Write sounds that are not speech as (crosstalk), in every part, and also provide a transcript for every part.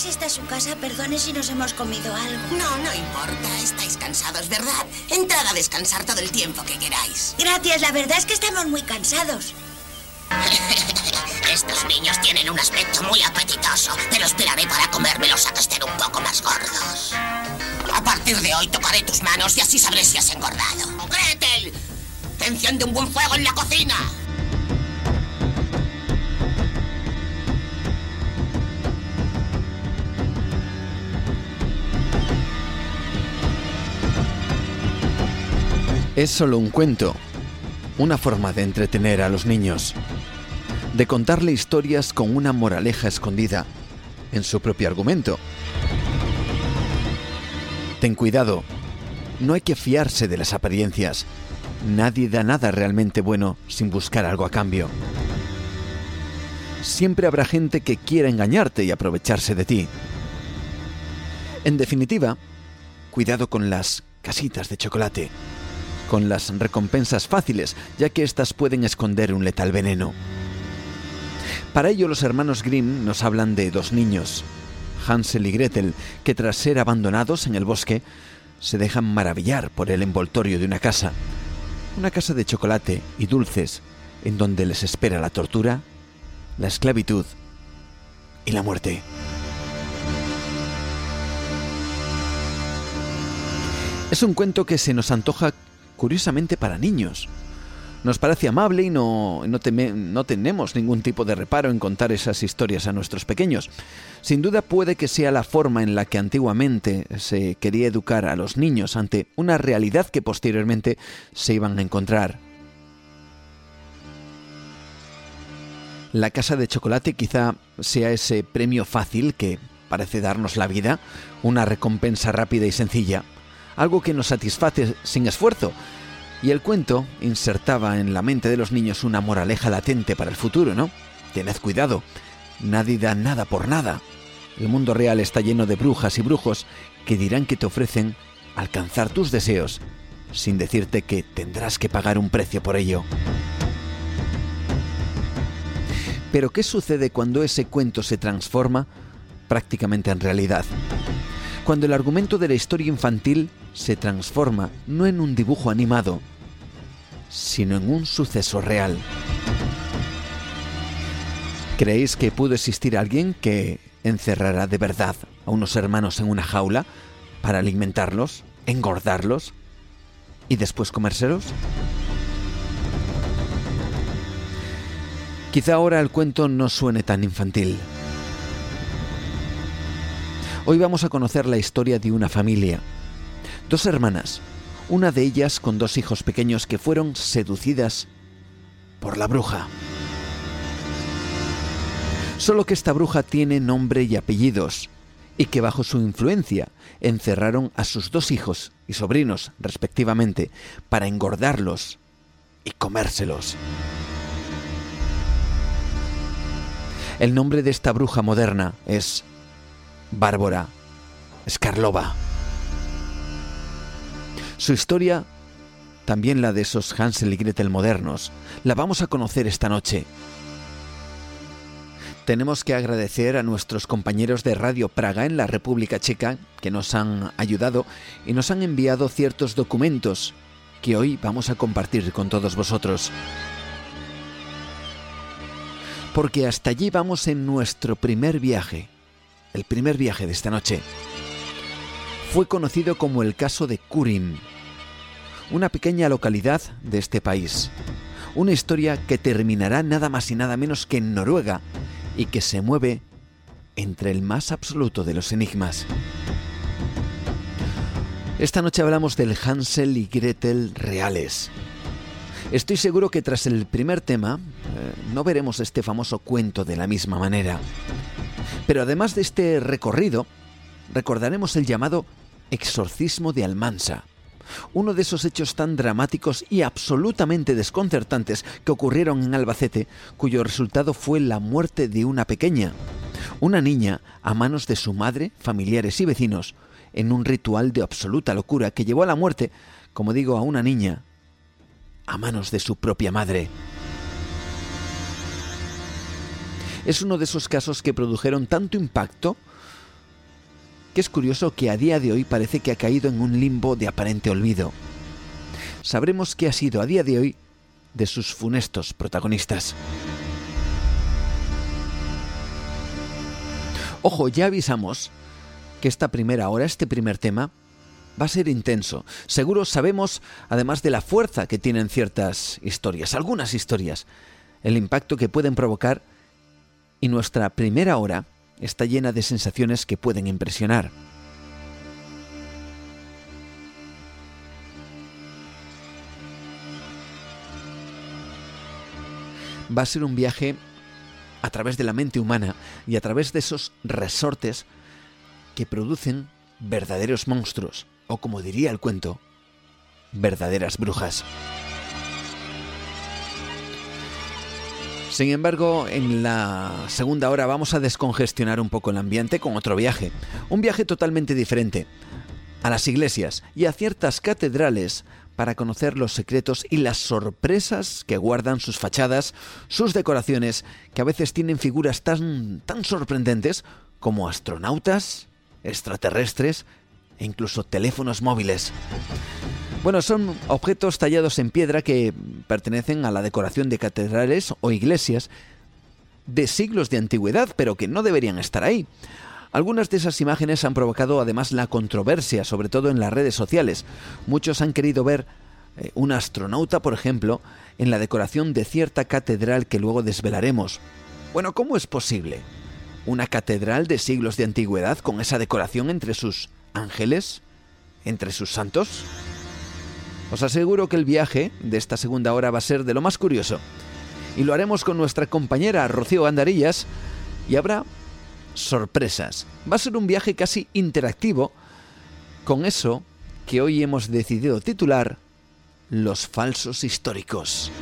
¿Es esta su casa? Perdone si nos hemos comido algo. No, no importa. Estáis cansados, ¿verdad? Entrad a descansar todo el tiempo que queráis. Gracias, la verdad es que estamos muy cansados. (laughs) Estos niños tienen un aspecto muy apetitoso, pero esperaré para comérmelos a que estén un poco más gordos. A partir de hoy tocaré tus manos y así sabré si has engordado. ¡Gretel! ¡Te enciende un buen fuego en la cocina! Es solo un cuento, una forma de entretener a los niños, de contarle historias con una moraleja escondida en su propio argumento. Ten cuidado, no hay que fiarse de las apariencias. Nadie da nada realmente bueno sin buscar algo a cambio. Siempre habrá gente que quiera engañarte y aprovecharse de ti. En definitiva, cuidado con las casitas de chocolate con las recompensas fáciles, ya que éstas pueden esconder un letal veneno. Para ello los hermanos Grimm nos hablan de dos niños, Hansel y Gretel, que tras ser abandonados en el bosque, se dejan maravillar por el envoltorio de una casa, una casa de chocolate y dulces, en donde les espera la tortura, la esclavitud y la muerte. Es un cuento que se nos antoja curiosamente para niños. Nos parece amable y no, no, tenemos ningún tipo de reparo en contar esas historias a nuestros pequeños. Sin duda puede que sea la forma en la que antiguamente se quería educar a los niños ante una realidad que posteriormente se iban a encontrar. La casa de chocolate quizá sea ese premio fácil que parece darnos la vida, una recompensa rápida y sencilla algo que nos satisface sin esfuerzo. Y el cuento insertaba en la mente de los niños una moraleja latente para el futuro, ¿no? Tened cuidado, nadie da nada por nada. El mundo real está lleno de brujas y brujos que dirán que te ofrecen alcanzar tus deseos sin decirte que tendrás que pagar un precio por ello. Pero ¿qué sucede cuando ese cuento se transforma prácticamente en realidad? Cuando el argumento de la historia infantil se transforma no en un dibujo animado, sino en un suceso real. ¿Creéis que pudo existir alguien que encerrara de verdad a unos hermanos en una jaula para alimentarlos, engordarlos y después comérselos? Quizá ahora el cuento no suene tan infantil. Hoy vamos a conocer la historia de una familia Dos hermanas, una de ellas con dos hijos pequeños que fueron seducidas por la bruja. Solo que esta bruja tiene nombre y apellidos, y que bajo su influencia encerraron a sus dos hijos y sobrinos, respectivamente, para engordarlos y comérselos. El nombre de esta bruja moderna es Bárbara Skarlova. Su historia, también la de esos Hansel y Gretel modernos, la vamos a conocer esta noche. Tenemos que agradecer a nuestros compañeros de Radio Praga en la República Checa que nos han ayudado y nos han enviado ciertos documentos que hoy vamos a compartir con todos vosotros. Porque hasta allí vamos en nuestro primer viaje, el primer viaje de esta noche. Fue conocido como el caso de Kurin, una pequeña localidad de este país. Una historia que terminará nada más y nada menos que en Noruega y que se mueve entre el más absoluto de los enigmas. Esta noche hablamos del Hansel y Gretel reales. Estoy seguro que tras el primer tema eh, no veremos este famoso cuento de la misma manera. Pero además de este recorrido, recordaremos el llamado exorcismo de Almansa, uno de esos hechos tan dramáticos y absolutamente desconcertantes que ocurrieron en Albacete, cuyo resultado fue la muerte de una pequeña, una niña a manos de su madre, familiares y vecinos, en un ritual de absoluta locura que llevó a la muerte, como digo, a una niña a manos de su propia madre. Es uno de esos casos que produjeron tanto impacto que es curioso que a día de hoy parece que ha caído en un limbo de aparente olvido. Sabremos qué ha sido a día de hoy de sus funestos protagonistas. Ojo, ya avisamos que esta primera hora, este primer tema, va a ser intenso. Seguro sabemos, además de la fuerza que tienen ciertas historias, algunas historias, el impacto que pueden provocar y nuestra primera hora está llena de sensaciones que pueden impresionar. Va a ser un viaje a través de la mente humana y a través de esos resortes que producen verdaderos monstruos o como diría el cuento, verdaderas brujas. Sin embargo, en la segunda hora vamos a descongestionar un poco el ambiente con otro viaje, un viaje totalmente diferente, a las iglesias y a ciertas catedrales para conocer los secretos y las sorpresas que guardan sus fachadas, sus decoraciones, que a veces tienen figuras tan, tan sorprendentes como astronautas, extraterrestres e incluso teléfonos móviles. Bueno, son objetos tallados en piedra que pertenecen a la decoración de catedrales o iglesias de siglos de antigüedad, pero que no deberían estar ahí. Algunas de esas imágenes han provocado además la controversia, sobre todo en las redes sociales. Muchos han querido ver eh, un astronauta, por ejemplo, en la decoración de cierta catedral que luego desvelaremos. Bueno, ¿cómo es posible? Una catedral de siglos de antigüedad con esa decoración entre sus ángeles entre sus santos? Os aseguro que el viaje de esta segunda hora va a ser de lo más curioso. Y lo haremos con nuestra compañera Rocío Gandarillas y habrá sorpresas. Va a ser un viaje casi interactivo con eso que hoy hemos decidido titular Los falsos históricos.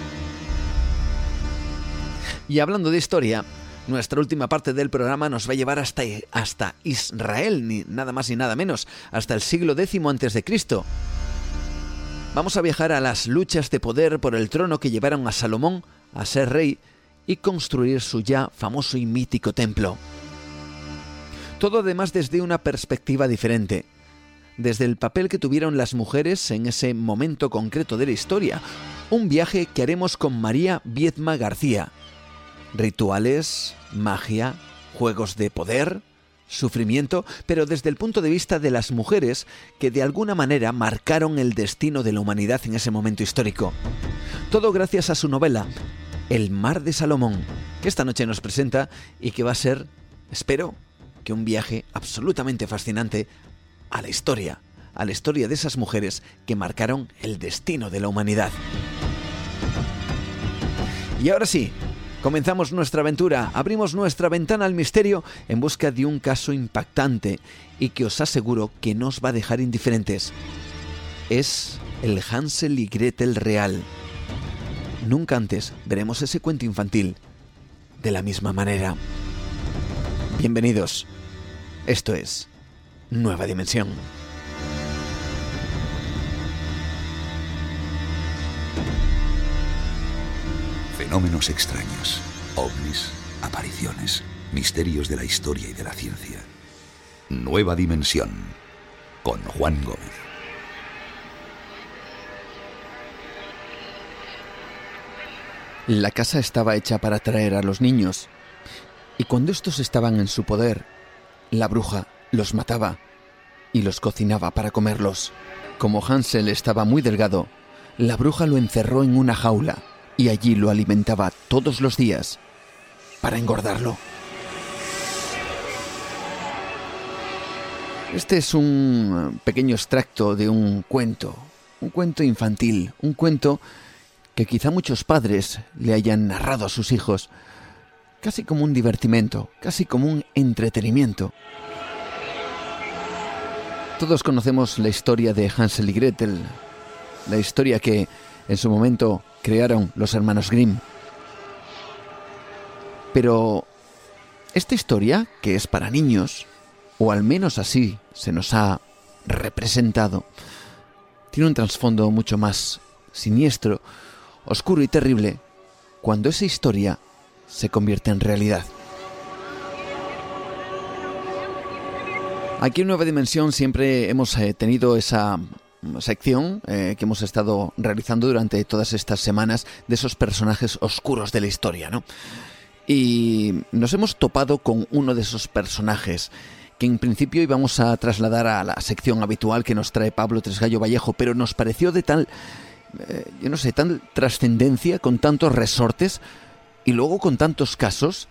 Y hablando de historia, nuestra última parte del programa nos va a llevar hasta, hasta Israel, ni nada más ni nada menos, hasta el siglo X antes de Cristo. Vamos a viajar a las luchas de poder por el trono que llevaron a Salomón a ser rey y construir su ya famoso y mítico templo. Todo además desde una perspectiva diferente, desde el papel que tuvieron las mujeres en ese momento concreto de la historia, un viaje que haremos con María Viedma García, rituales, magia, juegos de poder, sufrimiento, pero desde el punto de vista de las mujeres que de alguna manera marcaron el destino de la humanidad en ese momento histórico. Todo gracias a su novela, El mar de Salomón, que esta noche nos presenta y que va a ser, espero, que un viaje absolutamente fascinante a la historia, a la historia de esas mujeres que marcaron el destino de la humanidad. Y ahora sí, Comenzamos nuestra aventura, abrimos nuestra ventana al misterio en busca de un caso impactante y que os aseguro que no os va a dejar indiferentes. Es el Hansel y Gretel real. Nunca antes veremos ese cuento infantil de la misma manera. Bienvenidos. Esto es Nueva Dimensión. Fenómenos extraños, ovnis, apariciones, misterios de la historia y de la ciencia. Nueva Dimensión, con Juan Gómez. La casa estaba hecha para atraer a los niños, y cuando estos estaban en su poder, la bruja los mataba y los cocinaba para comerlos. Como Hansel estaba muy delgado, la bruja lo encerró en una jaula y allí lo alimentaba todos los días para engordarlo. Este es un pequeño extracto de un cuento, un cuento infantil, un cuento que quizá muchos padres le hayan narrado a sus hijos, casi como un divertimento, casi como un entretenimiento. Todos conocemos la historia de Hansel y Gretel, la historia que en su momento crearon los hermanos Grimm. Pero esta historia, que es para niños, o al menos así se nos ha representado, tiene un trasfondo mucho más siniestro, oscuro y terrible cuando esa historia se convierte en realidad. Aquí en Nueva Dimensión siempre hemos eh, tenido esa sección eh, que hemos estado realizando durante todas estas semanas de esos personajes oscuros de la historia, ¿no? Y nos hemos topado con uno de esos personajes que en principio íbamos a trasladar a la sección habitual que nos trae Pablo Tresgallo Vallejo, pero nos pareció de tal, eh, yo no sé, tal trascendencia, con tantos resortes y luego con tantos casos,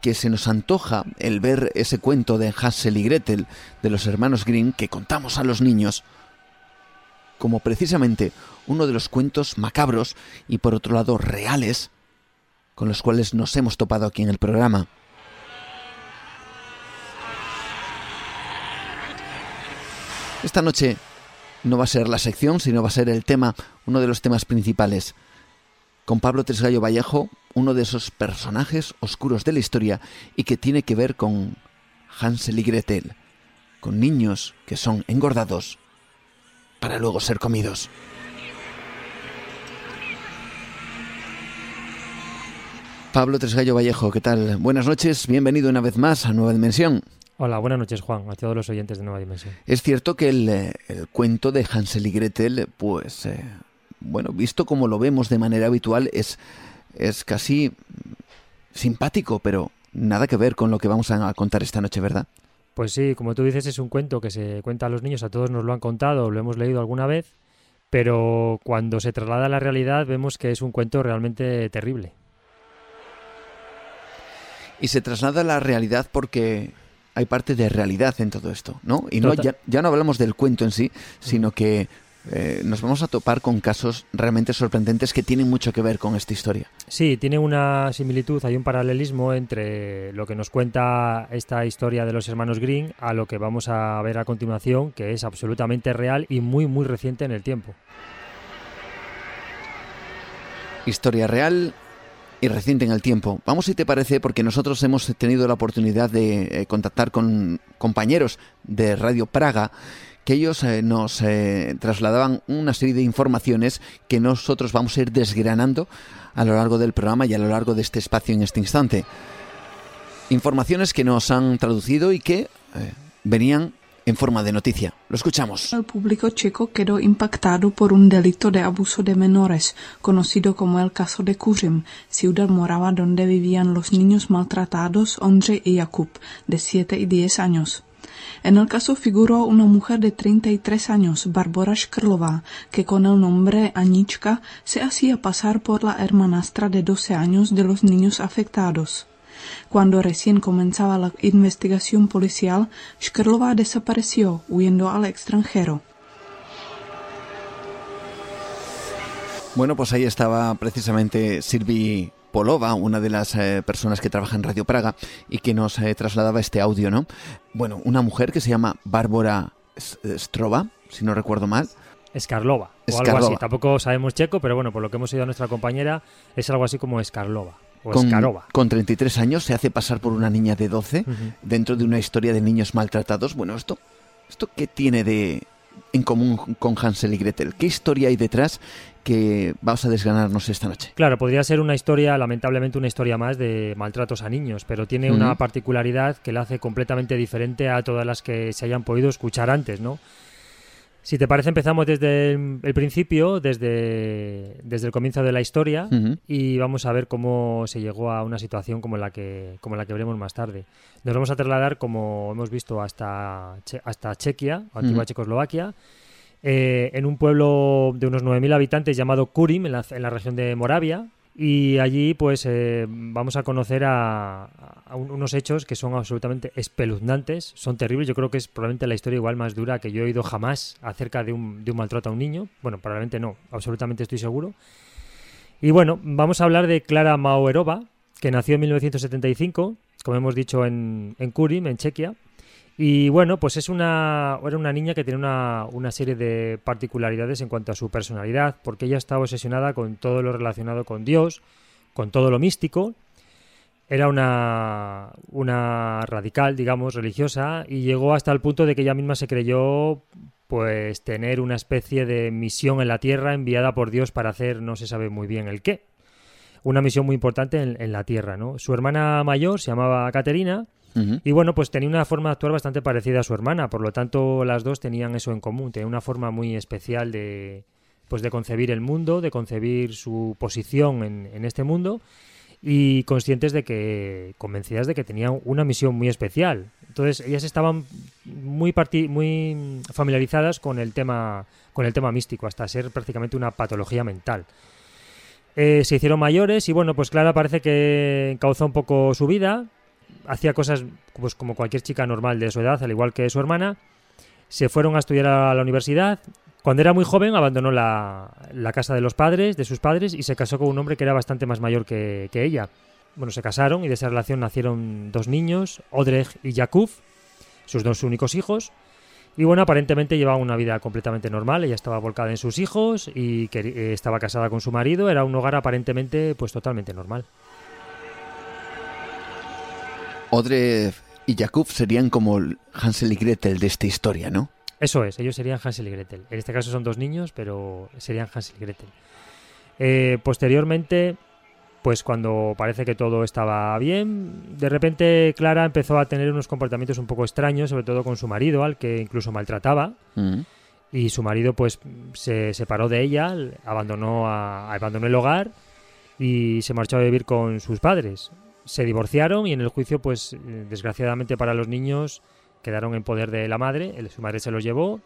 que se nos antoja el ver ese cuento de Hansel y Gretel de los hermanos Grimm que contamos a los niños como precisamente uno de los cuentos macabros y por otro lado reales con los cuales nos hemos topado aquí en el programa. Esta noche no va a ser la sección, sino va a ser el tema, uno de los temas principales. Con Pablo Tresgallo Vallejo, uno de esos personajes oscuros de la historia y que tiene que ver con Hansel y Gretel, con niños que son engordados para luego ser comidos. Pablo Tresgallo Vallejo, ¿qué tal? Buenas noches, bienvenido una vez más a Nueva Dimensión. Hola, buenas noches Juan, a todos los oyentes de Nueva Dimensión. Es cierto que el, eh, cuento de Hansel y Gretel, pues, eh, bueno, visto como lo vemos de manera habitual, es, es casi simpático, pero nada que ver con lo que vamos a contar esta noche, ¿verdad? Pues sí, como tú dices, es un cuento que se cuenta a los niños, a todos nos lo han contado, lo hemos leído alguna vez, pero cuando se traslada a la realidad vemos que es un cuento realmente terrible. Y se traslada a la realidad porque hay parte de realidad en todo esto, ¿no? Y no, ya, ya, no hablamos del cuento en sí, sino que eh, nos vamos a topar con casos realmente sorprendentes que tienen mucho que ver con esta historia. Sí, tiene una similitud, hay un paralelismo entre lo que nos cuenta esta historia de los hermanos Green a lo que vamos a ver a continuación, que es absolutamente real y muy, muy reciente en el tiempo. Historia real, y reciente en el tiempo. Vamos si te parece, porque nosotros hemos tenido la oportunidad de eh, contactar con compañeros de Radio Praga que ellos eh, nos eh, trasladaban una serie de informaciones que nosotros vamos a ir desgranando a lo largo del programa y a lo largo de este espacio en este instante. Informaciones que nos han traducido y que venían en forma de noticia. Lo escuchamos. El público checo quedó impactado por un delito de abuso de menores, conocido como el caso de Kuřim, ciudad morava donde vivían los niños maltratados Ondřej y Jakub, de 7 y 10 años. En el caso figuró una mujer de 33 años, Barbara Škrlová, que con el nombre Anička se hacía pasar por la hermanastra de 12 años de los niños afectados. Cuando recién comenzaba la investigación policial, Škrlová desapareció, huyendo al extranjero. Bueno, pues ahí estaba precisamente Silvi Polova, una de las eh, personas que trabaja en Radio Praga y que nos eh, trasladaba este audio, ¿no? Bueno, una mujer que se llama Bárbara Strova, si no recuerdo mal. Escarlova, o algo así. Tampoco sabemos checo, pero bueno, por lo que hemos oído a nuestra compañera, es algo así como Escarlova con, con 33 años se hace pasar por una niña de 12 dentro de una historia de niños maltratados. Bueno, esto, esto qué tiene de en común con Hansel y Gretel? ¿Qué historia hay detrás que vamos a desganarnos esta noche? Claro, podría ser una historia, lamentablemente una historia más de maltratos a niños, pero tiene una particularidad que la hace completamente diferente a todas las que se hayan podido escuchar antes, ¿no? Si te parece, empezamos desde el, principio, desde, desde el comienzo de la historia, y vamos a ver cómo se llegó a una situación como la que, como la que veremos más tarde. Nos vamos a trasladar, como hemos visto, hasta, hasta Chequia, antigua Checoslovaquia, eh, en un pueblo de unos 9.000 habitantes llamado Kurim, en la, región de Moravia, y allí pues eh, vamos a conocer a, unos hechos que son absolutamente espeluznantes, son terribles, yo creo que es probablemente la historia igual más dura que yo he oído jamás acerca de un, de un maltrato a un niño, bueno, probablemente no, absolutamente estoy seguro. Y bueno, vamos a hablar de Clara Mauerova, que nació en 1975, como hemos dicho en, en Kurim, en Chequia, y bueno, pues es una, era una niña que tiene una, una, serie de particularidades en cuanto a su personalidad, porque ella estaba obsesionada con todo lo relacionado con Dios, con todo lo místico. Era una, una radical, digamos, religiosa, y llegó hasta el punto de que ella misma se creyó pues tener una especie de misión en la tierra enviada por Dios para hacer no se sabe muy bien el qué. Una misión muy importante en, en la tierra, ¿no? Su hermana mayor se llamaba Caterina, y bueno, pues tenía una forma de actuar bastante parecida a su hermana, por lo tanto las dos tenían eso en común, tenían una forma muy especial de, pues de concebir el mundo, de concebir su posición en, este mundo y conscientes de que, convencidas de que tenían una misión muy especial. Entonces ellas estaban muy, muy familiarizadas con el tema con el tema místico, hasta ser prácticamente una patología mental. Eh, se hicieron mayores y bueno, pues Clara parece que encauzó un poco su vida, hacía cosas pues, como cualquier chica normal de su edad, al igual que su hermana. Se fueron a estudiar a la universidad. Cuando era muy joven abandonó la, casa de los padres, de sus padres, y se casó con un hombre que era bastante más mayor que, ella. Bueno, se casaron y de esa relación nacieron dos niños, Odrej y Jakub, sus dos únicos hijos. Y bueno, aparentemente llevaban una vida completamente normal. Ella estaba volcada en sus hijos y que, eh, estaba casada con su marido. Era un hogar aparentemente pues totalmente normal. Odre y Jakub serían como Hansel y Gretel de esta historia, ¿no? Eso es, ellos serían Hansel y Gretel. En este caso son dos niños, pero serían Hansel y Gretel. Eh, posteriormente, pues cuando parece que todo estaba bien, de repente Clara empezó a tener unos comportamientos un poco extraños, sobre todo con su marido, al que incluso maltrataba. Mm. Y su marido pues se separó de ella, abandonó, abandonó el hogar y se marchó a vivir con sus padres se divorciaron y en el juicio, pues eh, desgraciadamente para los niños, quedaron en poder de la madre, su madre se los llevó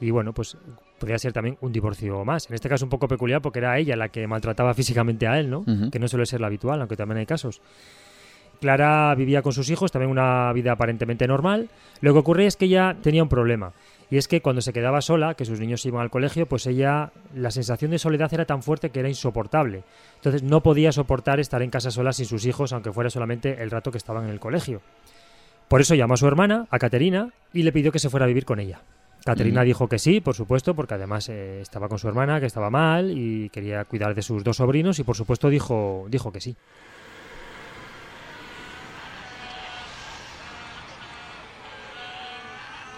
y bueno, pues podría ser también un divorcio más. En este caso un poco peculiar porque era ella la que maltrataba físicamente a él, ¿no? Que no suele ser lo habitual, aunque también hay casos. Clara vivía con sus hijos, también una vida aparentemente normal. Lo que ocurre es que ella tenía un problema. Y es que cuando se quedaba sola, que sus niños iban al colegio, pues ella, la sensación de soledad era tan fuerte que era insoportable. Entonces no podía soportar estar en casa sola sin sus hijos, aunque fuera solamente el rato que estaban en el colegio. Por eso llamó a su hermana, a Caterina, y le pidió que se fuera a vivir con ella. Caterina dijo que sí, por supuesto, porque además eh, estaba con su hermana, que estaba mal, y quería cuidar de sus dos sobrinos, y por supuesto dijo, dijo que sí.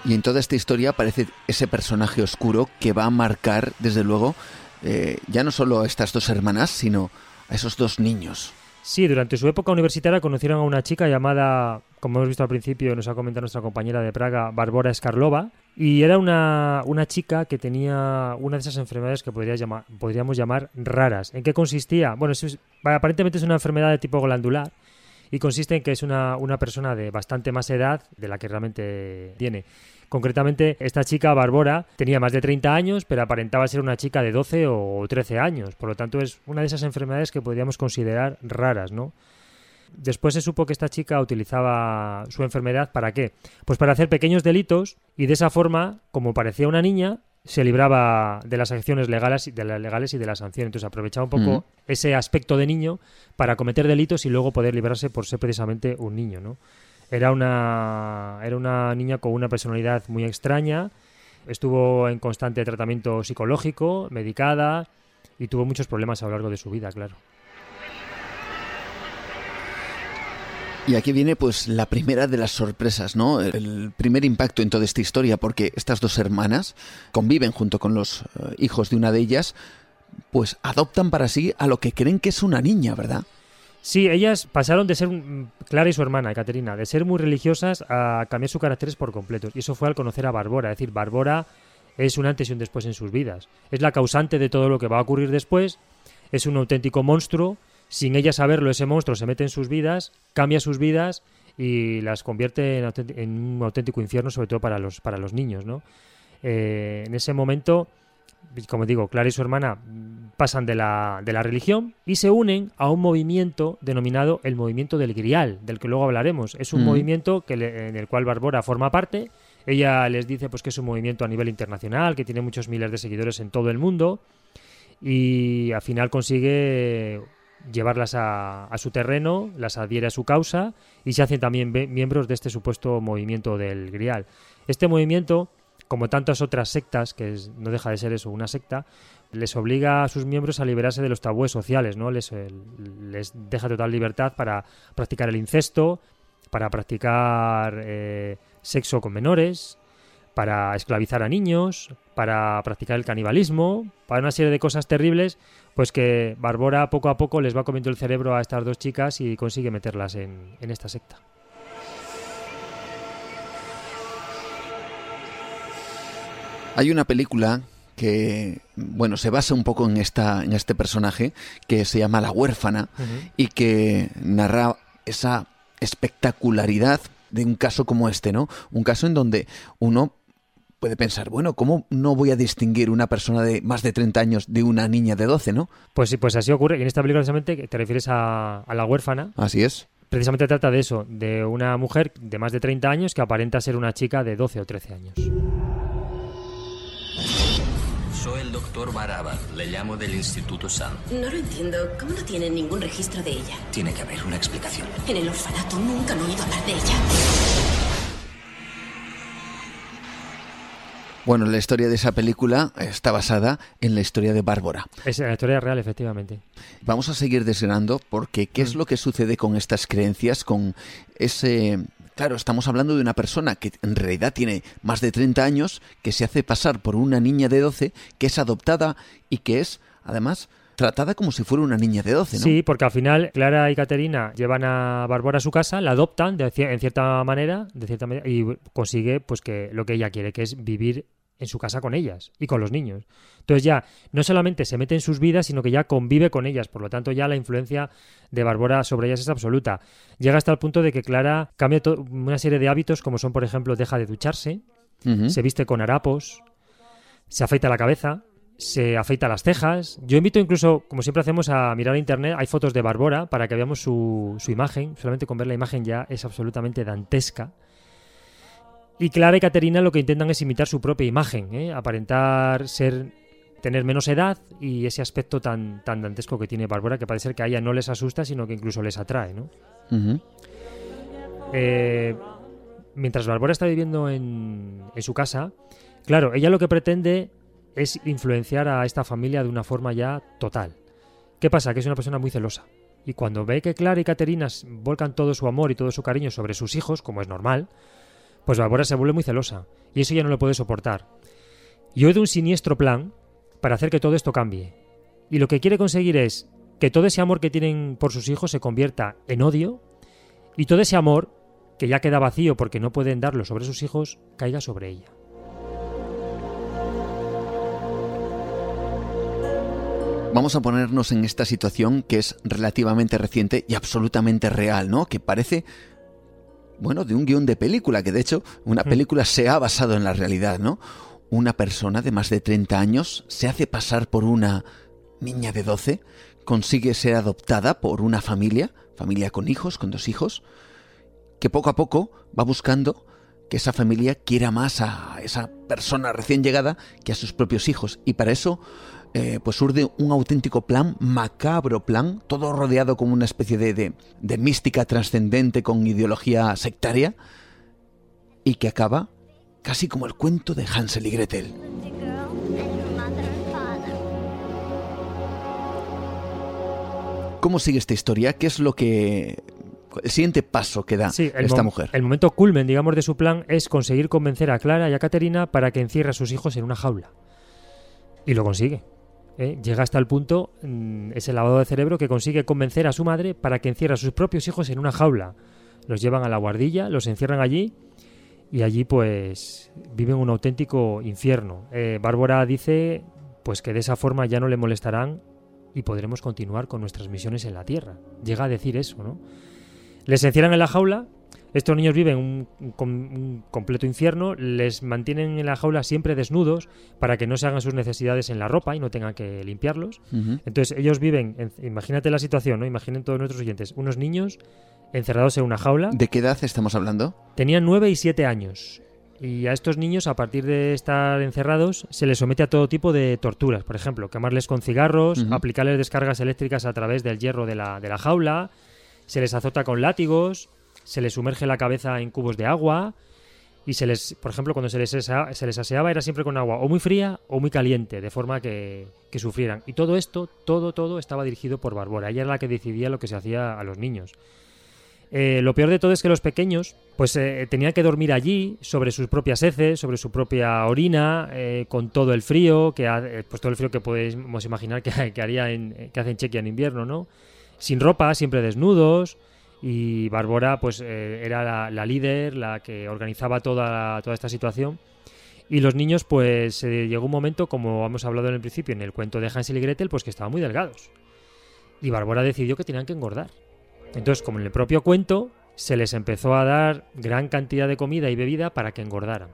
Y en toda esta historia aparece ese personaje oscuro que va a marcar, desde luego, eh, ya no solo a estas dos hermanas, sino a esos dos niños. Sí, durante su época universitaria conocieron a una chica llamada, como hemos visto al principio, nos ha comentado nuestra compañera de Praga, Barbora Skarlova, y era una, una chica que tenía una de esas enfermedades que podría llamar, podríamos llamar raras. ¿En qué consistía? Bueno, aparentemente es una enfermedad de tipo glandular, y consiste en que es una, una persona de bastante más edad de la que realmente tiene. Concretamente, esta chica, Barbora, tenía más de 30 años, pero aparentaba ser una chica de 12 o 13 años. Por lo tanto, es una de esas enfermedades que podríamos considerar raras, ¿no? Después se supo que esta chica utilizaba su enfermedad para qué? Pues para hacer pequeños delitos y de esa forma, como parecía una niña, se libraba de las acciones legales, de las legales y de las sanciones. Entonces aprovechaba un poco ese aspecto de niño para cometer delitos y luego poder librarse por ser precisamente un niño, ¿no? Era una, era una niña con una personalidad muy extraña, estuvo en constante tratamiento psicológico, medicada y tuvo muchos problemas a lo largo de su vida, claro. Y aquí viene pues la primera de las sorpresas, ¿no? El primer impacto en toda esta historia, porque estas dos hermanas conviven junto con los eh, hijos de una de ellas, pues adoptan para sí a lo que creen que es una niña, ¿verdad? Sí, ellas pasaron de ser, mm, Clara y su hermana, Caterina, de ser muy religiosas a cambiar sus caracteres por completo. Y eso fue al conocer a Barbora. Es decir, Barbora es un antes y un después en sus vidas. Es la causante de todo lo que va a ocurrir después. Es un auténtico monstruo. Sin ella saberlo, ese monstruo se mete en sus vidas, cambia sus vidas y las convierte en, un auténtico infierno, sobre todo para los, para los niños, ¿no? Eh, en ese momento, como digo, Clara y su hermana pasan de la, de la religión y se unen a un movimiento denominado el movimiento del Grial, del que luego hablaremos. Es un movimiento que en el cual Barbora forma parte. Ella les dice pues que es un movimiento a nivel internacional, que tiene muchos miles de seguidores en todo el mundo y al final consigue llevarlas a, a, su terreno, las adhiere a su causa y se hacen también miembros de este supuesto movimiento del Grial. Este movimiento, como tantas otras sectas, que no deja de ser eso, una secta, les obliga a sus miembros a liberarse de los tabúes sociales, ¿no? Les, eh, les deja total libertad para practicar el incesto, para practicar eh, sexo con menores, para esclavizar a niños, para practicar el canibalismo, para una serie de cosas terribles, pues que Barbora poco a poco les va comiendo el cerebro a estas dos chicas y consigue meterlas en, en esta secta. Hay una película que bueno se basa un poco en esta en este personaje que se llama la huérfana y que narra esa espectacularidad de un caso como este, ¿no? Un caso en donde uno puede pensar, bueno, ¿cómo no voy a distinguir una persona de más de 30 años de una niña de 12, no? Pues sí, pues así ocurre. Y en esta película precisamente te refieres a, la huérfana. Así es. Precisamente trata de eso, de una mujer de más de 30 años que aparenta ser una chica de 12 o 13 años. Doctor Baraba. Le llamo del Instituto Sam. No lo entiendo. ¿Cómo no tienen ningún registro de ella? Tiene que haber una explicación. En el orfanato nunca han oído hablar de ella. Bueno, la historia de esa película está basada en la historia de Bárbara. Es la historia real, efectivamente. Vamos a seguir desgranando porque qué es mm. lo que sucede con estas creencias, con ese... Claro, estamos hablando de una persona que en realidad tiene más de 30 años, que se hace pasar por una niña de 12, que es adoptada y que es, además, tratada como si fuera una niña de 12, ¿no? Sí, porque al final Clara y Caterina llevan a Bárbara a su casa, la adoptan de, en cierta manera, de cierta manera y consigue pues que lo que ella quiere, que es vivir en su casa con ellas y con los niños. Entonces ya no solamente se mete en sus vidas, sino que ya convive con ellas. Por lo tanto, ya la influencia de Bárbara sobre ellas es absoluta. Llega hasta el punto de que Clara cambia una serie de hábitos, como son, por ejemplo, deja de ducharse, se viste con harapos, se afeita la cabeza, se afeita las cejas. Yo invito incluso, como siempre hacemos, a mirar a internet. Hay fotos de Bárbara para que veamos su, su imagen. Solamente con ver la imagen ya es absolutamente dantesca. Y Clara y Caterina lo que intentan es imitar su propia imagen, ¿eh? aparentar ser tener menos edad y ese aspecto tan, tan dantesco que tiene Bárbara, que parece ser que a ella no les asusta, sino que incluso les atrae. ¿no? Eh, mientras Bárbara está viviendo en, en su casa, claro, ella lo que pretende es influenciar a esta familia de una forma ya total. ¿Qué pasa? Que es una persona muy celosa. Y cuando ve que Clara y Caterina volcan todo su amor y todo su cariño sobre sus hijos, como es normal, pues Bárbara se vuelve muy celosa y eso ya no lo puede soportar. Y de un siniestro plan para hacer que todo esto cambie. Y lo que quiere conseguir es que todo ese amor que tienen por sus hijos se convierta en odio y todo ese amor, que ya queda vacío porque no pueden darlo sobre sus hijos, caiga sobre ella. Vamos a ponernos en esta situación que es relativamente reciente y absolutamente real, ¿no? Que parece bueno, de un guion de película, que de hecho una mm. película se ha basado en la realidad, ¿no? Una persona de más de 30 años se hace pasar por una niña de 12, consigue ser adoptada por una familia, familia con hijos, con dos hijos, que poco a poco va buscando que esa familia quiera más a esa persona recién llegada que a sus propios hijos. Y para eso eh, pues urde un auténtico plan, macabro plan, todo rodeado como una especie de, de, mística trascendente con ideología sectaria, y que acaba casi como el cuento de Hansel y Gretel. ¿Cómo sigue esta historia? ¿Qué es lo que el siguiente paso que da esta mujer. El momento culmen, digamos, de su plan es conseguir convencer a Clara y a Caterina para que encierre a sus hijos en una jaula. Y lo consigue. ¿Eh? llega hasta el punto, mm, ese lavado de cerebro, que consigue convencer a su madre para que encierre a sus propios hijos en una jaula. Los llevan a la guardilla, los encierran allí y allí pues viven un auténtico infierno. Eh, Bárbara dice pues que de esa forma ya no le molestarán y podremos continuar con nuestras misiones en la Tierra. Llega a decir eso, ¿no? Les encierran en la jaula Estos niños viven un, un, completo infierno, les mantienen en la jaula siempre desnudos para que no se hagan sus necesidades en la ropa y no tengan que limpiarlos. Entonces ellos viven, imagínate la situación, ¿no? Imaginen todos nuestros oyentes, unos niños encerrados en una jaula. ¿De qué edad estamos hablando? Tenían 9 y 7 años. Y a estos niños, a partir de estar encerrados, se les somete a todo tipo de torturas. Por ejemplo, quemarles con cigarros, aplicarles descargas eléctricas a través del hierro de la, de la jaula, se les azota con látigos, se les sumerge la cabeza en cubos de agua y se les, por ejemplo, cuando se les, se les aseaba era siempre con agua o muy fría o muy caliente, de forma que, que, sufrieran. Y todo esto, todo, todo estaba dirigido por Barbora. Ella era la que decidía lo que se hacía a los niños. Eh, lo peor de todo es que los pequeños, pues eh, tenían que dormir allí, sobre sus propias heces, sobre su propia orina, eh, con todo el frío, que pues todo el frío que podemos imaginar que, haría (laughs) en, que hace en Chequia en invierno, ¿no? Sin ropa, siempre desnudos y Bárbara pues eh, era la, líder, la que organizaba toda, toda esta situación. Y los niños pues llegó un momento, como hemos hablado en el principio en el cuento de Hansel y Gretel, pues que estaban muy delgados. Y Bárbara decidió que tenían que engordar. Entonces, como en el propio cuento, se les empezó a dar gran cantidad de comida y bebida para que engordaran.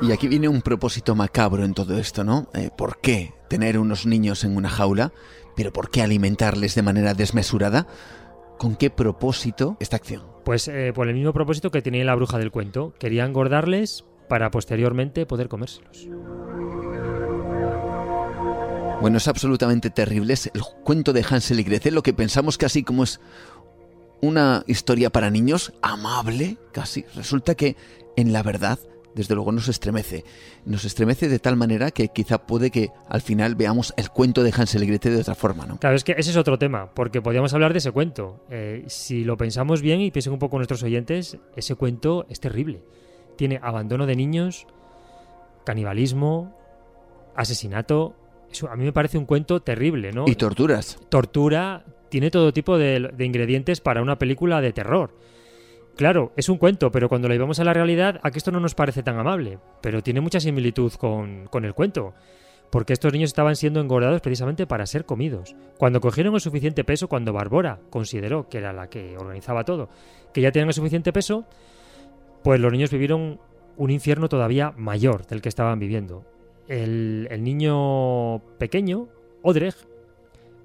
Y aquí viene un propósito macabro en todo esto, ¿no? Eh, ¿Por qué tener unos niños en una jaula? ¿Pero por qué alimentarles de manera desmesurada? ¿Con qué propósito esta acción? Pues eh, por el mismo propósito que tenía la bruja del cuento. Quería engordarles para posteriormente poder comérselos. Bueno, es absolutamente terrible. Es el cuento de Hansel y Gretel, lo que pensamos casi como es una historia para niños, amable, casi. Resulta que, en la verdad, desde luego nos estremece. Nos estremece de tal manera que quizá puede que al final veamos el cuento de Hansel y Gretel de otra forma, ¿no? Claro, es que ese es otro tema, porque podríamos hablar de ese cuento. Eh, si lo pensamos bien y piensen un poco nuestros oyentes, ese cuento es terrible. Tiene abandono de niños, canibalismo, asesinato. Eso a mí me parece un cuento terrible, ¿no? Y torturas. Tortura, tiene todo tipo de ingredientes para una película de terror. Claro, es un cuento, pero cuando lo llevamos a la realidad, aquí esto no nos parece tan amable, pero tiene mucha similitud con, el cuento porque estos niños estaban siendo engordados precisamente para ser comidos. Cuando cogieron el suficiente peso, cuando Barbora consideró que era la que organizaba todo, que ya tenían el suficiente peso, pues los niños vivieron un infierno todavía mayor del que estaban viviendo. El, el niño pequeño, Odreg,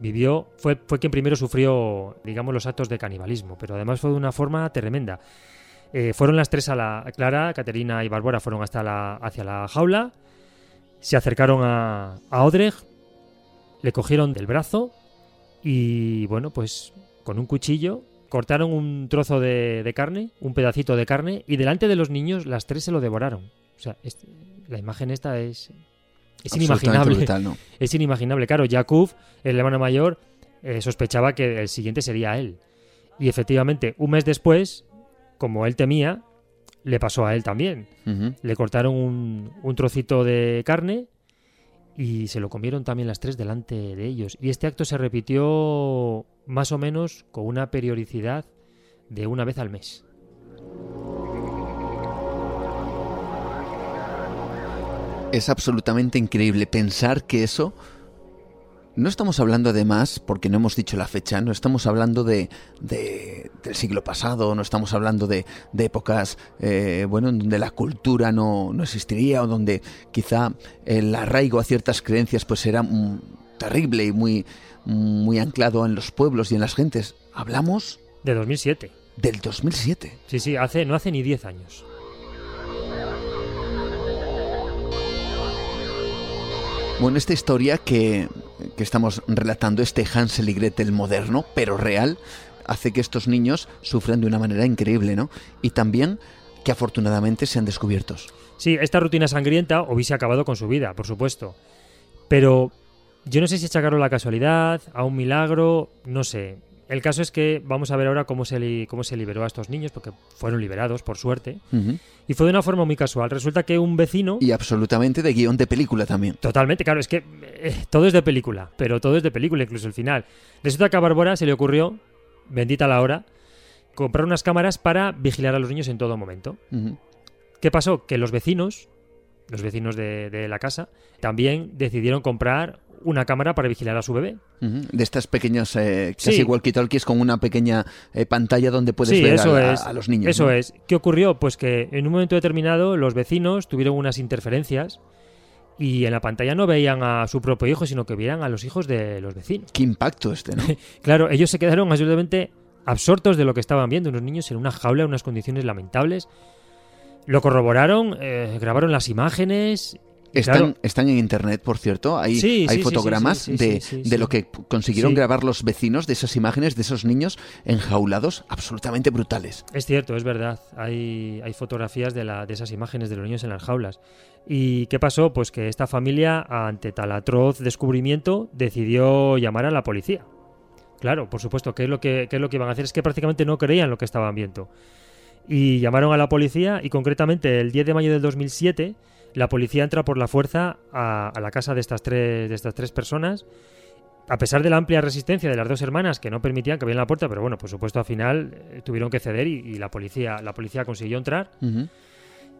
vivió, fue, fue quien primero sufrió, digamos, los actos de canibalismo, pero además fue de una forma tremenda. Eh, fueron las tres a la Clara, Caterina y Bárbara fueron hasta la, hacia la jaula, se acercaron a, a le cogieron del brazo y, bueno, pues con un cuchillo cortaron un trozo de, carne, un pedacito de carne, y delante de los niños las tres se lo devoraron. O sea, la imagen esta es es inimaginable. Es inimaginable. Claro, Jakub, el hermano mayor, eh, sospechaba que el siguiente sería él. Y efectivamente, un mes después, como él temía, le pasó a él también. Le cortaron un, un, trocito de carne y se lo comieron también las tres delante de ellos. Y este acto se repitió más o menos con una periodicidad de una vez al mes. Es absolutamente increíble pensar que eso... No estamos hablando además, porque no hemos dicho la fecha, no estamos hablando de, del siglo pasado, no estamos hablando de, épocas, eh, bueno, donde la cultura no, existiría o donde quizá el arraigo a ciertas creencias pues era terrible y muy, muy anclado en los pueblos y en las gentes. Hablamos... De 2007. Del 2007. Sí, sí, hace, no hace ni 10 años. Bueno, esta historia que, estamos relatando, este Hansel y Gretel moderno, pero real, hace que estos niños sufran de una manera increíble, ¿no? Y también que afortunadamente sean descubiertos. Sí, esta rutina sangrienta hubiese acabado con su vida, por supuesto. Pero yo no sé si achacaron la casualidad, a un milagro, no sé. El caso es que vamos a ver ahora cómo se, cómo se liberó a estos niños, porque fueron liberados, por suerte. Y fue de una forma muy casual. Resulta que un vecino... Y absolutamente de guion de película también. Totalmente, claro, es que eh, todo es de película, pero todo es de película, incluso el final. Resulta que a Bárbara se le ocurrió, bendita la hora, comprar unas cámaras para vigilar a los niños en todo momento. ¿Qué pasó? Que los vecinos, los vecinos de, de la casa, también decidieron comprar una cámara para vigilar a su bebé. De estas pequeños, eh, casi walkie-talkies con una pequeña eh, pantalla donde puedes ver a, los niños. Eso es. ¿Qué ocurrió? Pues que en un momento determinado los vecinos tuvieron unas interferencias y en la pantalla no veían a su propio hijo, sino que veían a los hijos de los vecinos. Qué impacto este, ¿no? (laughs) claro, ellos se quedaron absolutamente absortos de lo que estaban viendo, unos niños en una jaula, en unas condiciones lamentables. Lo corroboraron, eh, grabaron las imágenes están, están en internet, por cierto. Hay, hay fotogramas de, de, lo que consiguieron grabar los vecinos de esas imágenes de esos niños enjaulados, absolutamente brutales. Es cierto, es verdad. Hay, hay fotografías de, la, de esas imágenes de los niños en las jaulas. ¿Y qué pasó? Pues que esta familia, ante tal atroz descubrimiento, decidió llamar a la policía. Claro, por supuesto, ¿qué es lo que, qué es lo que iban a hacer? Es que prácticamente no creían lo que estaban viendo. Y llamaron a la policía y concretamente el 10 de mayo del 2007 la policía entra por la fuerza a, la casa de estas, tres, de estas tres personas. A pesar de la amplia resistencia de las dos hermanas que no permitían que abrieran la puerta, pero bueno, por supuesto al final eh, tuvieron que ceder y, la policía la policía consiguió entrar.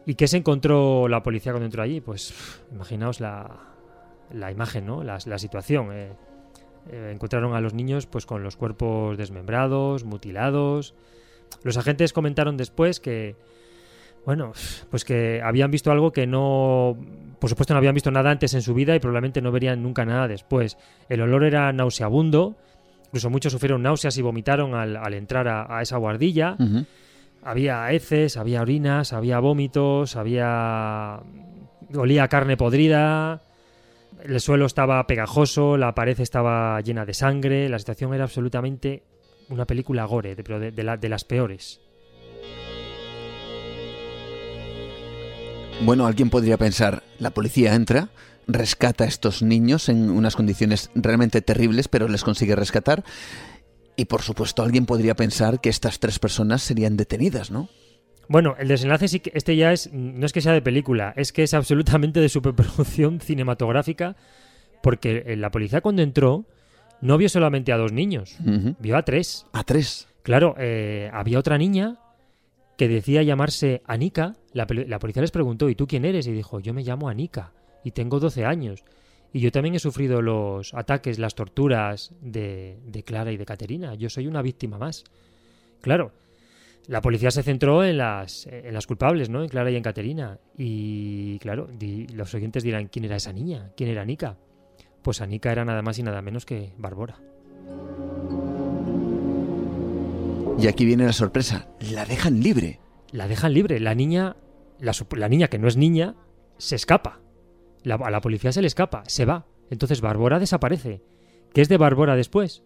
¿Y qué se encontró la policía cuando entró allí? Pues imaginaos la, la imagen, ¿no? La, la situación. Eh, eh, encontraron a los niños pues con los cuerpos desmembrados, mutilados. Los agentes comentaron después que, bueno, pues que habían visto algo que no, por supuesto no habían visto nada antes en su vida y probablemente no verían nunca nada después. El olor era nauseabundo, incluso muchos sufrieron náuseas y vomitaron al, entrar a, esa guardilla. Había heces, había orinas, había vómitos, había... olía carne podrida, el suelo estaba pegajoso, la pared estaba llena de sangre, la situación era absolutamente una película gore, pero de, de las peores. Bueno, alguien podría pensar, la policía entra, rescata a estos niños en unas condiciones realmente terribles, pero les consigue rescatar. Y por supuesto, alguien podría pensar que estas tres personas serían detenidas, ¿no? Bueno, el desenlace sí que este ya es no es que sea de película, es que es absolutamente de superproducción (laughs) cinematográfica, porque eh, la policía cuando entró no vio solamente a dos niños, vio a tres. A tres. Claro, eh, había otra niña que decía llamarse Anika, la, policía les preguntó, ¿y tú quién eres? Y dijo, yo me llamo Anika y tengo 12 años. Y yo también he sufrido los ataques, las torturas de, Clara y de Caterina. Yo soy una víctima más. Claro, la policía se centró en las, en las culpables, ¿no? En Clara y en Caterina. Y claro, los oyentes dirán, ¿quién era esa niña? ¿Quién era Anika? Pues Anika era nada más y nada menos que Barbora. Y aquí viene la sorpresa, la dejan libre. La dejan libre, la niña, la, niña que no es niña, se escapa. a la policía se le escapa, se va. Entonces Bárbara desaparece. ¿Qué es de Bárbara después?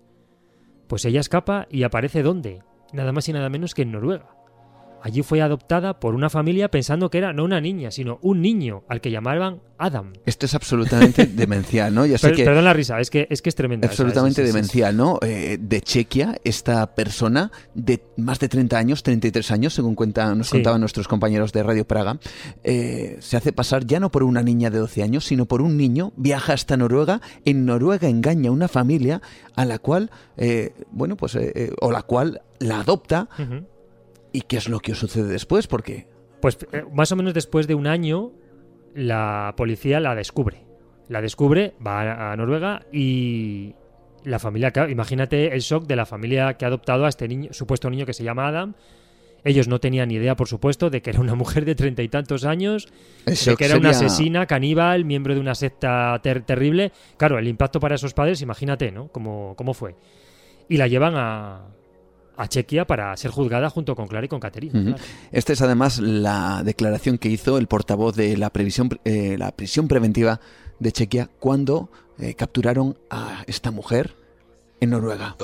Pues ella escapa y aparece ¿dónde? Nada más y nada menos que en Noruega. Allí fue adoptada por una familia pensando que era no una niña, sino un niño al que llamaban Adam. Esto es absolutamente (laughs) demencial, ¿no? Sé que perdón la risa, es que es, que es tremenda. Absolutamente demencial, ¿no? Eh, de Chequia, esta persona de más de 30 años, 33 años, según cuenta, nos contaban nuestros compañeros de Radio Praga, eh, se hace pasar ya no por una niña de 12 años, sino por un niño, viaja hasta Noruega, en Noruega engaña a una familia a la cual, eh, bueno, pues, o la cual la adopta. ¿Y qué es lo que sucede después? ¿Por qué? Pues eh, más o menos después de un año, la policía la descubre. La descubre, va a Noruega y la familia, imagínate el shock de la familia que ha adoptado a este niño, supuesto niño que se llama Adam. Ellos no tenían ni idea, por supuesto, de que era una mujer de treinta y tantos años, de que era una asesina, caníbal, miembro de una secta terrible. Claro, el impacto para esos padres, imagínate, ¿no? ¿Cómo, cómo fue? Y la llevan a, a Chequia para ser juzgada junto con Clara y con Caterina. Esta es además la declaración que hizo el portavoz de la, previsión, eh, la prisión preventiva de Chequia cuando eh, capturaron a esta mujer en Noruega.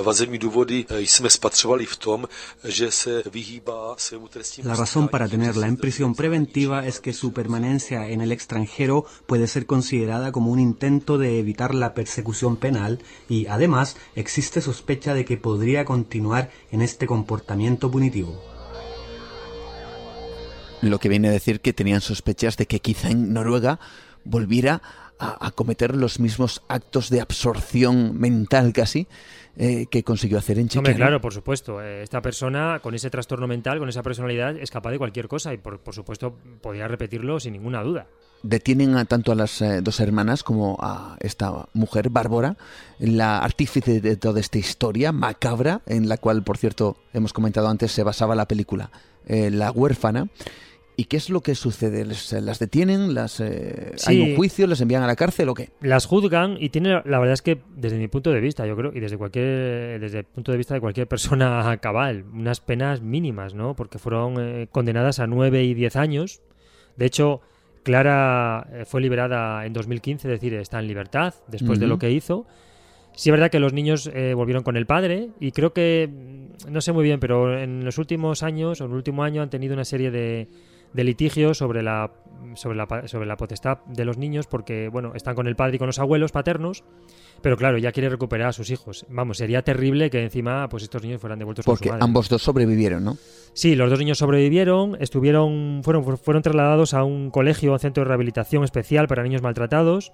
La razón para tenerla en prisión preventiva es que su permanencia en el extranjero puede ser considerada como un intento de evitar la persecución penal y además existe sospecha de que podría continuar en este comportamiento punitivo. Lo que viene a decir que tenían sospechas de que quizá en Noruega volviera a, cometer los mismos actos de absorción mental casi eh, que consiguió hacer en Chequia. claro, por supuesto. Eh, esta persona con ese trastorno mental, con esa personalidad, es capaz de cualquier cosa y por, por supuesto podría repetirlo sin ninguna duda. detienen a, tanto a las eh, dos hermanas como a esta mujer, Bárbara, la artífice de toda esta historia macabra, en la cual, por cierto, hemos comentado antes, se basaba la película eh, La huérfana. ¿Y qué es lo que sucede? ¿Las detienen? ¿Las, eh, ¿Hay un juicio? ¿Les envían a la cárcel o qué? Las juzgan y tiene, la verdad es que desde mi punto de vista, yo creo, y desde cualquier desde el punto de vista de cualquier persona (laughs) cabal, unas penas mínimas, ¿no? Porque fueron eh, condenadas a nueve y diez años. De hecho, Clara eh, fue liberada en 2015, es decir, está en libertad después de lo que hizo. Sí es verdad que los niños volvieron con el padre y creo que, no sé muy bien, pero en los últimos años o en el último año han tenido una serie de de litigio sobre la, sobre la, sobre la potestad de los niños porque, bueno, están con el padre y con los abuelos paternos, pero claro, ya quiere recuperar a sus hijos. Vamos, sería terrible que encima pues estos niños fueran devueltos porque por su ambos dos sobrevivieron, ¿no? Sí, los dos niños sobrevivieron, estuvieron, fueron, fueron trasladados a un colegio, un centro de rehabilitación especial para niños maltratados.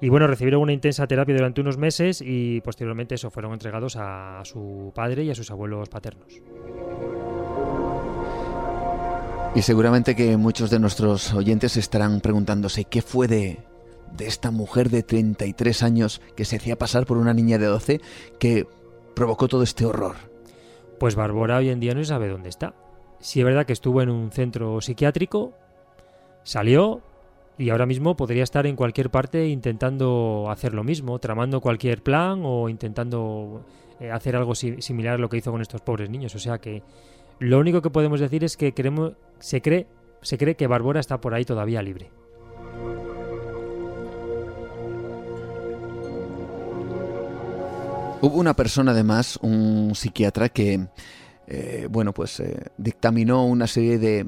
Y bueno, recibieron una intensa terapia durante unos meses y posteriormente eso fueron entregados a su padre y a sus abuelos paternos. Y seguramente que muchos de nuestros oyentes estarán preguntándose qué fue de, de esta mujer de 33 años que se hacía pasar por una niña de 12 que provocó todo este horror. Pues Bárbara hoy en día no sabe dónde está. Si es verdad que estuvo en un centro psiquiátrico, salió y ahora mismo podría estar en cualquier parte intentando hacer lo mismo, tramando cualquier plan o intentando eh, hacer algo similar a lo que hizo con estos pobres niños. O sea que lo único que podemos decir es que se, cree, se cree que Barbora está por ahí todavía libre. Hubo una persona además, un psiquiatra que, eh, bueno, pues eh, dictaminó una serie de,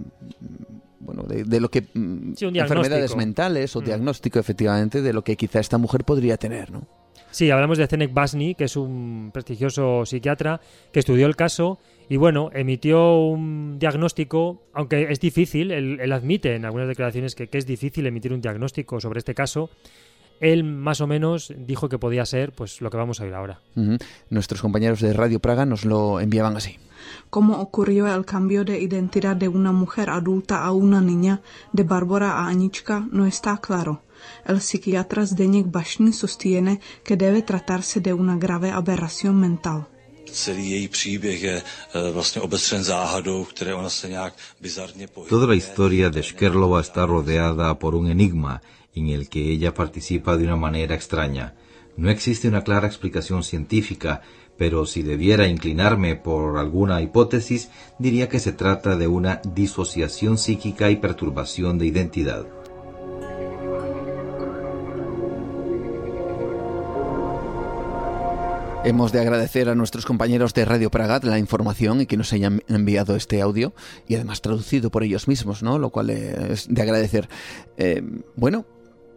bueno, de, lo que mm, enfermedades mentales o mm. diagnóstico efectivamente de lo que quizá esta mujer podría tener, ¿no? Sí, hablamos de Zenek Basni, que es un prestigioso psiquiatra que estudió el caso y bueno, emitió un diagnóstico, aunque es difícil, él, admite en algunas declaraciones que, es difícil emitir un diagnóstico sobre este caso. Él más o menos dijo que podía ser pues lo que vamos a oír ahora. Nuestros compañeros de Radio Praga nos lo enviaban así. ¿Cómo ocurrió el cambio de identidad de una mujer adulta a una niña, de Bárbara a Anička, no está claro. El psiquiatra Zdeněk Bašny sostiene que debe tratarse de una grave aberración mental. Toda la historia de Shkerlova está rodeada por un enigma en el que ella participa de una manera extraña. No existe una clara explicación científica, pero si debiera inclinarme por alguna hipótesis, diría que se trata de una disociación psíquica y perturbación de identidad. Hemos de agradecer a nuestros compañeros de Radio Pragat la información y que nos hayan enviado este audio y además traducido por ellos mismos, ¿no? Lo cual es de agradecer. Eh, bueno,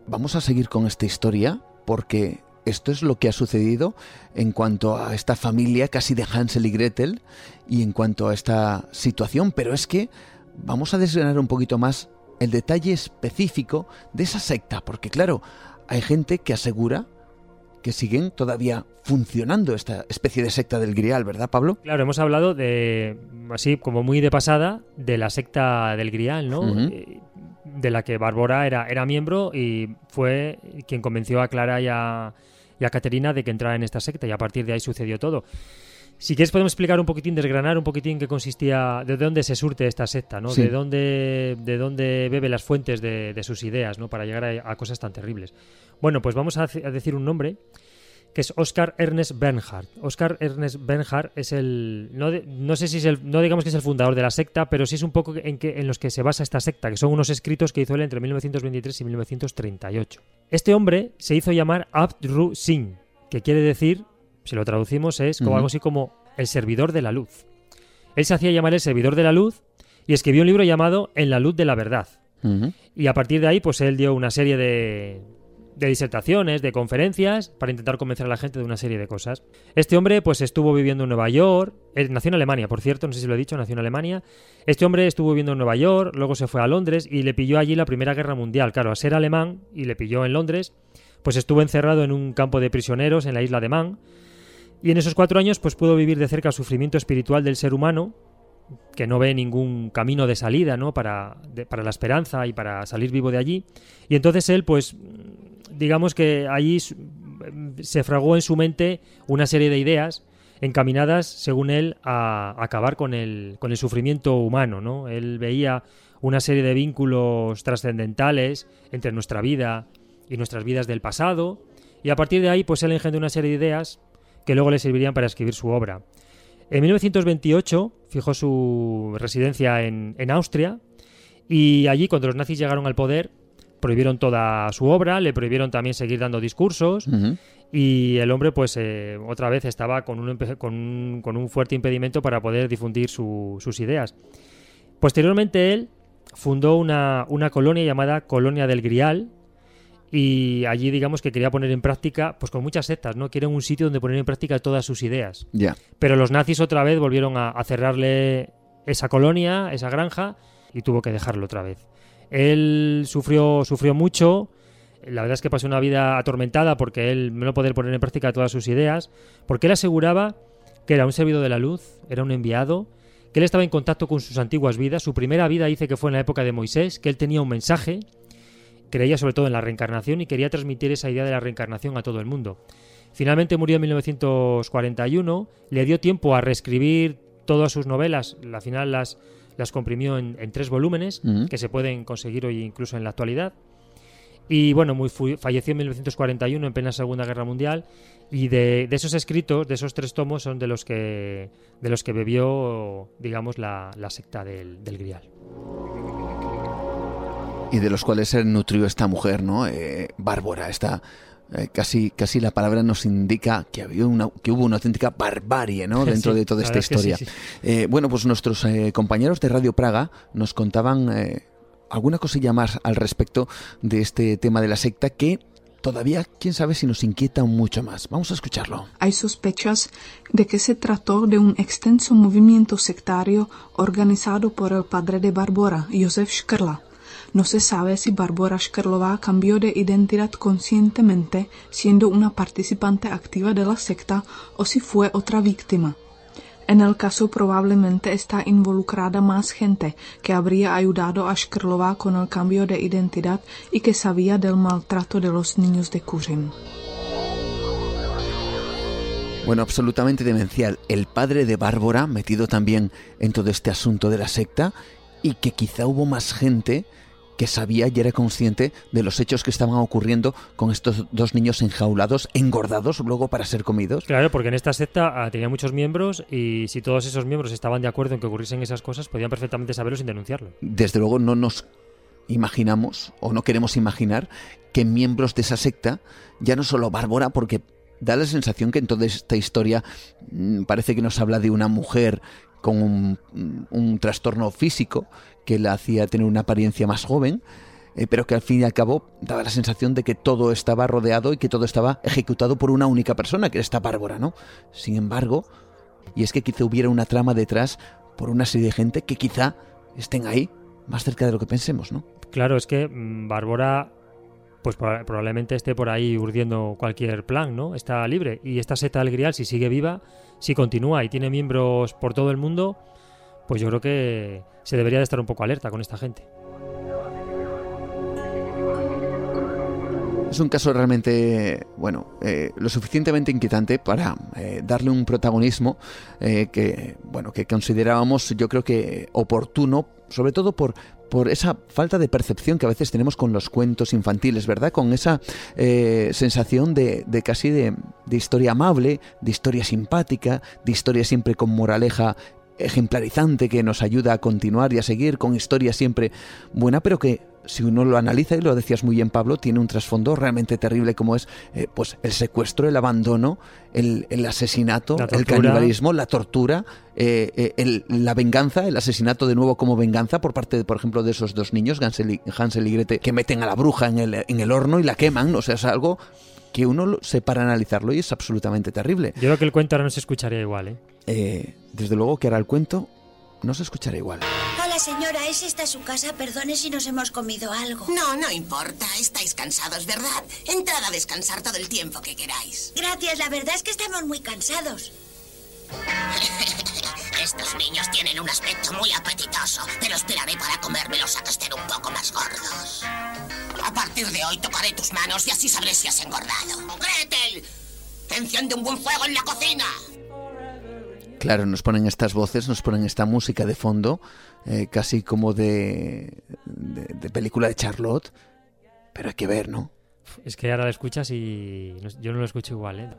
vamos a seguir con esta historia porque esto es lo que ha sucedido en cuanto a esta familia casi de Hansel y Gretel y en cuanto a esta situación, pero es que vamos a desgranar un poquito más el detalle específico de esa secta, porque claro, hay gente que asegura que siguen todavía funcionando esta especie de secta del Grial, ¿verdad, Pablo? Claro, hemos hablado de, así como muy de pasada, de la secta del Grial, ¿no? Eh, de la que Bárbara era, era miembro y fue quien convenció a Clara y a, y a Caterina de que entrara en esta secta y a partir de ahí sucedió todo. Si quieres podemos explicar un poquitín, desgranar un poquitín qué consistía, de dónde se surte esta secta, ¿no? De dónde, de dónde bebe las fuentes de, sus ideas, ¿no? Para llegar a, cosas tan terribles. Bueno, pues vamos a, decir un nombre que es Oscar Ernest Bernhardt. Oscar Ernest Bernhardt es el no, no sé si es el no digamos que es el fundador de la secta, pero sí es un poco en que en los que se basa esta secta, que son unos escritos que hizo él entre 1923 y 1938. Este hombre se hizo llamar Abd Ru Singh, que quiere decir si lo traducimos, es como algo así como el servidor de la luz. Él se hacía llamar el servidor de la luz y escribió un libro llamado En la luz de la verdad. Y a partir de ahí, pues él dio una serie de, de disertaciones, de conferencias, para intentar convencer a la gente de una serie de cosas. Este hombre, pues estuvo viviendo en Nueva York, nació en Alemania, por cierto, no sé si lo he dicho, nació en Alemania. Este hombre estuvo viviendo en Nueva York, luego se fue a Londres y le pilló allí la Primera Guerra Mundial. Claro, a ser alemán y le pilló en Londres, pues estuvo encerrado en un campo de prisioneros en la isla de Man y en esos cuatro años pues pudo vivir de cerca el sufrimiento espiritual del ser humano que no ve ningún camino de salida, ¿no? Para, para la esperanza y para salir vivo de allí. Y entonces él, pues, digamos que allí se fragó en su mente una serie de ideas encaminadas, según él, a acabar con el, con el sufrimiento humano, ¿no? Él veía una serie de vínculos trascendentales entre nuestra vida y nuestras vidas del pasado, y a partir de ahí, pues él engendró una serie de ideas que luego le servirían para escribir su obra. En 1928 fijó su residencia en, Austria y allí cuando los nazis llegaron al poder prohibieron toda su obra, le prohibieron también seguir dando discursos y el hombre pues eh, otra vez estaba con un, con un, fuerte impedimento para poder difundir sus ideas. Posteriormente él fundó una, una colonia llamada Colonia del Grial, y allí digamos que quería poner en práctica, pues con muchas sectas, ¿no? Quieren un sitio donde poner en práctica todas sus ideas. Ya. Pero los nazis otra vez volvieron a, cerrarle esa colonia, esa granja, y tuvo que dejarlo otra vez. Él sufrió, sufrió mucho, la verdad es que pasó una vida atormentada porque él no poder poner en práctica todas sus ideas, porque él aseguraba que era un servidor de la luz, era un enviado, que él estaba en contacto con sus antiguas vidas, su primera vida dice que fue en la época de Moisés, que él tenía un mensaje, creía sobre todo en la reencarnación y quería transmitir esa idea de la reencarnación a todo el mundo. Finalmente murió en 1941, le dio tiempo a reescribir todas sus novelas, al final las, las comprimió en, tres volúmenes, que se pueden conseguir hoy incluso en la actualidad. Y bueno, muy falleció en 1941 en plena Segunda Guerra Mundial y de, esos escritos, de esos tres tomos, son de los que, de los que bebió, digamos, la, secta del, del Grial y de los cuales se nutrió esta mujer, ¿no? Eh, Bárbara, esta eh, casi, casi la palabra nos indica que, había una, que hubo una auténtica barbarie ¿no? (laughs) dentro de toda esta historia. Eh, bueno, pues nuestros compañeros de Radio Praga nos contaban alguna cosilla más al respecto de este tema de la secta que todavía quién sabe si nos inquieta mucho más. Vamos a escucharlo. Hay sospechas de que se trató de un extenso movimiento sectario organizado por el padre de Barbora, Josef Škrla. No se sabe si Barbara Škrlová cambió de identidad conscientemente siendo una participante activa de la secta o si fue otra víctima. En el caso probablemente está involucrada más gente que habría ayudado a Škrlová con el cambio de identidad y que sabía del maltrato de los niños de Kurim. Bueno, absolutamente demencial. El padre de Bárbara, metido también en todo este asunto de la secta, y que quizá hubo más gente que sabía y era consciente de los hechos que estaban ocurriendo con estos dos niños enjaulados, engordados luego para ser comidos. Claro, porque en esta secta ah, tenía muchos miembros y si todos esos miembros estaban de acuerdo en que ocurriesen esas cosas, podían perfectamente saberlo sin denunciarlo. Desde luego no nos imaginamos o no queremos imaginar que miembros de esa secta, ya no solo Bárbara, porque da la sensación que en toda esta historia mm, parece que nos habla de una mujer con un, un trastorno físico que la hacía tener una apariencia más joven, eh, pero que al fin y al cabo daba la sensación de que todo estaba rodeado y que todo estaba ejecutado por una única persona, que era esta Bárbara, ¿no? Sin embargo, y es que quizá hubiera una trama detrás por una serie de gente que quizá estén ahí, más cerca de lo que pensemos, ¿no? Claro, es que mm, Bárbara pues probablemente esté por ahí urdiendo cualquier plan, ¿no? Está libre. Y esta seta del Grial, si sigue viva, si continúa y tiene miembros por todo el mundo, pues yo creo que se debería de estar un poco alerta con esta gente. Es un caso realmente, bueno, eh, lo suficientemente inquietante para eh, darle un protagonismo eh, que, bueno, que considerábamos, yo creo que oportuno, sobre todo por, por esa falta de percepción que a veces tenemos con los cuentos infantiles, ¿verdad? Con esa sensación de, de casi de, de, historia amable, de historia simpática, de historia siempre con moraleja ejemplarizante que nos ayuda a continuar y a seguir con historia siempre buena, pero que si uno lo analiza, y lo decías muy bien Pablo, tiene un trasfondo realmente terrible como es eh, pues el secuestro, el abandono, el, asesinato, el canibalismo, la tortura, eh, eh, la venganza, el asesinato de nuevo como venganza por parte, de, por ejemplo, de esos dos niños, Hansel y, Hansel y Grete, que meten a la bruja en el, en el horno y la queman, o sea, es algo que uno se para analizarlo y es absolutamente terrible. Yo creo que el cuento ahora no se escucharía igual, ¿eh? Eh desde luego que ahora el cuento no se escuchará igual. Hola señora, ¿es esta su casa? Perdone si nos hemos comido algo. No, no importa. Estáis cansados, ¿verdad? Entrad a descansar todo el tiempo que queráis. Gracias, la verdad es que estamos muy cansados. (laughs) Estos niños tienen un aspecto muy apetitoso, pero esperaré para comérmelos a que estén un poco más gordos. A partir de hoy tocaré tus manos y así sabré si has engordado. ¡Gretel! ¡Enciende un buen fuego en la cocina! Claro, nos ponen estas voces, nos ponen esta música de fondo, eh, casi como de, de, película de Charlotte, pero hay que ver, ¿no? Es que ahora la escuchas y yo no lo escucho igual, ¿eh?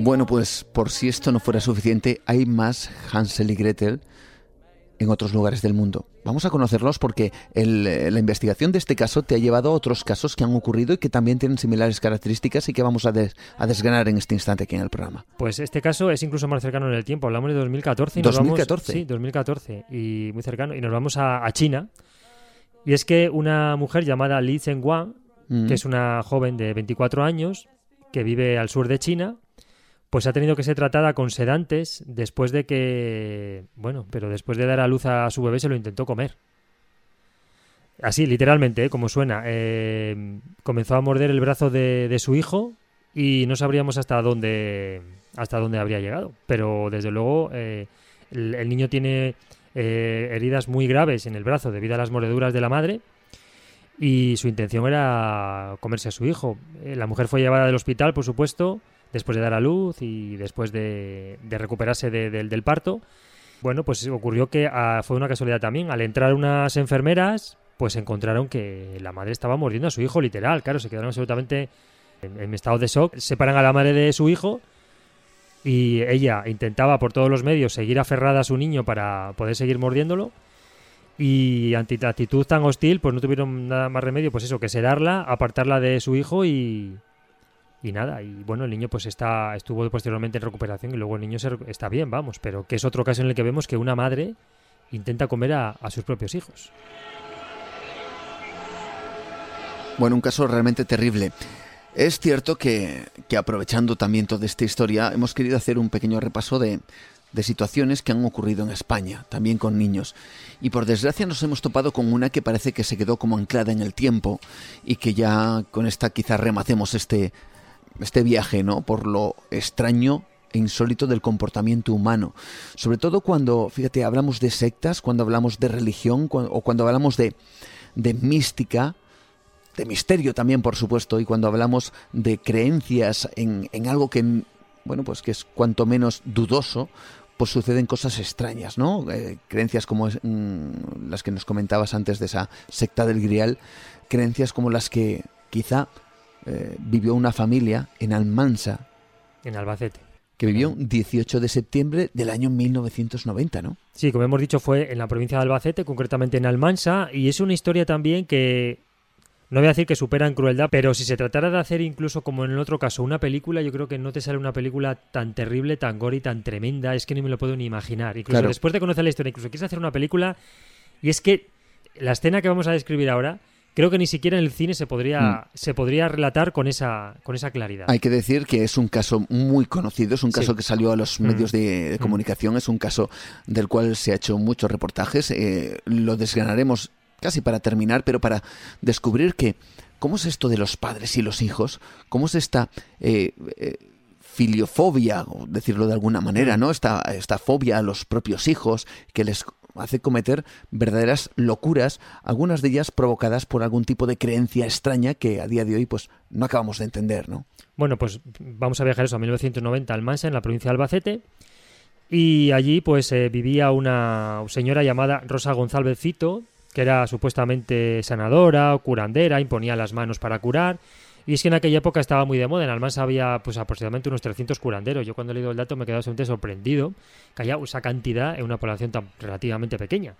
Bueno, pues por si esto no fuera suficiente, hay más Hansel y Gretel en otros lugares del mundo. Vamos a conocerlos porque eh, la investigación de este caso te ha llevado a otros casos que han ocurrido y que también tienen similares características y que vamos a, a desgranar en este instante aquí en el programa. Pues este caso es incluso más cercano en el tiempo. Hablamos de 2014. Y 2014. sí, 2014 y muy cercano. Y nos vamos a, China. Y es que una mujer llamada Li Zhenguang, mm. que es una joven de 24 años, que vive al sur de China, pues ha tenido que ser tratada con sedantes después de que, bueno, pero después de dar a luz a su bebé se lo intentó comer. Así, literalmente, ¿eh? como suena. Eh, comenzó a morder el brazo de, su hijo y no sabríamos hasta dónde, hasta dónde habría llegado. Pero desde luego eh, el, niño tiene heridas muy graves en el brazo debido a las mordeduras de la madre y su intención era comerse a su hijo. la mujer fue llevada del hospital, por supuesto, después de dar a luz y después de, recuperarse del parto. Bueno, pues ocurrió que ah, fue una casualidad también. Al entrar unas enfermeras, pues encontraron que la madre estaba mordiendo a su hijo, literal. Claro, se quedaron absolutamente en, estado de shock. Separan a la madre de su hijo y ella intentaba por todos los medios seguir aferrada a su niño para poder seguir mordiéndolo. Y ante la actitud tan hostil, pues no tuvieron nada más remedio, pues eso, que sedarla, apartarla de su hijo y, y nada, y bueno, el niño pues está estuvo posteriormente en recuperación y luego el niño está bien, vamos, pero que es otro caso en el que vemos que una madre intenta comer a, sus propios hijos. Bueno, un caso realmente terrible. Es cierto que, que, aprovechando también toda esta historia, hemos querido hacer un pequeño repaso de, de, situaciones que han ocurrido en España, también con niños. Y por desgracia nos hemos topado con una que parece que se quedó como anclada en el tiempo y que ya con esta quizás remacemos este, este viaje, ¿no? Por lo extraño e insólito del comportamiento humano. Sobre todo cuando, fíjate, hablamos de sectas, cuando hablamos de religión o cuando hablamos de, de mística, de misterio también, por supuesto, y cuando hablamos de creencias en, en algo que, bueno, pues que es cuanto menos dudoso, pues suceden cosas extrañas, ¿no? Eh, creencias como mm, las que nos comentabas antes de esa secta del Grial, creencias como las que quizá eh, vivió una familia en Almansa. En Albacete. Que vivió un 18 de septiembre del año 1990, ¿no? Sí, como hemos dicho, fue en la provincia de Albacete, concretamente en Almansa, y es una historia también que no voy a decir que supera en crueldad, pero si se tratara de hacer incluso como en el otro caso una película, yo creo que no te sale una película tan terrible, tan gore y tan tremenda, es que ni me lo puedo ni imaginar. Incluso después de conocer la historia, incluso quieres hacer una película y es que la escena que vamos a describir ahora creo que ni siquiera en el cine se podría, mm. se podría relatar con esa, con esa claridad. Hay que decir que es un caso muy conocido, es un caso que salió a los mm. medios de, mm. comunicación, es un caso del cual se ha hecho muchos reportajes. Eh, lo desgranaremos casi para terminar, pero para descubrir que cómo es esto de los padres y los hijos, cómo es esta... Eh, eh, filiofobia, o decirlo de alguna manera, ¿no? Esta, esta fobia a los propios hijos que les hace cometer verdaderas locuras, algunas de ellas provocadas por algún tipo de creencia extraña que a día de hoy pues no acabamos de entender, ¿no? Bueno, pues vamos a viajar eso a 1990 al Mansa, en la provincia de Albacete, y allí pues eh, vivía una señora llamada Rosa González Cito, que era supuestamente sanadora o curandera, imponía las manos para curar, y es que en aquella época estaba muy de moda. En Almansa había pues aproximadamente unos 300 curanderos. Yo cuando he leído el dato me he quedado bastante sorprendido que haya esa cantidad en una población tan relativamente pequeña.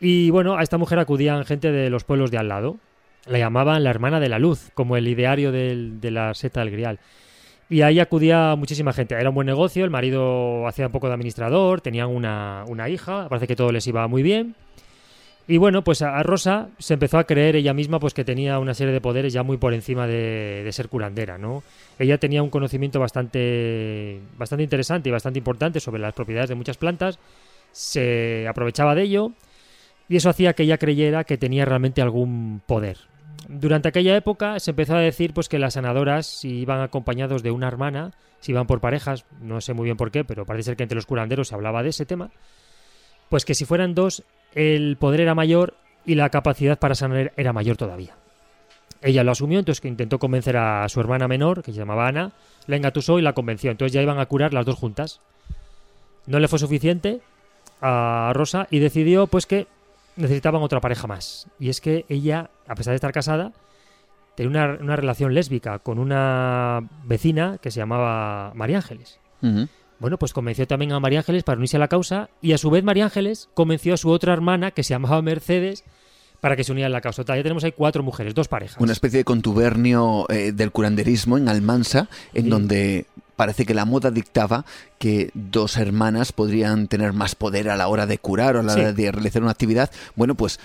Y bueno, a esta mujer acudían gente de los pueblos de al lado. La llamaban la hermana de la luz, como el ideario de la seta del Grial. Y ahí acudía muchísima gente. Era un buen negocio, el marido hacía un poco de administrador, tenían una, una hija, parece que todo les iba muy bien. Y bueno, pues a Rosa se empezó a creer ella misma pues que tenía una serie de poderes ya muy por encima de, ser curandera, ¿no? Ella tenía un conocimiento bastante, bastante interesante y bastante importante sobre las propiedades de muchas plantas, se aprovechaba de ello y eso hacía que ella creyera que tenía realmente algún poder. durante aquella época se empezó a decir pues que las sanadoras si iban acompañados de una hermana, si iban por parejas, no sé muy bien por qué, pero parece ser que entre los curanderos se hablaba de ese tema, pues que si fueran dos el poder era mayor y la capacidad para sanar era mayor todavía. Ella lo asumió, entonces que intentó convencer a su hermana menor, que se llamaba Ana, la engatusó y la convenció. Entonces ya iban a curar las dos juntas. No le fue suficiente a Rosa y decidió pues que necesitaban otra pareja más. Y es que ella, a pesar de estar casada, tenía una, relación lésbica con una vecina que se llamaba María Ángeles. Bueno, pues convenció también a María Ángeles para unirse a la causa y a su vez María Ángeles convenció a su otra hermana que se llamaba Mercedes para que se uniera a la causa. Ya tenemos ahí cuatro mujeres, dos parejas. Una especie de contubernio eh, del curanderismo en Almansa, en donde parece que la moda dictaba que dos hermanas podrían tener más poder a la hora de curar o a la hora de realizar una actividad. Bueno, pues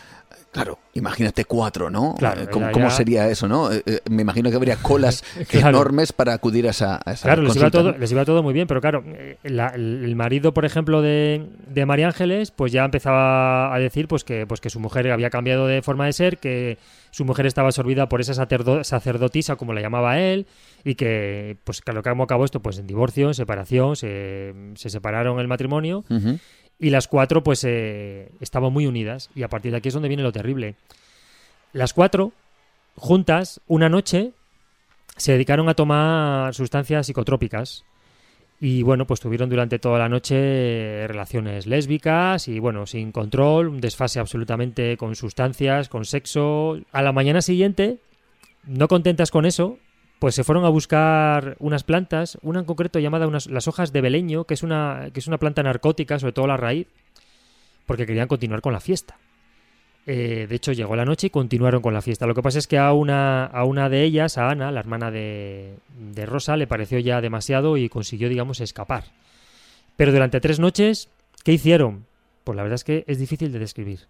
Claro, imagínate cuatro, ¿no? Claro, eh, ¿Cómo, sería eso, no? Eh, eh, me imagino que habría (laughs) colas enormes para acudir a esa, a Claro, les iba, todo, les iba, todo, muy bien, pero claro, el marido, por ejemplo, de, de, María Ángeles, pues ya empezaba a decir pues que, pues que su mujer había cambiado de forma de ser, que su mujer estaba absorbida por esa sacerdotisa, como la llamaba él, y que, pues claro, que acabó esto, pues en divorcio, en separación, se, se separaron el matrimonio. Y las cuatro, pues, eh, estaban muy unidas. Y a partir de aquí es donde viene lo terrible. Las cuatro, juntas, una noche, se dedicaron a tomar sustancias psicotrópicas. Y bueno, pues tuvieron durante toda la noche relaciones lésbicas y bueno, sin control, un desfase absolutamente con sustancias, con sexo. A la mañana siguiente, no contentas con eso, pues se fueron a buscar unas plantas, una en concreto llamada unas, las hojas de beleño, que es, una, que es una planta narcótica, sobre todo la raíz, porque querían continuar con la fiesta. Eh, de hecho, llegó la noche y continuaron con la fiesta. Lo que pasa es que a una, a una de ellas, a Ana, la hermana de, de Rosa, le pareció ya demasiado y consiguió, digamos, escapar. Pero durante tres noches, ¿qué hicieron? Pues la verdad es que es difícil de describir.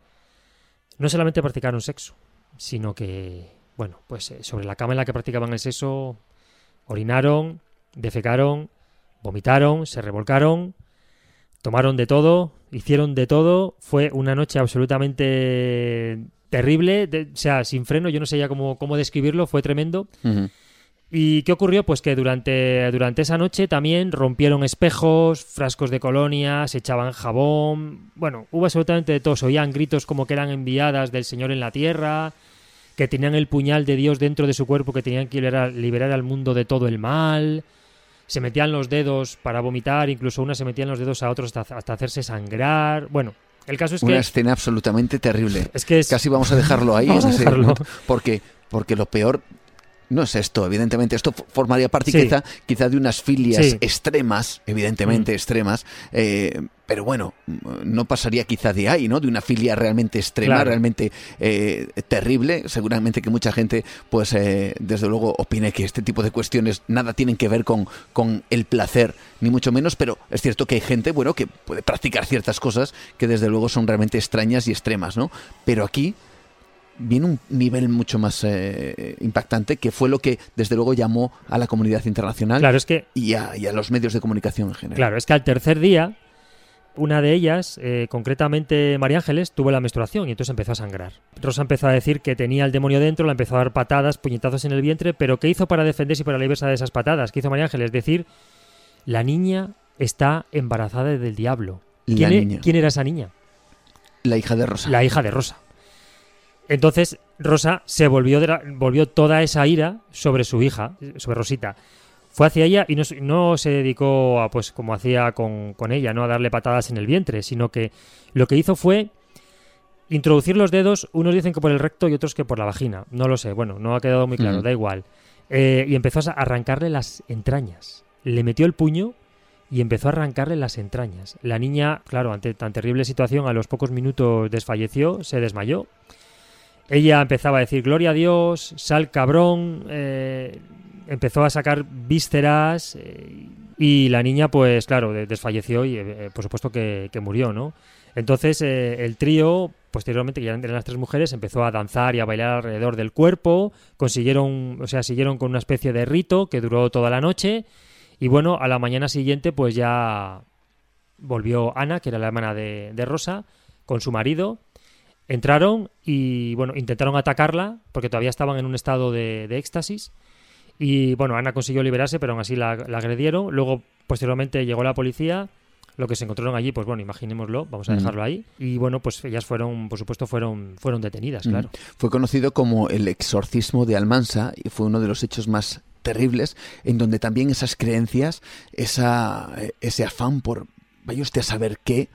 No solamente practicaron sexo, sino que bueno, pues eh, sobre la cama en la que practicaban el sexo, orinaron, defecaron, vomitaron, se revolcaron, tomaron de todo, hicieron de todo. Fue una noche absolutamente terrible, o sea, sin freno, yo no sé ya cómo, cómo describirlo, fue tremendo. ¿Y qué ocurrió? Pues que durante, durante esa noche también rompieron espejos, frascos de colonia, se echaban jabón. Bueno, hubo absolutamente de todo. Se oían gritos como que eran enviadas del Señor en la tierra que tenían el puñal de Dios dentro de su cuerpo, que tenían que liberar, al mundo de todo el mal. Se metían los dedos para vomitar, incluso una se metían los dedos a otros hasta, hacerse sangrar. Bueno, el caso es que. Una escena absolutamente terrible. Es que Casi vamos a dejarlo ahí. (laughs) Porque, porque lo peor no es esto, evidentemente. Esto formaría parte quizá, de unas filias extremas, evidentemente mm. extremas, eh, pero bueno, no pasaría quizá de ahí, ¿no? De una filia realmente extrema, realmente eh, terrible. Seguramente que mucha gente, pues, eh, desde luego, opine que este tipo de cuestiones nada tienen que ver con, con el placer, ni mucho menos, pero es cierto que hay gente, bueno, que puede practicar ciertas cosas que desde luego son realmente extrañas y extremas, ¿no? Pero aquí viene un nivel mucho más eh, impactante, que fue lo que desde luego llamó a la comunidad internacional claro, es que, y, a, los medios de comunicación en general. Claro, es que al tercer día, una de ellas, eh, concretamente María Ángeles, tuvo la menstruación y entonces empezó a sangrar. Rosa empezó a decir que tenía el demonio dentro, la empezó a dar patadas, puñetazos en el vientre, pero ¿qué hizo para defenderse y para librarse de esas patadas? ¿Qué hizo María Ángeles? Decir, la niña está embarazada del diablo. ¿Quién, e-, ¿Quién era esa niña? La hija de Rosa. La hija de Rosa. Entonces Rosa se volvió, volvió toda esa ira sobre su hija, sobre Rosita. Fue hacia ella y no, se dedicó a, pues, como hacía con, ella, no a darle patadas en el vientre, sino que lo que hizo fue introducir los dedos, unos dicen que por el recto y otros que por la vagina. No lo sé, bueno, no ha quedado muy claro, da igual. Eh, y empezó a arrancarle las entrañas. Le metió el puño y empezó a arrancarle las entrañas. La niña, claro, ante tan terrible situación, a los pocos minutos desfalleció, se desmayó ella empezaba a decir, gloria a Dios, sal cabrón, eh, empezó a sacar vísceras eh, y la niña, pues claro, desfalleció y eh, por supuesto que, murió, ¿no? Entonces el trío, posteriormente, que ya eran las tres mujeres, empezó a danzar y a bailar alrededor del cuerpo, consiguieron, o sea, siguieron con una especie de rito que duró toda la noche y bueno, a la mañana siguiente pues ya volvió Ana, que era la hermana de Rosa, con su marido entraron y bueno, intentaron atacarla porque todavía estaban en un estado de, éxtasis. Y bueno, Ana consiguió liberarse, pero aún así la, agredieron. Luego, posteriormente, llegó la policía. Lo que se encontraron allí, pues bueno, imaginémoslo, vamos a dejarlo ahí. Y bueno, pues ellas fueron, por supuesto, fueron, fueron detenidas, claro. Fue conocido como el exorcismo de Almansa y fue uno de los hechos más terribles en donde también esas creencias, esa, ese afán por, vaya usted a saber qué,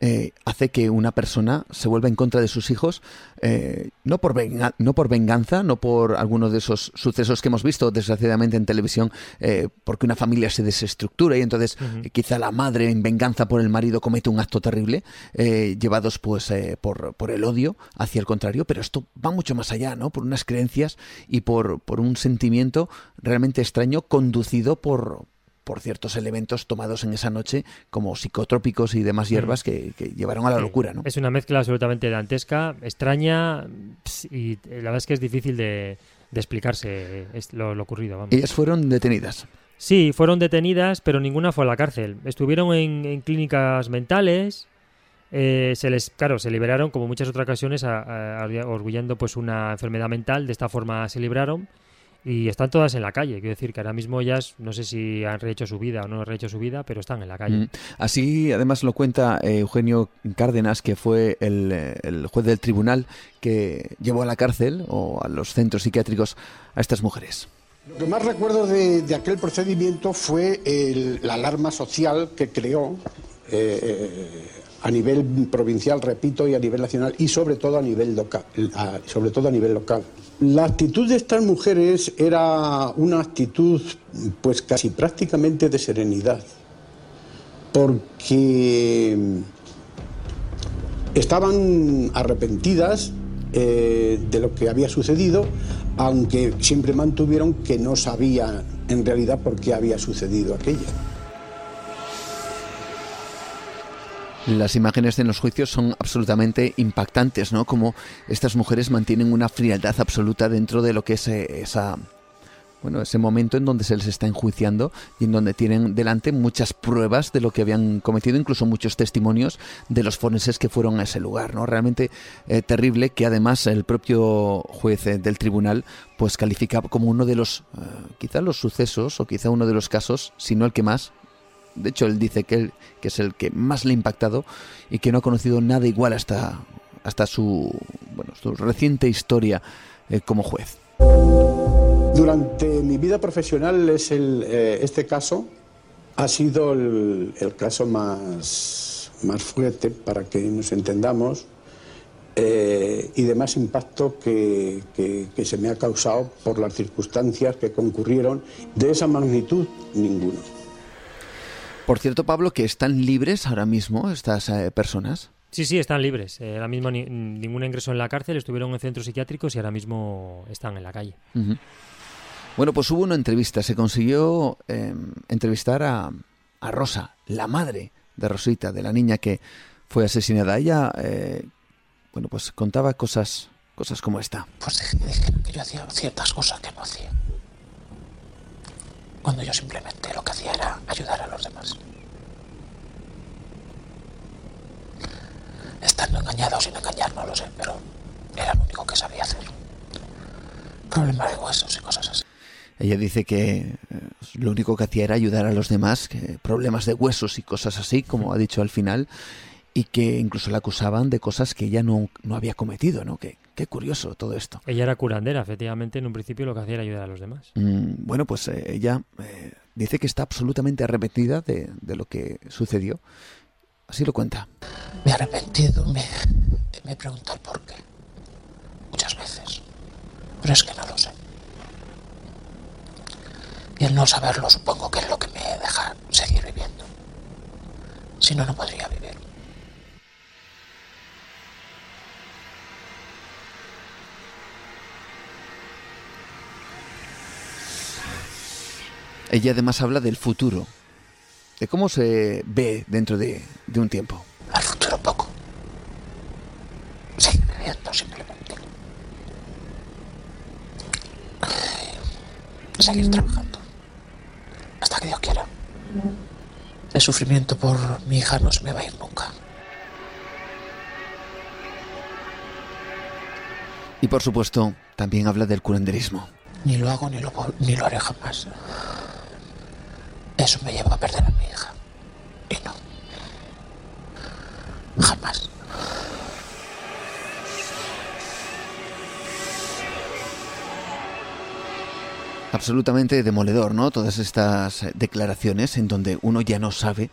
eh, hace que una persona se vuelva en contra de sus hijos, eh, no, por no por venganza, no por alguno de esos sucesos que hemos visto desgraciadamente en televisión, eh, porque una familia se desestructura y entonces quizá la madre en venganza por el marido comete un acto terrible, llevados pues por, por, el odio hacia el contrario, pero esto va mucho más allá, ¿no? Por unas creencias y por, por un sentimiento realmente extraño conducido por, por ciertos elementos tomados en esa noche como psicotrópicos y demás hierbas que, llevaron a la locura. ¿no? Es una mezcla absolutamente dantesca, extraña y la verdad es que es difícil de, explicarse lo, ocurrido. Ellas fueron detenidas. Sí, fueron detenidas, pero ninguna fue a la cárcel. Estuvieron en, clínicas mentales. Eh, se les, claro, se liberaron como muchas otras ocasiones, orgullendo pues una enfermedad mental. De esta forma se libraron y están todas en la calle. Quiero decir que ahora mismo ellas, no sé si han rehecho su vida o no han rehecho su vida, pero están en la calle. Mm. Así, además, lo cuenta eh, Eugenio Cárdenas, que fue el, el, juez del tribunal que llevó a la cárcel o a los centros psiquiátricos a estas mujeres. Lo que más recuerdo de, de aquel procedimiento fue el, la alarma social que creó. Eh, a nivel provincial, repito, y a nivel nacional, y sobre todo a nivel local. sobre todo a nivel local. La actitud de estas mujeres era una actitud, pues casi prácticamente de serenidad, porque estaban arrepentidas eh, de lo que había sucedido, aunque siempre mantuvieron que no sabían en realidad por qué había sucedido aquello. Las imágenes en los juicios son absolutamente impactantes, ¿no? Como estas mujeres mantienen una frialdad absoluta dentro de lo que es eh, esa bueno, ese momento en donde se les está enjuiciando y en donde tienen delante muchas pruebas de lo que habían cometido, incluso muchos testimonios de los forenses que fueron a ese lugar, ¿no? Realmente eh, terrible que además el propio juez eh, del tribunal pues califica como uno de los, quizá los sucesos o quizá uno de los casos, si no el que más, de hecho, él dice que, es el que más le ha impactado y que no ha conocido nada igual hasta, hasta su, bueno, su reciente historia eh, como juez. Durante mi vida profesional es eh, este caso ha sido el, caso más, más fuerte para que nos entendamos eh, y de más impacto que, que, se me ha causado por las circunstancias que concurrieron. De esa magnitud, ninguno. Por cierto, Pablo, que están libres ahora mismo estas eh, personas. Sí, sí, están libres. Eh, ahora mismo ningún ingreso en la cárcel, estuvieron en centros psiquiátricos y ahora mismo están en la calle. Bueno, pues hubo una entrevista, se consiguió em, entrevistar a, Rosa, la madre de Rosita, de la niña que fue asesinada. Ella, eh, bueno, pues contaba cosas, cosas como esta. Pues dije que yo hacía ciertas cosas que no hacía cuando yo simplemente lo que hacía era ayudar a los demás. Estando engañado sin engañar, no lo sé, pero era lo único que sabía hacer. Problemas de huesos y cosas así. Ella dice que eh, lo único que hacía era ayudar a los demás, que problemas de huesos y cosas así, como ha dicho al final, y que incluso la acusaban de cosas que ella no, no había cometido, ¿no? Que, Qué curioso todo esto. Ella era curandera, efectivamente, en un principio lo que hacía era ayudar a los demás. Mm, bueno, pues eh, ella eh, dice que está absolutamente arrepentida de, lo que sucedió. Así lo cuenta. Me he arrepentido, me, me he preguntado por qué. Muchas veces. Pero es que no lo sé. Y el no saberlo supongo que es lo que me deja seguir viviendo. Si no, no podría vivir. Ella además habla del futuro, de cómo se ve dentro de, un tiempo. Al futuro poco. Seguir viviendo simplemente. Seguir trabajando. Hasta que Dios quiera. El sufrimiento por mi hija no se me va a ir nunca. Y por supuesto, también habla del curanderismo. Ni lo hago ni lo, ni lo haré jamás. Eso me lleva a perder a mi hija. Y no. Jamás. Absolutamente demoledor, ¿no? Todas estas declaraciones en donde uno ya no sabe,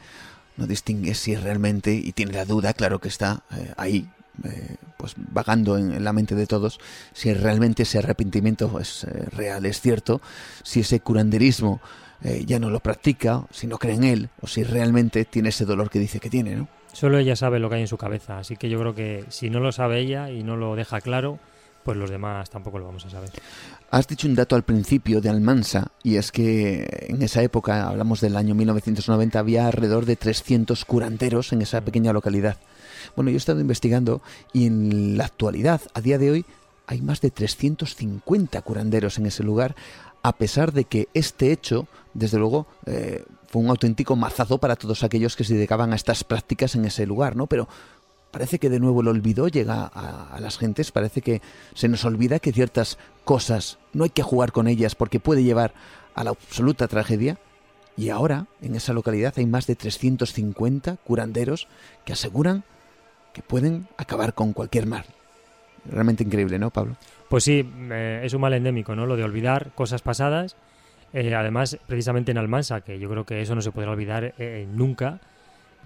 no distingue si realmente, y tiene la duda, claro que está eh, ahí, eh, pues vagando en, la mente de todos, si realmente ese arrepentimiento es eh, real, es cierto, si ese curanderismo ya no lo practica, si no cree en él, o si realmente tiene ese dolor que dice que tiene, ¿no? Solo ella sabe lo que hay en su cabeza, así que yo creo que si no lo sabe ella y no lo deja claro, pues los demás tampoco lo vamos a saber. Has dicho un dato al principio de Almansa, y es que en esa época, hablamos del año 1990, había alrededor de 300 curanderos en esa pequeña localidad. Bueno, yo he estado investigando y en la actualidad, a día de hoy, hay más de 350 curanderos en ese lugar, a pesar de que este hecho, desde luego, eh, fue un auténtico mazazo para todos aquellos que se dedicaban a estas prácticas en ese lugar, ¿no? Pero parece que de nuevo el olvido llega a, las gentes, parece que se nos olvida que ciertas cosas no hay que jugar con ellas porque puede llevar a la absoluta tragedia. Y ahora, en esa localidad, hay más de 350 curanderos que aseguran que pueden acabar con cualquier mal. Realmente increíble, ¿no, Pablo? Pues sí, eh, es un mal endémico, ¿no? Lo de olvidar cosas pasadas. Eh, además, precisamente en Almansa, que yo creo que eso no se podrá olvidar eh, nunca,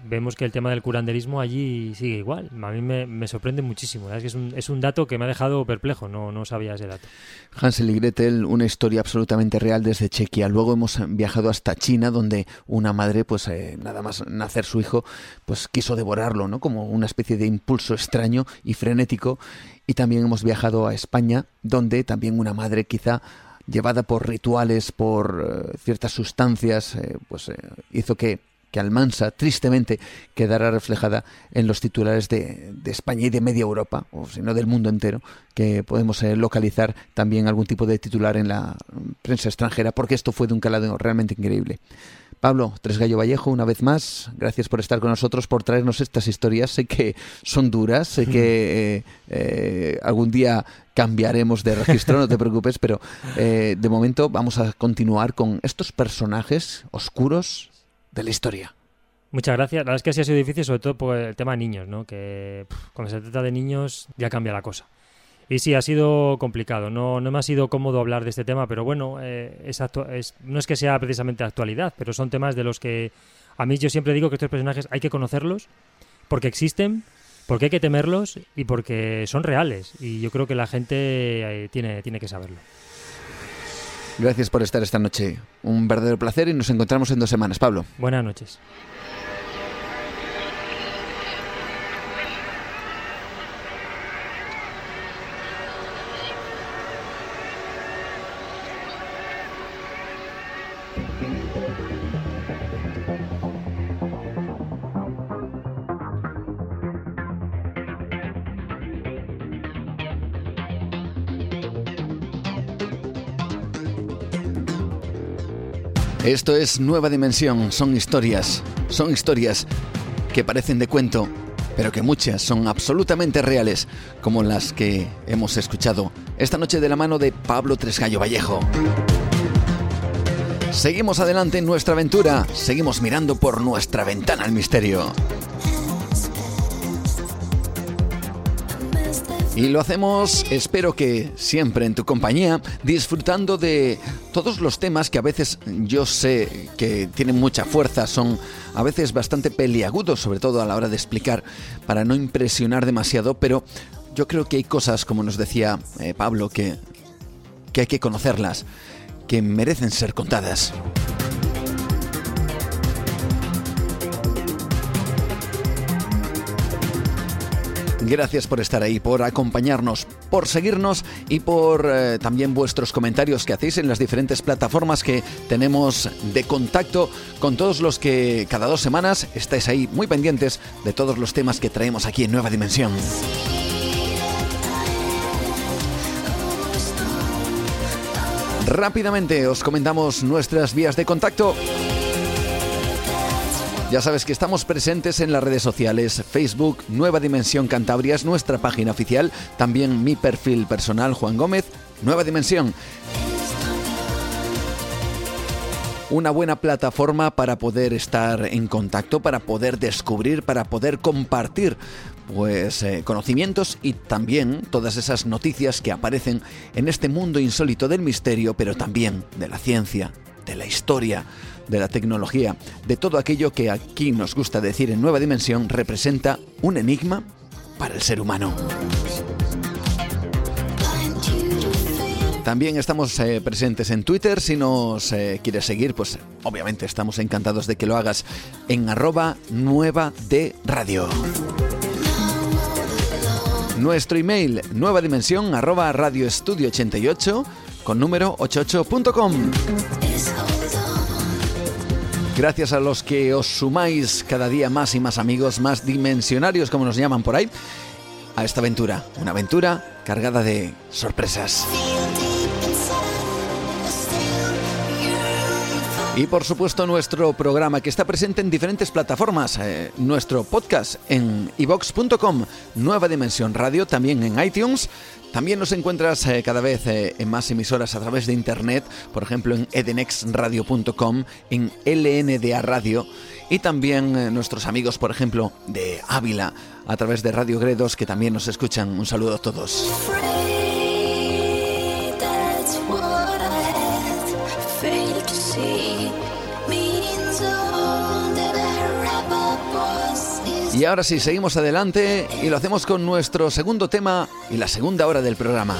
vemos que el tema del curanderismo allí sigue igual. A mí me, sorprende muchísimo. Es, que es, un, es, un, dato que me ha dejado perplejo, no, no sabía ese dato. Hansel y Gretel, una historia absolutamente real desde Chequia. Luego hemos viajado hasta China, donde una madre, pues eh, nada más nacer su hijo, pues quiso devorarlo, ¿no? Como una especie de impulso extraño y frenético. Y también hemos viajado a España, donde también una madre quizá llevada por rituales, por eh, ciertas sustancias, eh, pues hizo que que Almansa tristemente quedará reflejada en los titulares de, España y de media Europa, o si no del mundo entero, que podemos eh, localizar también algún tipo de titular en la prensa extranjera, porque esto fue de un calado realmente increíble. Pablo Tresgallo Vallejo, una vez más, gracias por estar con nosotros, por traernos estas historias. Sé que son duras, sé que eh, eh, algún día cambiaremos de registro, no te preocupes, pero de momento vamos a continuar con estos personajes oscuros, de la historia. Muchas gracias. La verdad es que sí ha sido difícil, sobre todo por el tema de niños, ¿no? Que cuando se trata de niños ya cambia la cosa. Y sí, ha sido complicado. No, no me ha sido cómodo hablar de este tema, pero bueno, eh, es no es que sea precisamente actualidad, pero son temas de los que a mí yo siempre digo que estos personajes hay que conocerlos porque existen, porque hay que temerlos y porque son reales. Y yo creo que la gente eh, tiene, tiene que saberlo. Gracias por estar esta noche. Un verdadero placer y nos encontramos en dos semanas, Pablo. Buenas noches. Esto es Nueva Dimensión, son historias, son historias que parecen de cuento, pero que muchas son absolutamente reales, como las que hemos escuchado esta noche de la mano de Pablo Tresgallo Vallejo. Seguimos adelante en nuestra aventura, seguimos mirando por nuestra ventana al misterio. Y lo hacemos, espero que siempre en tu compañía, disfrutando de todos los temas que a veces yo sé que tienen mucha fuerza, son a veces bastante peliagudos, sobre todo a la hora de explicar, para no impresionar demasiado, pero yo creo que hay cosas, como nos decía eh, Pablo, que, que hay que conocerlas, que merecen ser contadas. Gracias por estar ahí, por acompañarnos, por seguirnos y por eh, también vuestros comentarios que hacéis en las diferentes plataformas que tenemos de contacto con todos los que cada dos semanas estáis ahí muy pendientes de todos los temas que traemos aquí en Nueva Dimensión. Rápidamente os comentamos nuestras vías de contacto. Ya sabes que estamos presentes en las redes sociales, Facebook, Nueva Dimensión Cantabria es nuestra página oficial, también mi perfil personal, Juan Gómez, Nueva Dimensión. Una buena plataforma para poder estar en contacto, para poder descubrir, para poder compartir pues eh, conocimientos y también todas esas noticias que aparecen en este mundo insólito del misterio, pero también de la ciencia, de la historia, de la tecnología, de todo aquello que aquí nos gusta decir en Nueva Dimensión representa un enigma para el ser humano. También estamos eh, presentes en Twitter. Si nos eh, quieres seguir, pues obviamente estamos encantados de que lo hagas en arroba nueva de radio. Nuestro email nueva dimensión arroba radioestudio 88 con número 88.com. Gracias a los que os sumáis cada día más y más amigos, más dimensionarios como nos llaman por ahí, a esta aventura. Una aventura cargada de sorpresas. Y por supuesto nuestro programa que está presente en diferentes plataformas, eh, nuestro podcast en ivox.com, Nueva Dimensión Radio, también en iTunes. También nos encuentras eh, cada vez eh, en más emisoras a través de internet, por ejemplo en edenexradio.com, en LNDA Radio y también nuestros amigos, por ejemplo, de Ávila, a través de Radio Gredos, que también nos escuchan. Un saludo a todos. Y ahora sí, seguimos adelante y lo hacemos con nuestro segundo tema y la segunda hora del programa.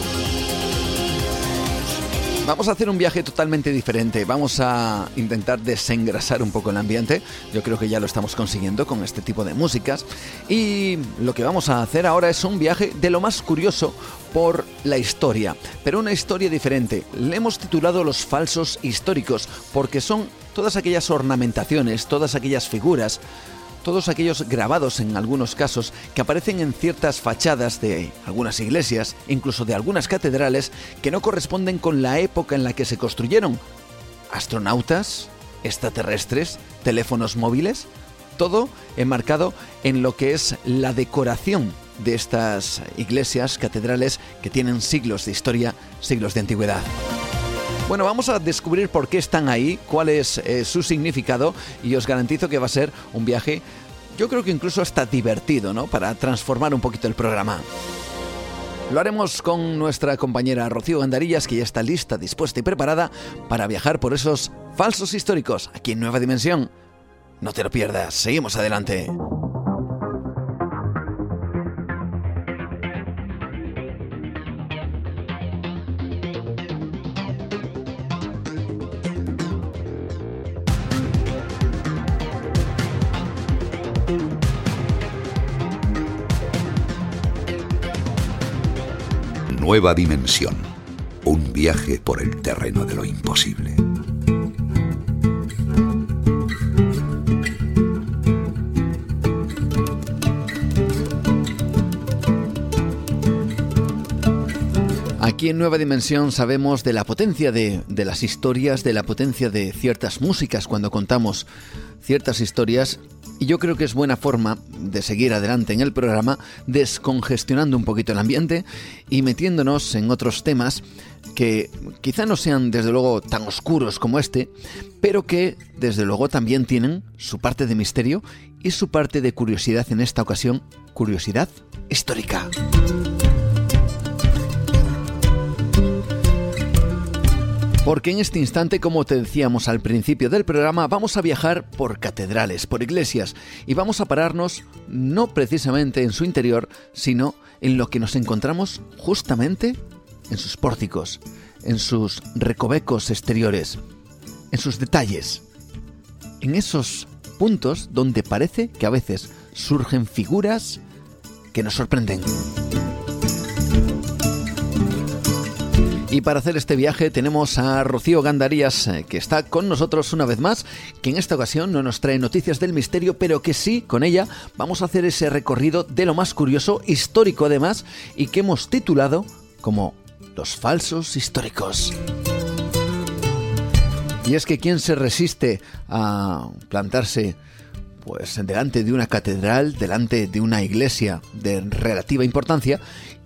Vamos a hacer un viaje totalmente diferente. Vamos a intentar desengrasar un poco el ambiente. Yo creo que ya lo estamos consiguiendo con este tipo de músicas. Y lo que vamos a hacer ahora es un viaje de lo más curioso por la historia. Pero una historia diferente. Le hemos titulado Los falsos históricos porque son todas aquellas ornamentaciones, todas aquellas figuras todos aquellos grabados en algunos casos que aparecen en ciertas fachadas de algunas iglesias, incluso de algunas catedrales, que no corresponden con la época en la que se construyeron. Astronautas, extraterrestres, teléfonos móviles, todo enmarcado en lo que es la decoración de estas iglesias, catedrales que tienen siglos de historia, siglos de antigüedad. Bueno, vamos a descubrir por qué están ahí, cuál es eh, su significado y os garantizo que va a ser un viaje, yo creo que incluso hasta divertido, ¿no? Para transformar un poquito el programa. Lo haremos con nuestra compañera Rocío Gandarillas, que ya está lista, dispuesta y preparada para viajar por esos falsos históricos aquí en Nueva Dimensión. No te lo pierdas, seguimos adelante. Nueva Dimensión. Un viaje por el terreno de lo imposible. Aquí en Nueva Dimensión sabemos de la potencia de, de, las historias, de la potencia de ciertas músicas cuando contamos ciertas historias y yo creo que es buena forma de seguir adelante en el programa, descongestionando un poquito el ambiente y metiéndonos en otros temas que quizá no sean desde luego tan oscuros como este, pero que desde luego también tienen su parte de misterio y su parte de curiosidad en esta ocasión, curiosidad histórica. Porque en este instante, como te decíamos al principio del programa, vamos a viajar por catedrales, por iglesias, y vamos a pararnos no precisamente en su interior, sino en lo que nos encontramos justamente en sus pórticos, en sus recovecos exteriores, en sus detalles, en esos puntos donde parece que a veces surgen figuras que nos sorprenden. Y para hacer este viaje tenemos a Rocío Gandarías, eh, que está con nosotros una vez más, que en esta ocasión no nos trae noticias del misterio, pero que sí, con ella vamos a hacer ese recorrido de lo más curioso, histórico además, y que hemos titulado como Los falsos históricos. Y es que quien se resiste a plantarse pues delante de una catedral, delante de una iglesia de relativa importancia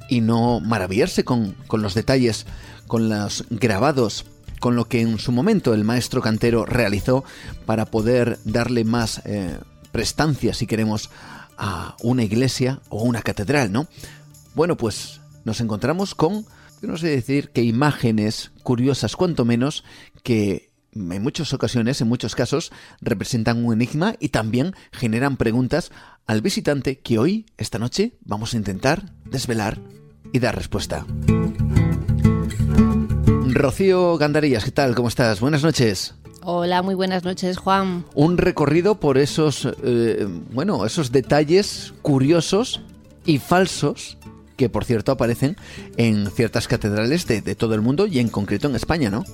y no maravillarse con, los detalles, con los grabados, con lo que en su momento el maestro cantero realizó para poder darle más eh, prestancia, si queremos, a una iglesia o una catedral, ¿no? Bueno, pues nos encontramos con, no sé decir, que imágenes curiosas, cuanto menos, que en muchas ocasiones, en muchos casos, representan un enigma y también generan preguntas al visitante que hoy, esta noche, vamos a intentar desvelar y dar respuesta. Rocío Gandarillas, ¿qué tal? ¿Cómo estás? Buenas noches. Hola, muy buenas noches, Juan. Un recorrido por esos, eh, bueno, esos detalles curiosos y falsos que, por cierto, aparecen en ciertas catedrales de, de todo el mundo y en concreto en España, ¿no?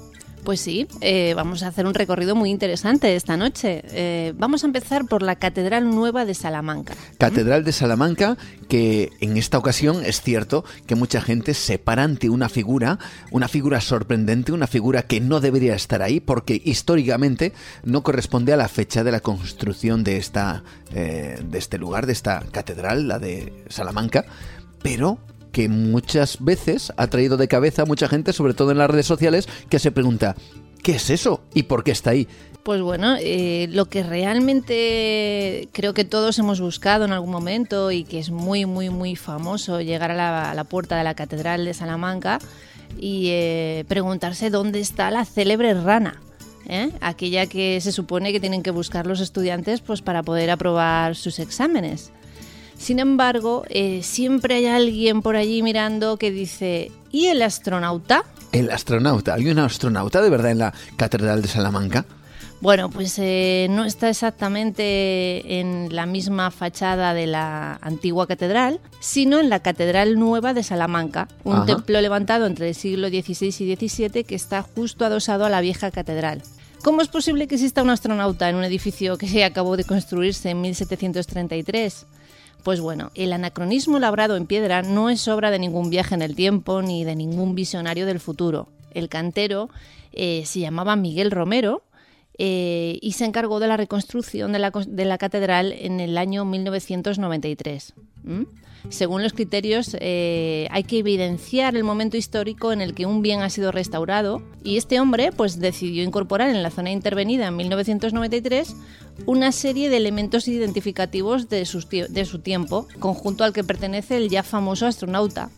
Pues sí, eh, vamos a hacer un recorrido muy interesante esta noche. Eh, vamos a empezar por la Catedral Nueva de Salamanca. Catedral de Salamanca, que en esta ocasión es cierto que mucha gente se para ante una figura, una figura sorprendente, una figura que no debería estar ahí porque históricamente no corresponde a la fecha de la construcción de, esta, eh, de este lugar, de esta catedral, la de Salamanca, pero que muchas veces ha traído de cabeza a mucha gente, sobre todo en las redes sociales, que se pregunta, ¿qué es eso? ¿Y por qué está ahí? Pues bueno, eh, lo que realmente creo que todos hemos buscado en algún momento y que es muy, muy, muy famoso, llegar a la, puerta de la Catedral de Salamanca y eh, preguntarse dónde está la célebre rana. ¿eh? aquella que se supone que tienen que buscar los estudiantes pues, para poder aprobar sus exámenes. Sin embargo, eh, siempre hay alguien por allí mirando que dice, ¿y el astronauta? El astronauta, ¿hay un astronauta de verdad en la Catedral de Salamanca? Bueno, pues eh, no está exactamente en la misma fachada de la antigua catedral, sino en la Catedral Nueva de Salamanca, un templo levantado entre el siglo XVI y XVII que está justo adosado a la vieja catedral. ¿Cómo es posible que exista un astronauta en un edificio que se acabó de construirse en 1733? Pues bueno, el anacronismo labrado en piedra no es obra de ningún viaje en el tiempo ni de ningún visionario del futuro. El cantero eh, se llamaba Miguel Romero eh, y se encargó de la reconstrucción de la, catedral en el año 1993. Según los criterios, eh, hay que evidenciar el momento histórico en el que un bien ha sido restaurado y este hombre pues, decidió incorporar en la zona intervenida en 1993 una serie de elementos identificativos de, de su tiempo, conjunto al que pertenece el ya famoso astronauta.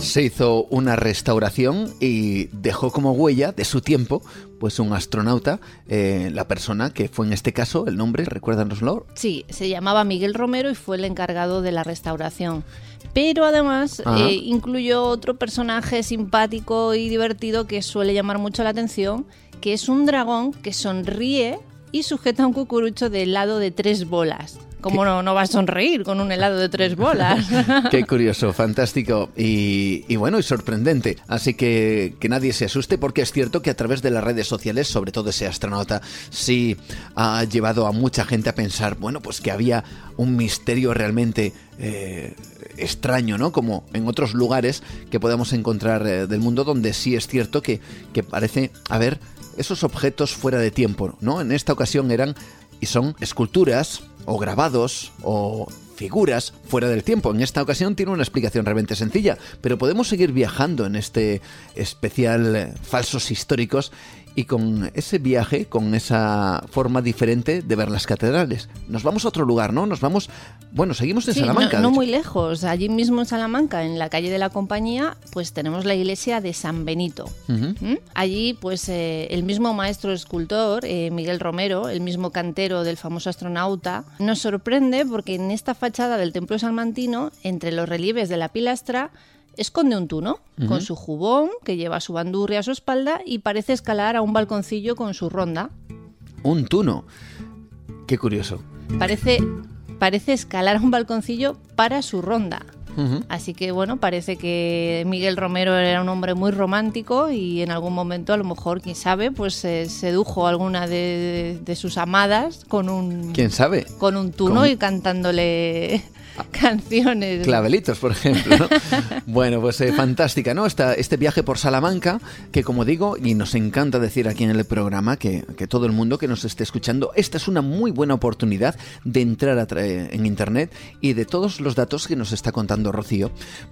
Se hizo una restauración y dejó como huella de su tiempo pues un astronauta, eh, la persona que fue en este caso, el nombre, recuérdanoslo. Sí, se llamaba Miguel Romero y fue el encargado de la restauración. Pero además eh, incluyó otro personaje simpático y divertido que suele llamar mucho la atención, que es un dragón que sonríe y sujeta un cucurucho de helado de tres bolas. ¿Cómo no, no va a sonreír con un helado de tres bolas? (laughs) Qué curioso, fantástico y, bueno, y sorprendente. Así que que nadie se asuste porque es cierto que a través de las redes sociales, sobre todo ese astronauta, sí ha llevado a mucha gente a pensar, bueno, pues que había un misterio realmente eh, extraño, ¿no? Como en otros lugares que podamos encontrar eh, del mundo donde sí es cierto que, que parece haber esos objetos fuera de tiempo, ¿no? En esta ocasión eran y son esculturas o grabados o figuras fuera del tiempo. En esta ocasión tiene una explicación realmente sencilla, pero podemos seguir viajando en este especial eh, falsos históricos y con ese viaje, con esa forma diferente de ver las catedrales. Nos vamos a otro lugar, ¿no? Nos vamos, bueno, seguimos en Salamanca. No, muy lejos, allí mismo en Salamanca, en la calle de la Compañía, pues tenemos la iglesia de San Benito. ¿Mm? Allí, pues eh, el mismo maestro escultor, eh, Miguel Romero, el mismo cantero del famoso astronauta, nos sorprende porque en esta fachada del templo salmantino, entre los relieves de la pilastra, esconde un tuno con su jubón, que lleva su bandurria a su espalda y parece escalar a un balconcillo con su ronda. Un tuno. Qué curioso. Parece, parece escalar a un balconcillo para su ronda. Así que bueno, parece que Miguel Romero era un hombre muy romántico y en algún momento a lo mejor, quién sabe, pues sedujo a alguna de, sus amadas con un... ¿Quién sabe? Con un tuno y cantándole (laughs) canciones. Clavelitos, por ejemplo. ¿no? (laughs) bueno, pues eh, fantástica, ¿no? Esta, este viaje por Salamanca, que como digo, y nos encanta decir aquí en el programa que, que todo el mundo que nos esté escuchando, esta es una muy buena oportunidad de entrar a en Internet y de todos los datos que nos está contando Rocío,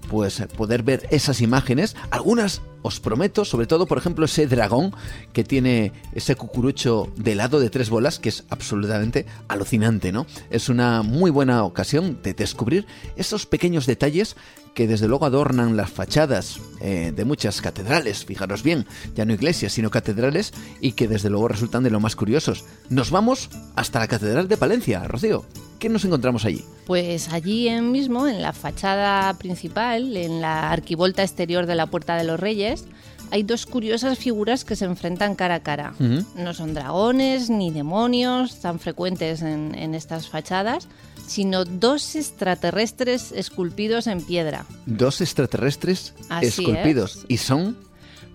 pues poder ver esas imágenes, algunas os prometo, sobre todo, por ejemplo, ese dragón que tiene ese cucurucho de lado de tres bolas, que es absolutamente alucinante, ¿no? Es una muy buena ocasión de descubrir esos pequeños detalles que desde luego adornan las fachadas eh, de muchas catedrales, fijaros bien, ya no iglesias, sino catedrales, y que desde luego resultan de lo más curiosos. Nos vamos hasta la Catedral de Palencia, Rocío. ¿Qué nos encontramos allí? Pues allí mismo, en la fachada principal, en la arquivolta exterior de la Puerta de los Reyes, hay dos curiosas figuras que se enfrentan cara a cara. No son dragones ni demonios tan frecuentes en, estas fachadas, sino dos extraterrestres esculpidos en piedra. Dos extraterrestres esculpidos. ¿Y son?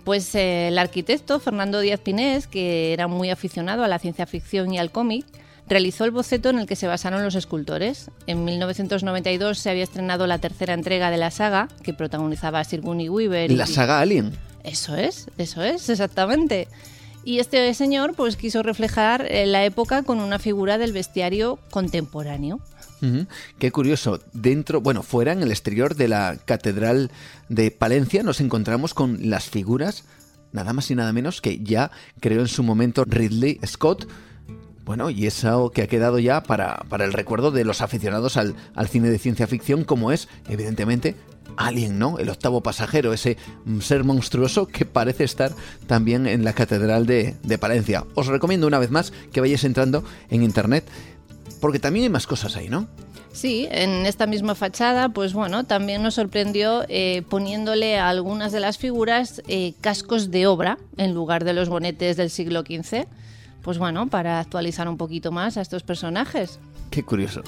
Pues eh, el arquitecto Fernando Díaz Pinés, que era muy aficionado a la ciencia ficción y al cómic, realizó el boceto en el que se basaron los escultores. En 1992 se había estrenado la tercera entrega de la saga, que protagonizaba a Sigourney Weaver. ¿La saga Alien? Eso es, eso es, exactamente. Y este señor pues quiso reflejar eh, la época con una figura del bestiario contemporáneo. Qué curioso. Dentro, bueno, fuera en el exterior de la Catedral de Palencia nos encontramos con las figuras, nada más y nada menos que ya creó en su momento Ridley Scott. Bueno, y eso que ha quedado ya para, para el recuerdo de los aficionados al, al cine de ciencia ficción, como es, evidentemente, Alien, ¿no? El octavo pasajero, ese ser monstruoso que parece estar también en la Catedral de, Palencia. Os recomiendo una vez más que vayáis entrando en internet, porque también hay más cosas ahí, ¿no? Sí, en esta misma fachada, pues bueno, también nos sorprendió eh, poniéndole a algunas de las figuras eh, cascos de obra en lugar de los bonetes del siglo XV. Pues bueno, para actualizar un poquito más a estos personajes. Qué curioso.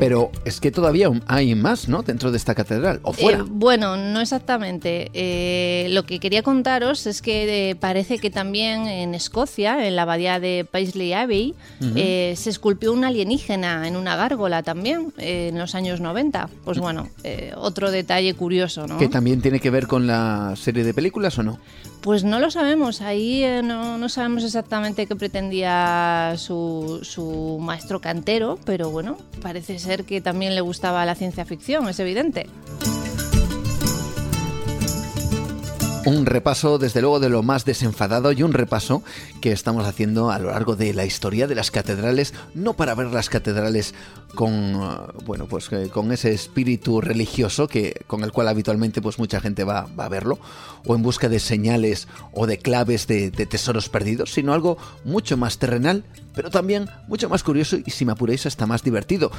Pero es que todavía hay más, ¿no? Dentro de esta catedral, o fuera. Eh, bueno, no exactamente. Eh, lo que quería contaros es que eh, parece que también en Escocia, en la abadía de Paisley Abbey, se esculpió un alienígena en una gárgola también, en los años 90. Pues bueno, otro detalle curioso, ¿no? ¿Que también tiene que ver con la serie de películas o no? Pues no lo sabemos, ahí no, no, sabemos exactamente qué pretendía su, su maestro cantero, pero bueno, parece ser que también le gustaba la ciencia ficción, es evidente. Un repaso, desde luego, de lo más desenfadado y un repaso que estamos haciendo a lo largo de la historia de las catedrales, no para ver las catedrales con, uh, bueno, pues eh, con ese espíritu religioso que, con el cual habitualmente pues mucha gente va, a verlo, o en busca de señales o de claves de, tesoros perdidos, sino algo mucho más terrenal, pero también mucho más curioso y, si me apuréis, hasta más divertido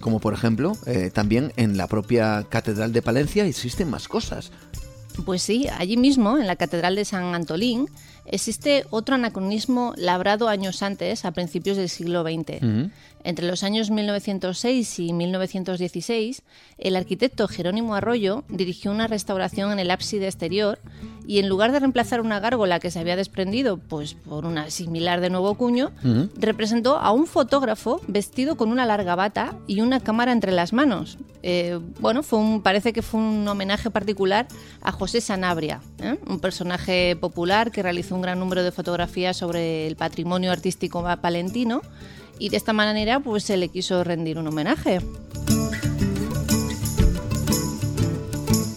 como por ejemplo eh, también en la propia Catedral de Palencia existen más cosas. Pues sí, allí mismo, en la Catedral de San Antolín, existe otro anacronismo labrado años antes, a principios del siglo XX. Entre los años 1906 y 1916, el arquitecto Jerónimo Arroyo dirigió una restauración en el ábside exterior y en lugar de reemplazar una gárgola que se había desprendido pues, por una similar de nuevo cuño, representó a un fotógrafo vestido con una larga bata y una cámara entre las manos. Eh, bueno, fue un, parece que fue un homenaje particular a José Sanabria, ¿eh? un personaje popular que realizó un gran número de fotografías sobre el patrimonio artístico palentino y de esta manera pues se le quiso rendir un homenaje.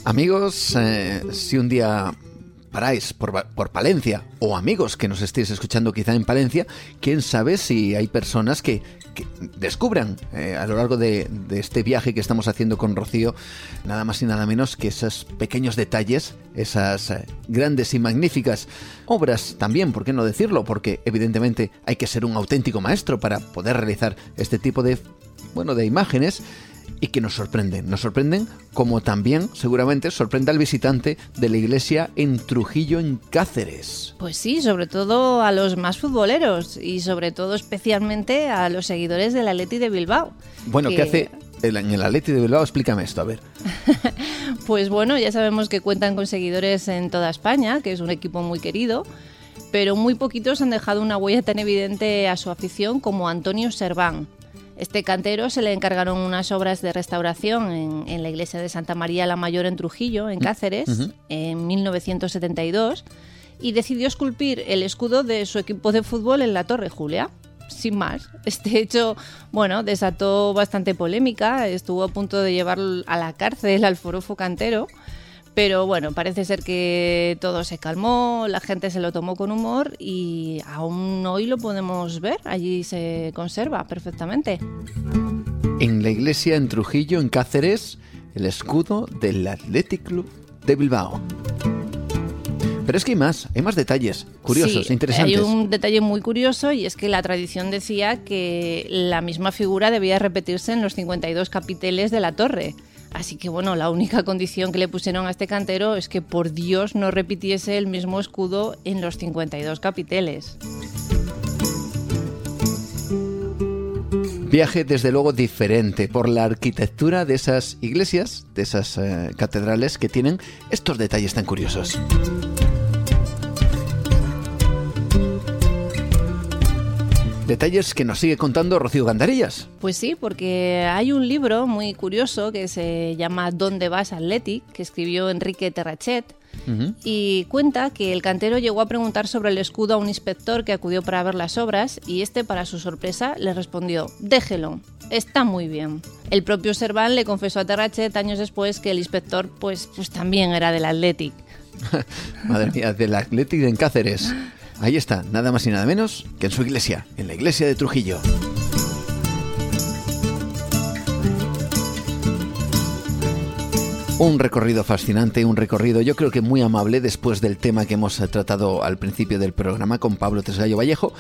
Amigos, eh, si un día paráis por, por, Palencia o amigos que nos estéis escuchando quizá en Palencia, quién sabe si hay personas que, descubran eh, a lo largo de, este viaje que estamos haciendo con Rocío, nada más y nada menos que esos pequeños detalles, esas eh, grandes y magníficas obras también, ¿por qué no decirlo? Porque evidentemente hay que ser un auténtico maestro para poder realizar este tipo de, bueno, de imágenes y que nos sorprenden. Nos sorprenden como también seguramente sorprende al visitante de la iglesia en Trujillo, en Cáceres. Pues sí, sobre todo a los más futboleros y sobre todo especialmente a los seguidores del Atleti de Bilbao. Bueno, ¿qué hace en el Atleti de Bilbao? Explícame esto, a ver. (laughs) pues bueno, ya sabemos que cuentan con seguidores en toda España, que es un equipo muy querido pero muy poquitos han dejado una huella tan evidente a su afición como Antonio Serván. Este cantero se le encargaron unas obras de restauración en, la iglesia de Santa María la Mayor en Trujillo, en Cáceres, en 1972, y decidió esculpir el escudo de su equipo de fútbol en la Torre Julia sin más. Este hecho, bueno, desató bastante polémica, estuvo a punto de llevar a la cárcel al forofo cantero, pero bueno, parece ser que todo se calmó, la gente se lo tomó con humor y aún hoy lo podemos ver, allí se conserva perfectamente. En la iglesia en Trujillo, en Cáceres, el escudo del Athletic Club de Bilbao. Pero es que hay más, hay más detalles curiosos, interesantes. Hay un detalle muy curioso y es que la tradición decía que la misma figura debía repetirse en los 52 capiteles de la torre. Así que bueno, la única (laughs) condición que le pusieron a este cantero es que por Dios no repitiese el mismo escudo en los 52 capiteles. Viaje desde luego diferente por la arquitectura de esas iglesias, de esas eh, catedrales que tienen estos detalles tan curiosos. Detalles que nos sigue contando Rocío Gandarillas. Pues sí, porque hay un libro muy curioso que se llama ¿Dónde vas, Athletic? que escribió Enrique Terrachet. Y cuenta que el cantero llegó a preguntar sobre el escudo a un inspector que acudió para ver las obras y este, para su sorpresa, le respondió, déjelo, está muy bien. El propio Serván le confesó a Terrachet años después que el inspector pues, pues también era del Athletic. (laughs) Madre mía, del Athletic en Cáceres. Ahí está, nada más y nada menos que en su iglesia, en la iglesia de Trujillo. Un recorrido fascinante, un recorrido yo creo que muy amable después del tema que hemos tratado al principio del programa con Pablo Tesayo Vallejo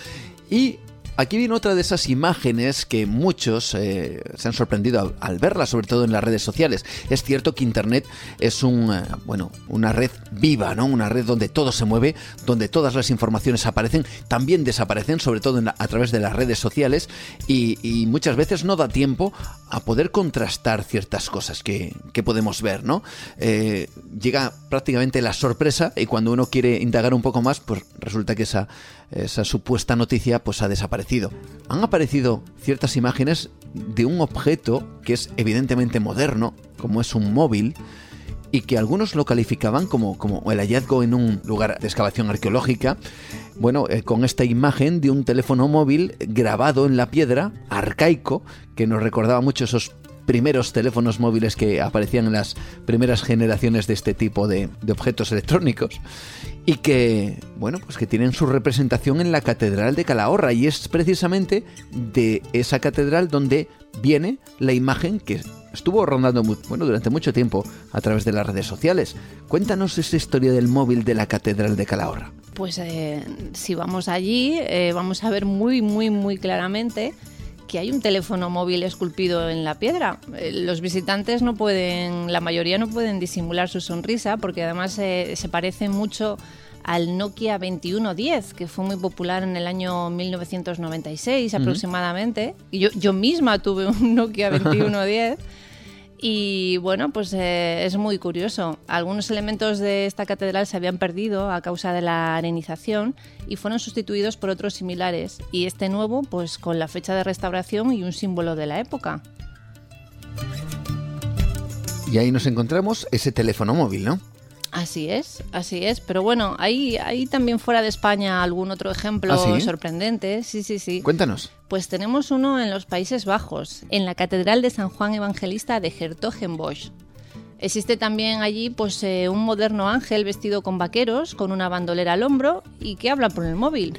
y Aquí viene otra de esas imágenes que muchos eh, se han sorprendido al, verla, sobre todo en las redes sociales. Es cierto que Internet es un, eh, bueno, una red viva, ¿no? Una red donde todo se mueve, donde todas las informaciones aparecen, también desaparecen, sobre todo a través de las redes sociales, y, muchas veces no da tiempo a poder contrastar ciertas cosas que, podemos ver, ¿no? Eh, llega prácticamente la sorpresa y cuando uno quiere indagar un poco más, pues resulta que esa esa supuesta noticia pues ha desaparecido. Han aparecido ciertas imágenes de un objeto que es evidentemente moderno, como es un móvil, y que algunos lo calificaban como, como el hallazgo en un lugar de excavación arqueológica, bueno, eh, con esta imagen de un teléfono móvil grabado en la piedra, arcaico, que nos recordaba mucho esos primeros teléfonos móviles que aparecían en las primeras generaciones de este tipo de, de objetos electrónicos y que, bueno, pues que tienen su representación en la Catedral de Calahorra y es precisamente de esa catedral donde viene la imagen que estuvo rondando bueno, durante mucho tiempo a través de las redes sociales. Cuéntanos esa historia del móvil de la Catedral de Calahorra. Pues eh, si vamos allí, eh, vamos a ver muy, muy, muy claramente que hay un teléfono móvil esculpido en la piedra. Eh, los visitantes no pueden, la mayoría no pueden disimular su sonrisa porque además se parece mucho al Nokia 2110, que fue muy popular en el año 1996 aproximadamente. Y yo, yo misma tuve un Nokia (laughs) 2110. Y bueno, pues eh, es muy curioso. Algunos elementos de esta catedral se habían perdido a causa de la arenización y fueron sustituidos por otros similares. Y este nuevo, pues con la fecha de restauración y un símbolo de la época. Y ahí nos encontramos ese teléfono móvil, ¿no? Así es, así es. Pero bueno, hay, hay también fuera de España algún otro ejemplo ¿Ah, sorprendente. Sí, sí, sí. Cuéntanos. Pues tenemos uno en los Países Bajos, en la Catedral de San Juan Evangelista de Hertogenbosch. Existe también allí pues, eh, un moderno ángel vestido con vaqueros, con una bandolera al hombro y que habla por el móvil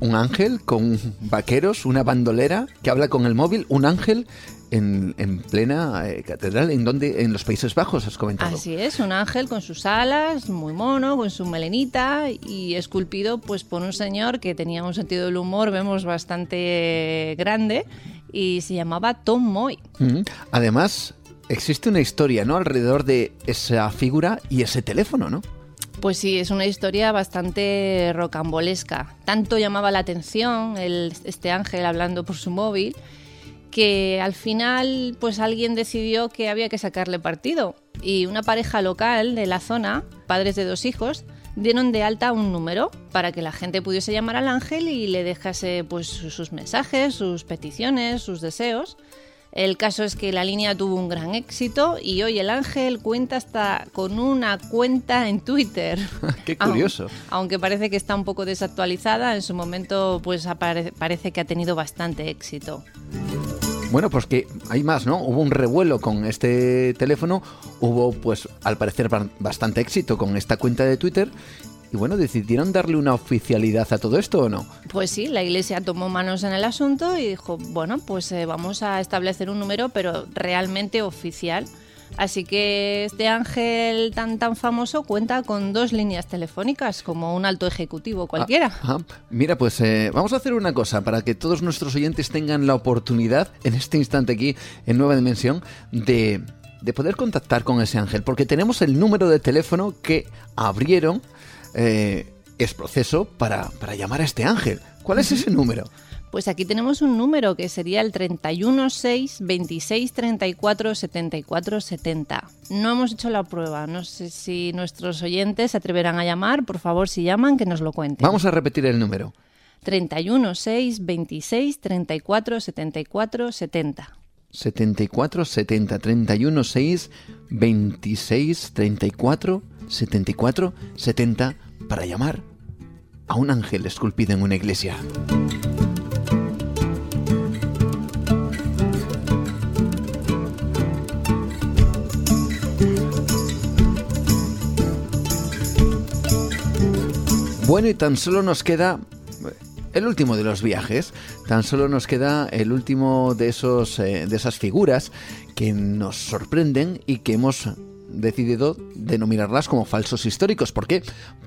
un ángel con vaqueros, una bandolera que habla con el móvil, un ángel en, plena eh, catedral, en donde en los Países Bajos has comentado. Así es, un ángel con sus alas, muy mono, con su melenita y esculpido pues por un señor que tenía un sentido del humor, vemos bastante grande y se llamaba Tom Moy. Además, existe una historia, ¿no? Alrededor de esa figura y ese teléfono, ¿no? Pues sí, es una historia bastante rocambolesca. Tanto llamaba la atención este ángel hablando por su móvil que al final pues alguien decidió que había que sacarle partido y una pareja local de la zona, padres de dos hijos, dieron de alta un número para que la gente pudiese llamar al ángel y le dejase pues sus mensajes, sus peticiones, sus deseos. El caso es que la línea tuvo un gran éxito y hoy el ángel cuenta hasta con una cuenta en Twitter. (laughs) Qué curioso. Aunque parece que está un poco desactualizada, en su momento pues parece que ha tenido bastante éxito. Bueno, pues que hay más, ¿no? Hubo un revuelo con este teléfono, hubo pues al parecer bastante éxito con esta cuenta de Twitter y bueno, ¿decidieron darle una oficialidad a todo esto o no? Pues sí, la iglesia tomó manos en el asunto y dijo, bueno, pues eh, vamos a establecer un número, pero realmente oficial. Así que este ángel tan tan famoso cuenta con dos líneas telefónicas, como un alto ejecutivo cualquiera. Ah, ah. Mira, pues eh, vamos a hacer una cosa para que todos nuestros oyentes tengan la oportunidad en este instante aquí en Nueva Dimensión de, de poder contactar con ese ángel, porque tenemos el número de teléfono que abrieron eh, es proceso para, para, llamar a este ángel. ¿Cuál es ese número? Pues aquí tenemos un número que sería el 316 26 34 74 70. No hemos hecho la prueba, no sé si nuestros oyentes se atreverán a llamar, por favor si llaman que nos lo cuenten. Vamos a repetir el número. 316 26 34 74 70. 74 70 31 6 26 34 74 70 para llamar a un ángel esculpido en una iglesia. Bueno, y tan solo nos queda el último de los viajes. Tan solo nos queda el último de esos eh, de esas figuras que nos sorprenden y que hemos decidido denominarlas como falsos históricos. ¿Por qué?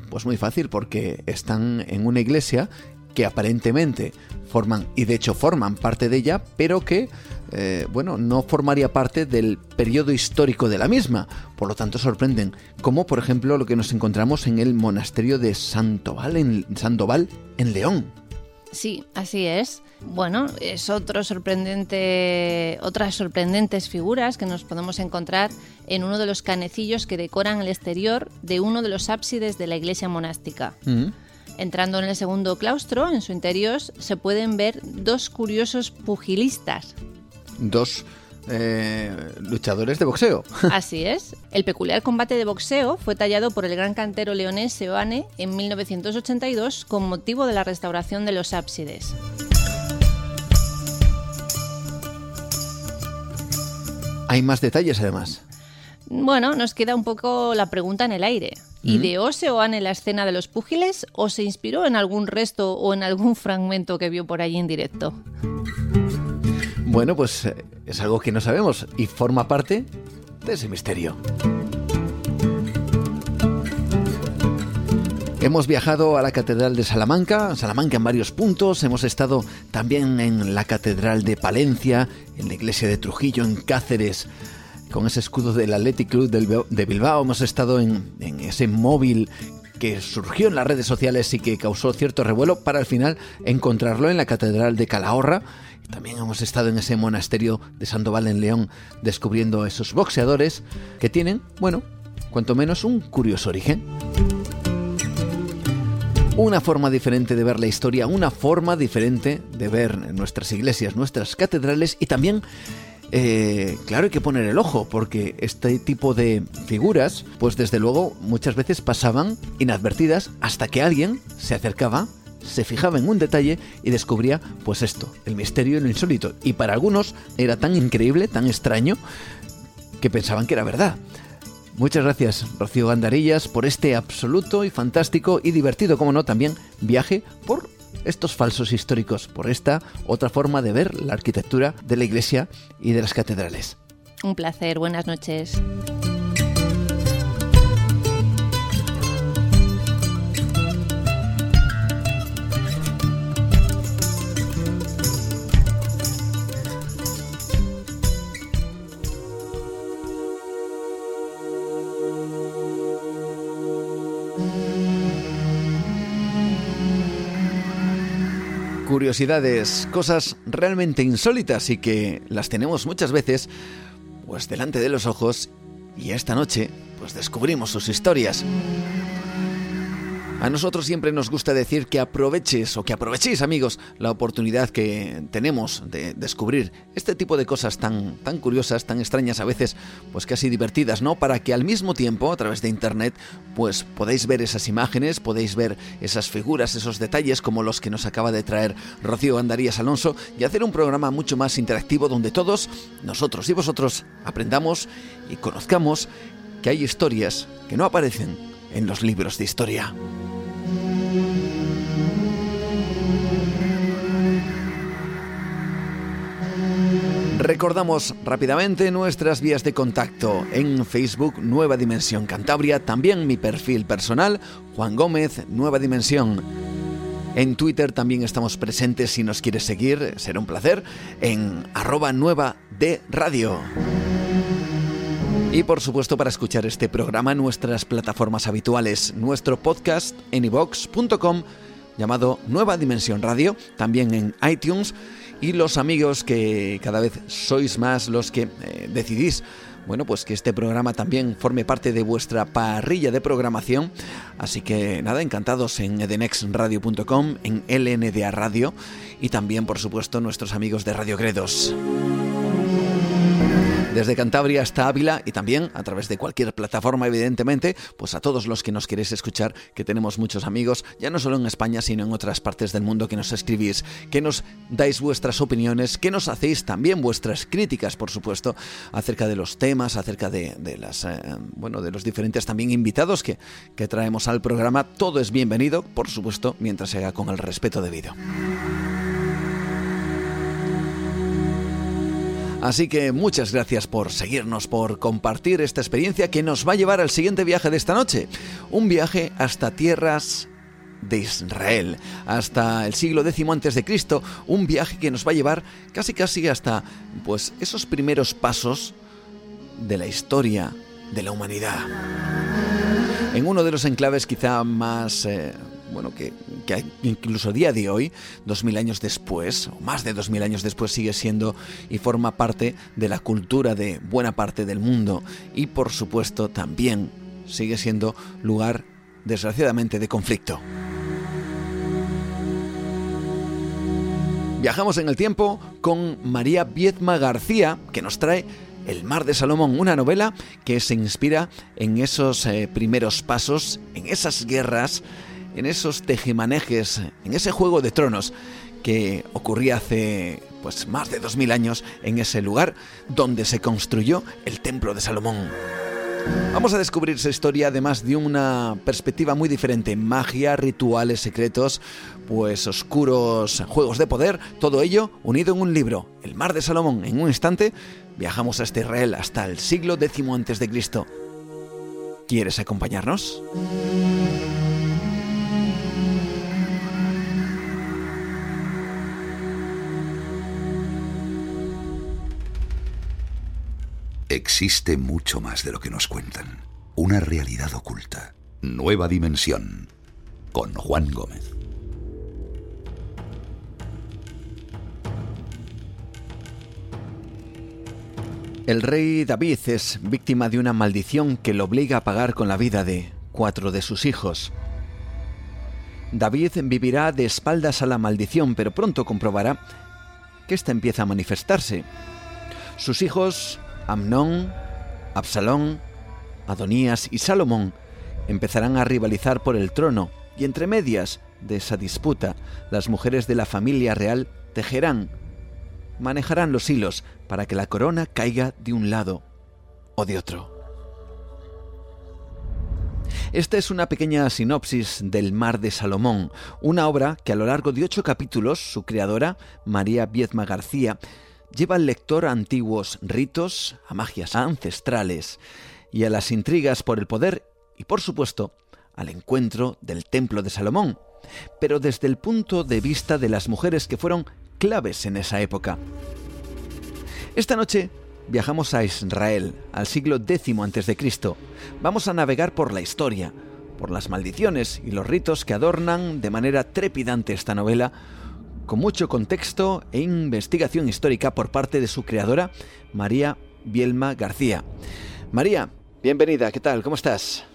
Pues muy fácil, porque están en una iglesia que aparentemente forman, y de hecho forman parte de ella, pero que, eh, bueno, no formaría parte del periodo histórico de la misma. Por lo tanto, sorprenden, como por ejemplo lo que nos encontramos en el monasterio de Sandoval en, Sandoval, en León. Sí, así es. Bueno, es otro sorprendente, otras sorprendentes figuras que nos podemos encontrar en uno de los canecillos que decoran el exterior de uno de los ábsides de la iglesia monástica. Mm. Entrando en el segundo claustro, en su interior se pueden ver dos curiosos pugilistas. Dos eh, luchadores de boxeo. (laughs) Así es. El peculiar combate de boxeo fue tallado por el gran cantero leonés Seoane en 1982 con motivo de la restauración de los ábsides. Hay más detalles además. Bueno, nos queda un poco la pregunta en el aire. ¿Ideó Seoane la escena de los púgiles o se inspiró en algún resto o en algún fragmento que vio por allí en directo? Bueno, pues eh, es algo que no sabemos y forma parte de ese misterio. Hemos viajado a la Catedral de Salamanca, Salamanca en varios puntos, hemos estado también en la Catedral de Palencia, en la iglesia de Trujillo, en Cáceres, con ese escudo del Athletic Club de Bilbao, hemos estado en, en ese móvil que surgió en las redes sociales y que causó cierto revuelo para al final encontrarlo en la Catedral de Calahorra también hemos estado en ese monasterio de Sandoval en León descubriendo esos boxeadores que tienen, bueno, cuanto menos un curioso origen. Una forma diferente de ver la historia, una forma diferente de ver nuestras iglesias, nuestras catedrales y también eh, claro, hay que poner el ojo, porque este tipo de figuras, pues desde luego muchas veces pasaban inadvertidas hasta que alguien se acercaba se fijaba en un detalle y descubría, pues esto, el misterio y lo insólito. Y para algunos era tan increíble, tan extraño, que pensaban que era verdad. Muchas gracias, Rocío Gandarillas, por este absoluto y fantástico y divertido, como no, también viaje por estos falsos históricos, por esta otra forma de ver la arquitectura de la iglesia y de las catedrales. Un placer, buenas noches. Curiosidades, cosas realmente insólitas y que las tenemos muchas veces pues delante de los ojos y esta noche pues descubrimos sus historias. A nosotros siempre nos gusta decir que aproveches o que aprovechéis, amigos, la oportunidad que tenemos de descubrir este tipo de cosas tan, tan curiosas, tan extrañas a veces, pues casi divertidas, ¿no? Para que al mismo tiempo, a través de internet, pues podáis ver esas imágenes, podéis ver esas figuras, esos detalles como los que nos acaba de traer Rocío Andarías Alonso y hacer un programa mucho más interactivo donde todos, nosotros y vosotros, aprendamos y conozcamos que hay historias que no aparecen en los libros de historia. Recordamos rápidamente nuestras vías de contacto en Facebook Nueva Dimensión Cantabria, también mi perfil personal Juan Gómez Nueva Dimensión. En Twitter también estamos presentes si nos quieres seguir, será un placer, en arroba nueva de radio. Y por supuesto para escuchar este programa en nuestras plataformas habituales, nuestro podcast en ivox.com llamado Nueva Dimensión Radio, también en iTunes. Y los amigos que cada vez sois más los que eh, decidís bueno, pues que este programa también forme parte de vuestra parrilla de programación. Así que nada, encantados en edenexradio.com, en LNDA Radio. Y también, por supuesto, nuestros amigos de Radio Gredos desde Cantabria hasta Ávila y también a través de cualquier plataforma, evidentemente, pues a todos los que nos queréis escuchar, que tenemos muchos amigos, ya no solo en España, sino en otras partes del mundo que nos escribís, que nos dais vuestras opiniones, que nos hacéis también vuestras críticas, por supuesto, acerca de los temas, acerca de, las, eh, bueno, de los diferentes también invitados que, que traemos al programa. Todo es bienvenido, por supuesto, mientras se haga con el respeto debido. Así que muchas gracias por seguirnos, por compartir esta experiencia que nos va a llevar al siguiente viaje de esta noche. Un viaje hasta tierras de Israel, hasta el siglo X antes de Cristo, un viaje que nos va a llevar casi casi hasta pues esos primeros pasos de la historia de la humanidad. En uno de los enclaves quizá más eh, bueno, que, incluso a día de hoy, dos mil años después, o más de dos mil años después, sigue siendo y forma parte de la cultura de buena parte del mundo. Y por supuesto también sigue siendo lugar, desgraciadamente, de conflicto. Viajamos en el tiempo con María Viedma García, que nos trae el mar de Salomón, una novela que se inspira en esos eh, primeros pasos, en esas guerras en esos tejimanejes, en ese juego de tronos que ocurría hace pues más de 2000 años en ese lugar donde se construyó el templo de Salomón. Vamos a descubrir esa historia además de una perspectiva muy diferente, magia, rituales secretos, pues oscuros juegos de poder, todo ello unido en un libro, El Mar de Salomón. En un instante viajamos hasta Israel hasta el siglo X antes de Cristo. ¿Quieres acompañarnos? Existe mucho más de lo que nos cuentan. Una realidad oculta. Nueva dimensión. Con Juan Gómez. El rey David es víctima de una maldición que lo obliga a pagar con la vida de cuatro de sus hijos. David vivirá de espaldas a la maldición, pero pronto comprobará que ésta empieza a manifestarse. Sus hijos Amnón, Absalón, Adonías y Salomón empezarán a rivalizar por el trono y entre medias de esa disputa las mujeres de la familia real tejerán, manejarán los hilos para que la corona caiga de un lado o de otro. Esta es una pequeña sinopsis del Mar de Salomón, una obra que a lo largo de ocho capítulos su creadora, María Viezma García, lleva al lector a antiguos ritos, a magias ancestrales y a las intrigas por el poder y, por supuesto, al encuentro del Templo de Salomón, pero desde el punto de vista de las mujeres que fueron claves en esa época. Esta noche viajamos a Israel, al siglo X a.C. Vamos a navegar por la historia, por las maldiciones y los ritos que adornan de manera trepidante esta novela, con mucho contexto e investigación histórica por parte de su creadora, María Bielma García. María, bienvenida, ¿qué tal? ¿Cómo estás?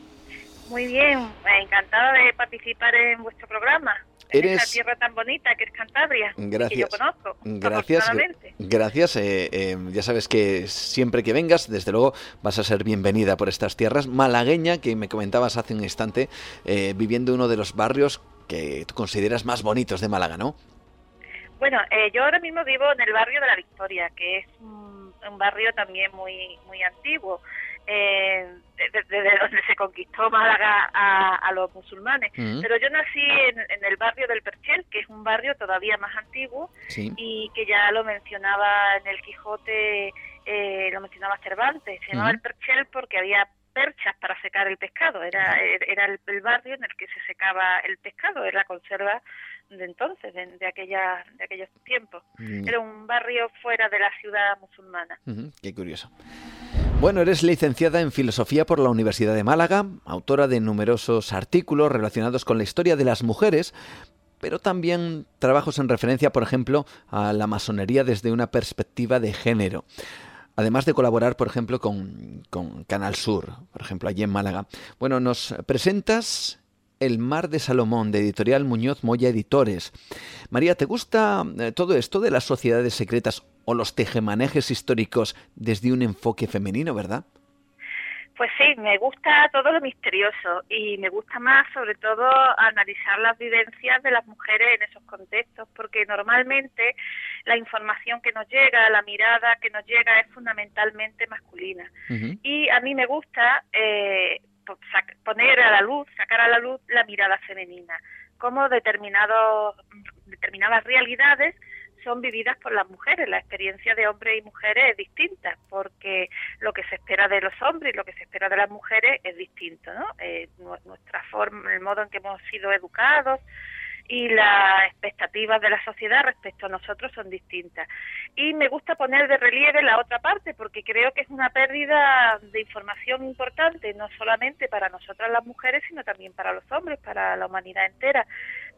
Muy bien, encantada de participar en vuestro programa. En esta tierra tan bonita que es Cantabria. Gracias. Que yo conozco. Gracias. Gracias. Eh, eh, ya sabes que siempre que vengas, desde luego, vas a ser bienvenida por estas tierras. Malagueña, que me comentabas hace un instante, eh, viviendo uno de los barrios que tú consideras más bonitos de Málaga, ¿no? Bueno, yo ahora mismo vivo en el barrio de la Victoria, que es un, un barrio también muy muy antiguo eh, desde donde se conquistó Málaga a, los musulmanes. Mm. Pero yo nací en, el barrio del Perchel, que es un barrio todavía más antiguo y que ya lo mencionaba en el Quijote, eh, lo mencionaba Cervantes. Se llamaba el Perchel porque había perchas para secar el pescado. Era, era el, barrio en el que se secaba el pescado, era la conserva de entonces, de, aquella, de aquellos tiempos. Mm. Era un barrio fuera de la ciudad musulmana. Qué curioso. Bueno, eres licenciada en Filosofía por la Universidad de Málaga, autora de numerosos artículos relacionados con la historia de las mujeres, pero también trabajos en referencia, por ejemplo, a la masonería desde una perspectiva de género. Además de colaborar, por ejemplo, con, con Canal Sur, por ejemplo, allí en Málaga. Bueno, nos presentas el mar de Salomón, de Editorial Muñoz Moya Editores. María, ¿te gusta eh, todo esto de las sociedades secretas o los tejemanejes históricos desde un enfoque femenino, verdad? Pues sí, me gusta todo lo misterioso y me gusta más sobre todo analizar las vivencias de las mujeres en esos contextos, porque normalmente la información que nos llega, la mirada que nos llega es fundamentalmente masculina. Y a mí me gusta eh, poner a la luz, sacar a la luz la mirada femenina, cómo determinados, determinadas realidades son vividas por las mujeres. La experiencia de hombres y mujeres es distinta, porque lo que se espera de los hombres y lo que se espera de las mujeres es distinto, ¿no? Eh, nuestra forma, el modo en que hemos sido educados, y las expectativas de la sociedad respecto a nosotros son distintas. Y me gusta poner de relieve la otra parte porque creo que es una pérdida de información importante, no solamente para nosotras las mujeres, sino también para los hombres, para la humanidad entera.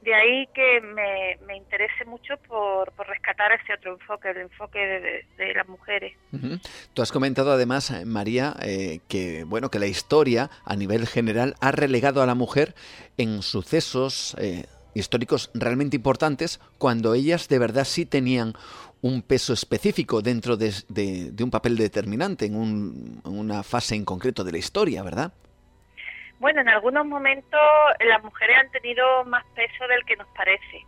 De ahí que me, me interese mucho por, por, rescatar ese otro enfoque, el enfoque de, las mujeres. Tú has comentado además, eh, María, eh, que bueno que la historia a nivel general ha relegado a la mujer en sucesos eh, históricos realmente importantes cuando ellas de verdad sí tenían un peso específico dentro de, un papel determinante en, en, una fase en concreto de la historia, ¿verdad? Bueno, en algunos momentos las mujeres han tenido más peso del que nos parece.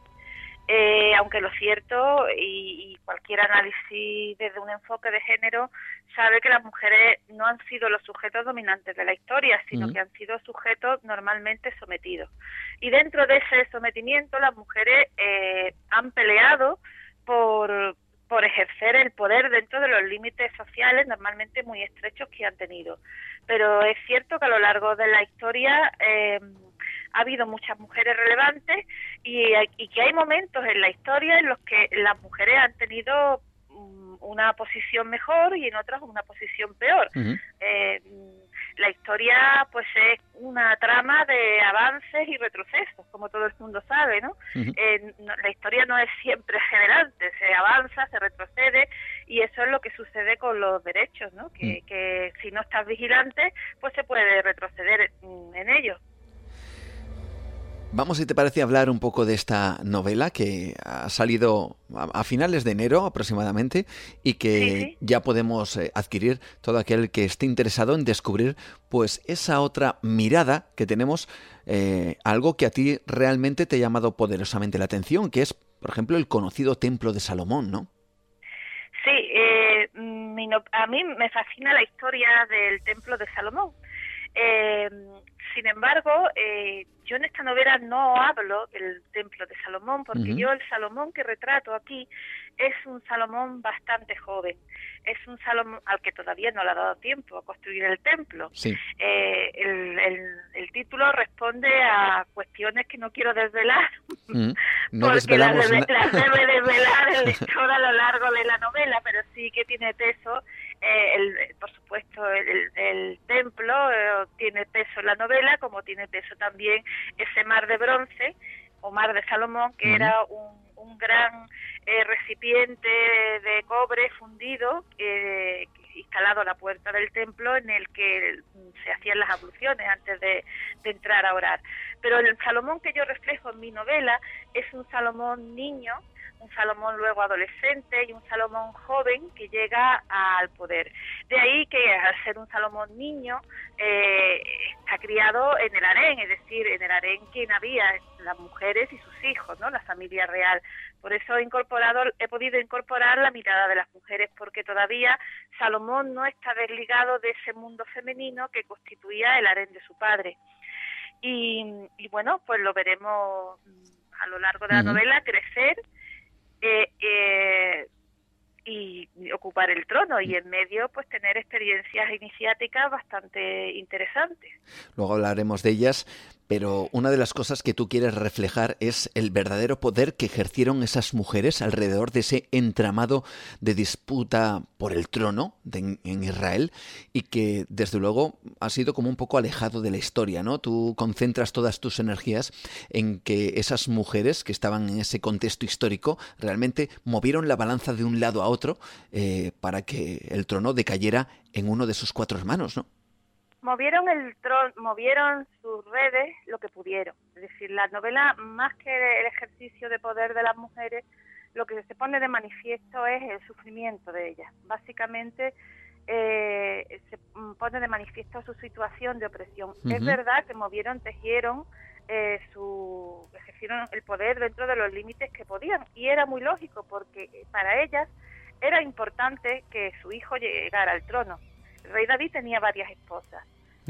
Eh, aunque lo cierto, y, cualquier análisis desde un enfoque de género sabe que las mujeres no han sido los sujetos dominantes de la historia, sino que han sido sujetos normalmente sometidos. Y dentro de ese sometimiento, las mujeres eh, han peleado por, por ejercer el poder dentro de los límites sociales normalmente muy estrechos que han tenido. Pero es cierto que a lo largo de la historia eh, ha habido muchas mujeres relevantes y, que hay momentos en la historia en los que las mujeres han tenido mm, una posición mejor y en otras una posición peor. Eh, la historia pues es una trama de avances y retrocesos, como todo el mundo sabe, ¿no? Eh, la historia no es siempre (laughs) generante, se avanza, se retrocede y eso es lo que sucede con los derechos, ¿no? Que, mm. que si no estás vigilante, pues se puede retroceder mm, en ellos. Vamos, si te parece, hablar un poco de esta novela que ha salido a, finales de enero aproximadamente y que ya podemos eh, adquirir todo aquel que esté interesado en descubrir pues esa otra mirada que tenemos, eh, algo que a ti realmente te ha llamado poderosamente la atención, que es, por ejemplo, el conocido Templo de Salomón, ¿no? Sí, eh, a mí me fascina la historia del Templo de Salomón. Sin embargo, yo en esta novela no hablo del templo de Salomón, porque yo el Salomón que retrato aquí es un Salomón bastante joven. Es un Salomón al que todavía no le ha dado tiempo a construir el templo. Eh, el, título responde a cuestiones que no quiero desvelar, (laughs) mm. porque las, debe desvelar el (laughs) lector a lo largo de la novela, pero sí que tiene peso eh, el, por supuesto, el, templo eh, tiene peso en la novela, como tiene peso también ese mar de bronce o mar de Salomón, que era un, gran eh, recipiente de cobre fundido y instalado a la puerta del templo en el que se hacían las abluciones antes de, entrar a orar. Pero el Salomón que yo reflejo en mi novela es un Salomón niño, un Salomón luego adolescente y un Salomón joven que llega al poder. De ahí que al ser un Salomón niño eh, está criado en el harén, es decir, en el harén quien había las mujeres y sus hijos, ¿no? La familia real. Por eso he incorporado, he podido incorporar la mirada de las mujeres, porque todavía Salomón no está desligado de ese mundo femenino que constituía el harén de su padre. Y, bueno, pues lo veremos a lo largo de la novela crecer eh, eh, y ocupar el trono y en medio pues tener experiencias iniciáticas bastante interesantes. Luego hablaremos de ellas, pero una de las cosas que tú quieres reflejar es el verdadero poder que ejercieron esas mujeres alrededor de ese entramado de disputa por el trono en Israel y que desde luego ha sido como un poco alejado de la historia, ¿no? Tú concentras todas tus energías en que esas mujeres que estaban en ese contexto histórico realmente movieron la balanza de un lado a otro eh, para que el trono decayera en uno de sus cuatro hermanos, ¿no? Movieron el tron, movieron sus redes lo que pudieron. Es decir, la novela, más que el ejercicio de poder de las mujeres, lo que se pone de manifiesto es el sufrimiento de ellas. Básicamente eh, se pone de manifiesto su situación de opresión. Es verdad que movieron, tejieron, eh, su, ejercieron el poder dentro de los límites que podían y era muy lógico porque para ellas era importante que su hijo llegara al trono rey David tenía varias esposas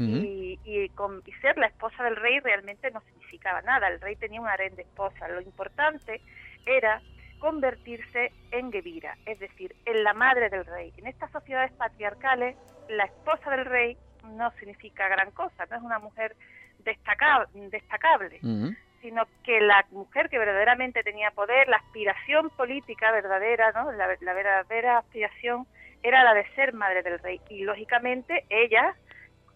y, con, ser la esposa del rey realmente no significaba nada. El rey tenía un harén de esposas. Lo importante era convertirse en Gebira, es decir, en la madre del rey. En estas sociedades patriarcales, la esposa del rey no significa gran cosa, no es una mujer destacable, sino que la mujer que verdaderamente tenía poder, la aspiración política verdadera, ¿no? la verdadera aspiración era la de ser madre del rey. Y lógicamente ellas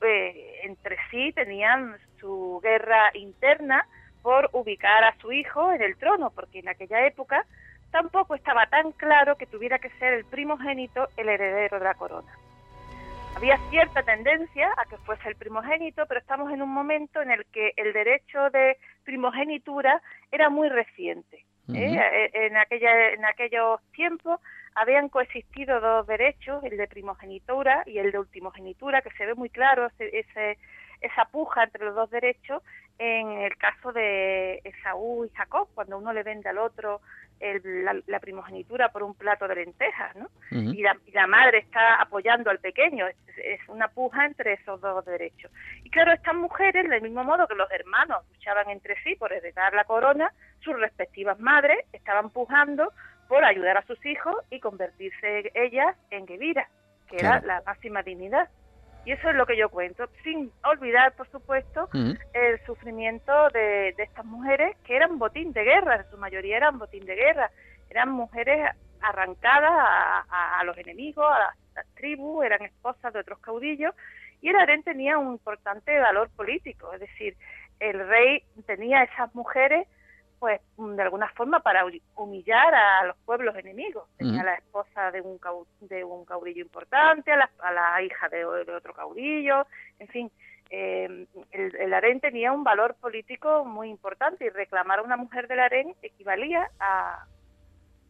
eh, entre sí tenían su guerra interna por ubicar a su hijo en el trono, porque en aquella época tampoco estaba tan claro que tuviera que ser el primogénito el heredero de la corona. Había cierta tendencia a que fuese el primogénito, pero estamos en un momento en el que el derecho de primogenitura era muy reciente. ¿eh? Eh, en, aquella, en aquellos tiempos habían coexistido dos derechos, el de primogenitura y el de ultimogenitura, que se ve muy claro ese, esa puja entre los dos derechos en el caso de Esaú y Jacob, cuando uno le vende al otro la, primogenitura por un plato de lentejas, ¿no? y, la, madre está apoyando al pequeño, es, es, una puja entre esos dos derechos. Y claro, estas mujeres, del mismo modo que los hermanos luchaban entre sí por heredar la corona, sus respectivas madres estaban pujando por ayudar a sus hijos y convertirse ellas en Gevira, que era la máxima dignidad. Y eso es lo que yo cuento, sin olvidar, por supuesto, el sufrimiento de, estas mujeres que eran botín de guerra, en su mayoría eran botín de guerra, eran mujeres arrancadas a, los enemigos, a las, tribus, eran esposas de otros caudillos, y el harén tenía un importante valor político, es decir, el rey tenía esas mujeres pues de alguna forma para humillar a los pueblos enemigos. Tenía la esposa de un, de un caudillo importante, a la, hija de, otro caudillo, en fin, eh, el, el, harén tenía un valor político muy importante y reclamar a una mujer del harén equivalía a,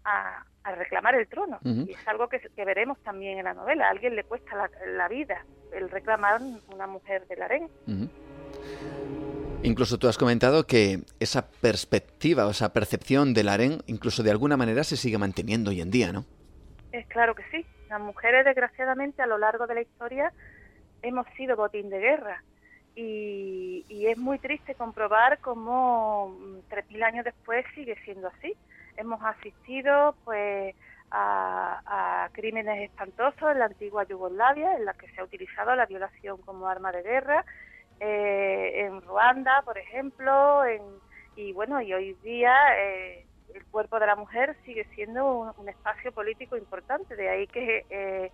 a, reclamar el trono. Y es algo que, veremos también en la novela. A alguien le cuesta la, vida el reclamar una mujer del harén. Incluso tú has comentado que esa perspectiva o esa percepción del harén, incluso de alguna manera, se sigue manteniendo hoy en día, ¿no? Es claro que sí. Las mujeres, desgraciadamente, a lo largo de la historia hemos sido botín de guerra. Y, es muy triste comprobar cómo 3.000 mm, años después sigue siendo así. Hemos asistido, pues, a, a, crímenes espantosos en la antigua Yugoslavia, en la que se ha utilizado la violación como arma de guerra, eh, en Ruanda, por ejemplo, en, y bueno, y hoy día eh, el cuerpo de la mujer sigue siendo un, espacio político importante, de ahí que eh,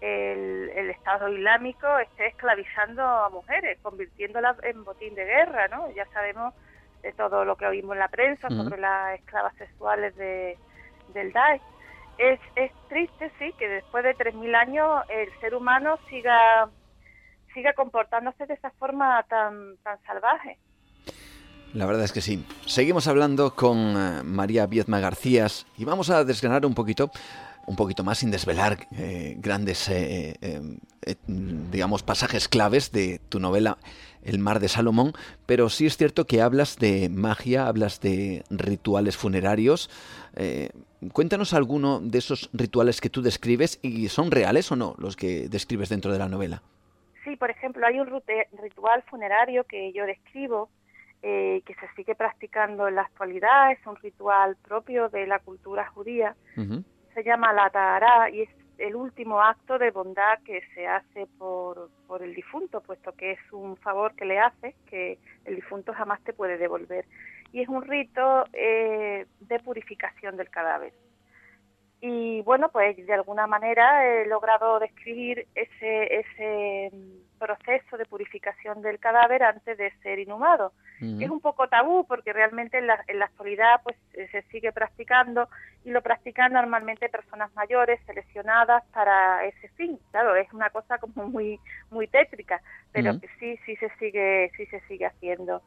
el, Estado Islámico esté esclavizando a mujeres, convirtiéndolas en botín de guerra, ¿no? Ya sabemos de todo lo que oímos en la prensa sobre las esclavas sexuales de, del Daesh. Es, es triste, sí, que después de 3.000 años el ser humano siga, siga comportándose de esa forma tan, tan salvaje. La verdad es que sí. Seguimos hablando con eh, María Viezma García y vamos a desgranar un poquito un poquito más sin desvelar eh, grandes, eh, digamos, pasajes claves de tu novela El mar de Salomón, pero sí es cierto que hablas de magia, hablas de rituales funerarios. cuéntanos alguno de esos rituales que tú describes y son reales o no los que describes dentro de la novela. Sí, por ejemplo, hay un ritual funerario que yo describo eh, que se sigue practicando en la actualidad, es un ritual propio de la cultura judía, se llama la Tahara y es el último acto de bondad que se hace por, por el difunto, puesto que es un favor que le hace que el difunto jamás te puede devolver. Y es un rito eh, de purificación del cadáver. Y bueno, pues de alguna manera he logrado describir ese, ese proceso de purificación del cadáver antes de ser inhumado. Es un poco tabú porque realmente en la, en la actualidad pues eh, se sigue practicando y lo practican normalmente personas mayores seleccionadas para ese fin. Claro, es una cosa como muy muy tétrica, pero que sí sí se sigue sí se sigue haciendo.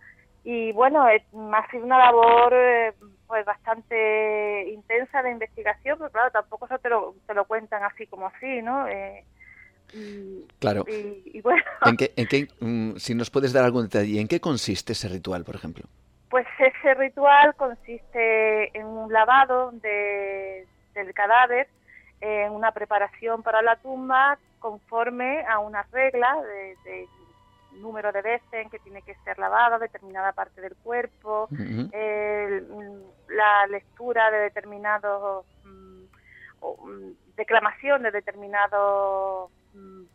Y bueno, ha sido una labor eh, pues bastante intensa de investigación, pero claro, tampoco eso te lo, te lo cuentan así como así, ¿no? Eh, claro. Y, bueno. ¿En qué, en qué, mm, si nos puedes dar algún detalle, ¿en qué consiste ese ritual, por ejemplo? Pues ese ritual consiste en un lavado de, del cadáver, en una preparación para la tumba conforme a una regla de, número de veces en que tiene que ser lavada determinada parte del cuerpo, la lectura de determinados, mm, mm, declamación de determinados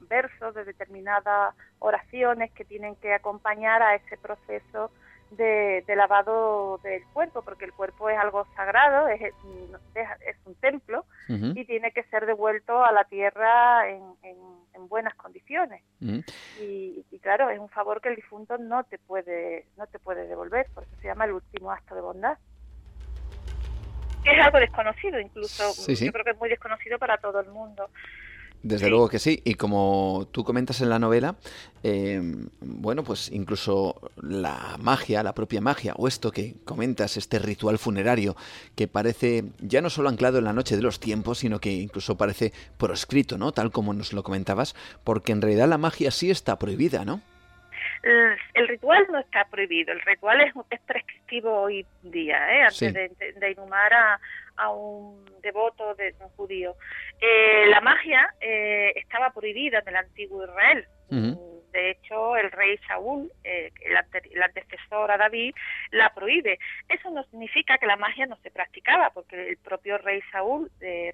versos, de determinadas oraciones que tienen que acompañar a ese proceso de, lavado del cuerpo, porque el cuerpo es algo sagrado, es, es, un templo y tiene que ser devuelto a la tierra en, en, buenas condiciones. y, y, claro, es un favor que el difunto no te puede no te puede devolver, por eso se llama el último acto de bondad. Es algo desconocido, incluso yo creo que es muy desconocido para todo el mundo. Desde luego que sí, y como tú comentas en la novela, em, bueno, pues incluso la magia, la propia magia, o esto que comentas, este ritual funerario, que parece ya no solo anclado en la noche de los tiempos, sino que incluso parece proscrito, ¿no? Tal como nos lo comentabas, porque en realidad la magia sí está prohibida, ¿no? El, ritual no está prohibido, el ritual es, es prescriptivo hoy día, ¿eh? antes de, inhumar a, a un devoto de un judío. Eh, la magia eh, estaba prohibida en el antiguo Israel. De hecho, el rey Saúl, eh, el, antecesor a David, la prohíbe. Eso no significa que la magia no se practicaba, porque el propio rey Saúl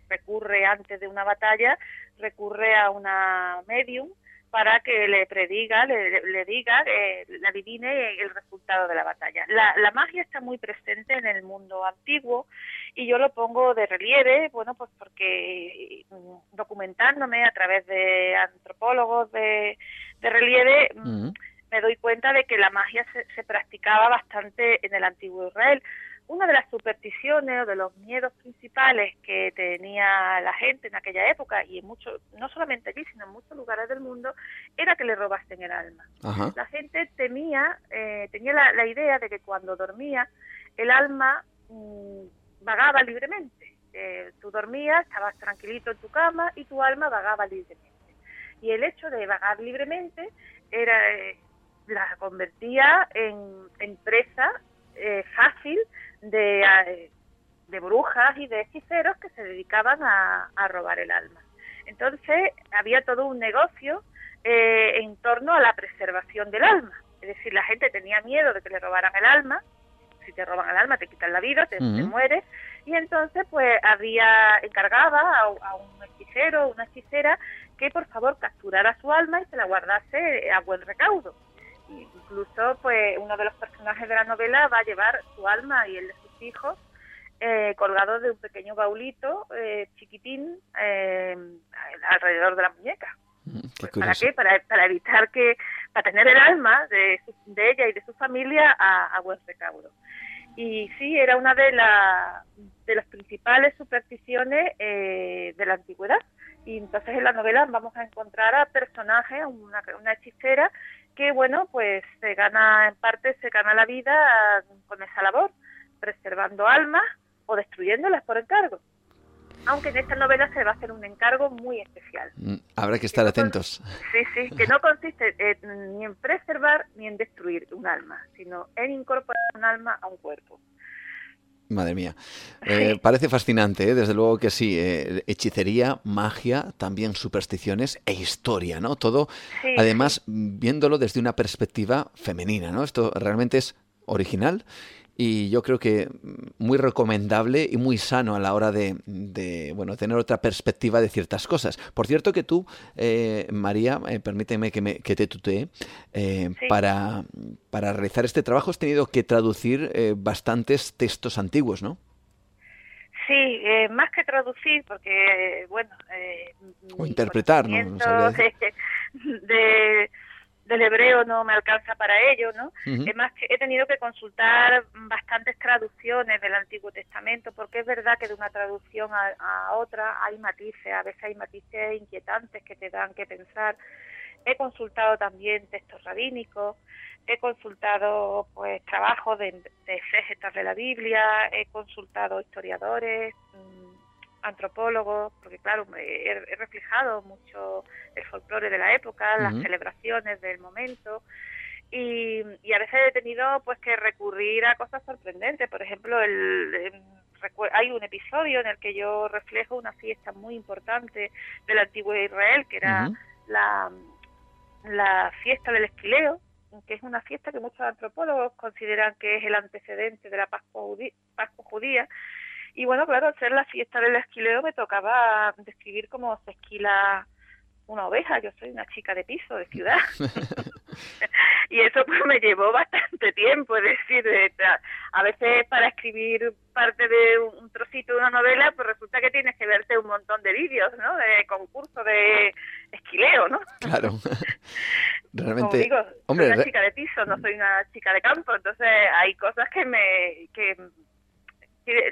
recurre antes de una batalla, recurre a una medium para que le prediga, le, diga, eh, le adivine el resultado de la batalla. La, magia está muy presente en el mundo antiguo y yo lo pongo de relieve, bueno, pues porque mm, documentándome a través de antropólogos de, relieve, mm, me doy cuenta de que la magia se, se practicaba bastante en el antiguo Israel una de las supersticiones o de los miedos principales que tenía la gente en aquella época y en muchos, no solamente allí, sino en muchos lugares del mundo, era que le robasen el alma. La gente temía, eh, tenía la, idea de que cuando dormía el alma mm, vagaba libremente. Eh, tú dormías, estabas tranquilito en tu cama y tu alma vagaba libremente. Y el hecho de vagar libremente era eh, la convertía en, en presa fácil de, de brujas y de hechiceros que se dedicaban a, robar el alma. Entonces había todo un negocio eh, en torno a la preservación del alma. Es decir, la gente tenía miedo de que le robaran el alma. Si te roban el alma, te quitan la vida, te, mueres. Y entonces, pues, había encargaba a, un hechicero o una hechicera que, por favor, capturara su alma y se la guardase a buen recaudo incluso pues uno de los personajes de la novela va a llevar su alma y el de sus hijos eh, colgados de un pequeño baulito eh, chiquitín eh, alrededor de la muñeca. Mm, pues, ¿Para qué? Para, para, evitar que, para tener el alma de, ella y de su familia a, buen recaudo. Y sí, era una de las de las principales supersticiones eh, de la antigüedad. Y entonces en la novela vamos a encontrar a personajes, una, una hechicera que, bueno, pues se gana, en parte se gana la vida con esa labor, preservando almas o destruyéndolas por encargo. Aunque en esta novela se va a hacer un encargo muy especial. Mm, habrá que estar atentos. Sí, sí, que no consiste ni en preservar ni en destruir un alma, sino en incorporar un alma a un cuerpo. Madre mía. (laughs) Eh, parece fascinante, ¿eh? desde luego que sí. Eh, hechicería, magia, también supersticiones e historia, ¿no? Todo, además, viéndolo desde una perspectiva femenina, ¿no? Esto realmente es original y yo creo que muy recomendable y muy sano a la hora de, bueno tener otra perspectiva de ciertas cosas. Por cierto que tú, eh, María, eh, permíteme que, me, que te tutee, eh, para, para realizar este trabajo has tenido que traducir bastantes textos antiguos, ¿no? Sí, más que traducir, porque, bueno... o interpretar, ¿no? (laughs) de del hebreo no me alcanza para ello, ¿no? Es más que he tenido que consultar bastantes traducciones del Antiguo Testamento, porque es verdad que de una traducción a, otra hay matices, a veces hay matices inquietantes que te dan que pensar. He consultado también textos rabínicos, he consultado pues trabajos de, de de la Biblia, he consultado historiadores, mm, antropólogos, porque claro, he, reflejado mucho el folclore de la época, las celebraciones del momento, y, a veces he tenido pues que recurrir a cosas sorprendentes. Por ejemplo, el, hay un episodio en el que yo reflejo una fiesta muy importante del antiguo Israel, que era la, la fiesta del esquileo, que es una fiesta que muchos antropólogos consideran que es el antecedente de la Pascua, Pascua judía, y bueno, claro, al ser la fiesta del esquileo me tocaba describir cómo se esquila una oveja. Yo soy una chica de piso, de ciudad. (laughs) y eso pues me llevó bastante tiempo. Es decir, a veces para escribir parte de un trocito de una novela, pues resulta que tienes que verte un montón de vídeos, ¿no? De concurso de esquileo, ¿no? Claro. (laughs) Realmente, Como digo, soy una chica de piso, no soy una chica de campo, entonces hay cosas que me que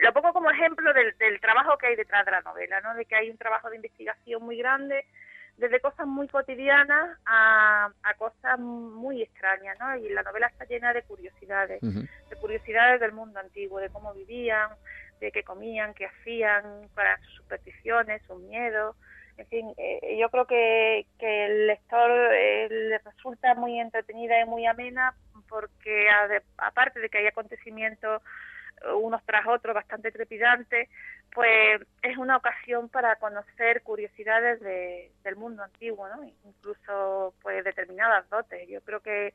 lo pongo como ejemplo del, trabajo que hay detrás de la novela, ¿no? De que hay un trabajo de investigación muy grande, desde cosas muy cotidianas a, cosas muy extrañas, ¿no? Y la novela está llena de curiosidades, de curiosidades del mundo antiguo, de cómo vivían, de qué comían, qué hacían, para sus supersticiones, sus miedos. En fin, eh, yo creo que, que el lector eh, le resulta muy entretenida y muy amena porque aparte de que hay acontecimientos unos tras otros bastante trepidantes, pues es una ocasión para conocer curiosidades del mundo antiguo, ¿no? Incluso pues determinadas dotes. Yo creo que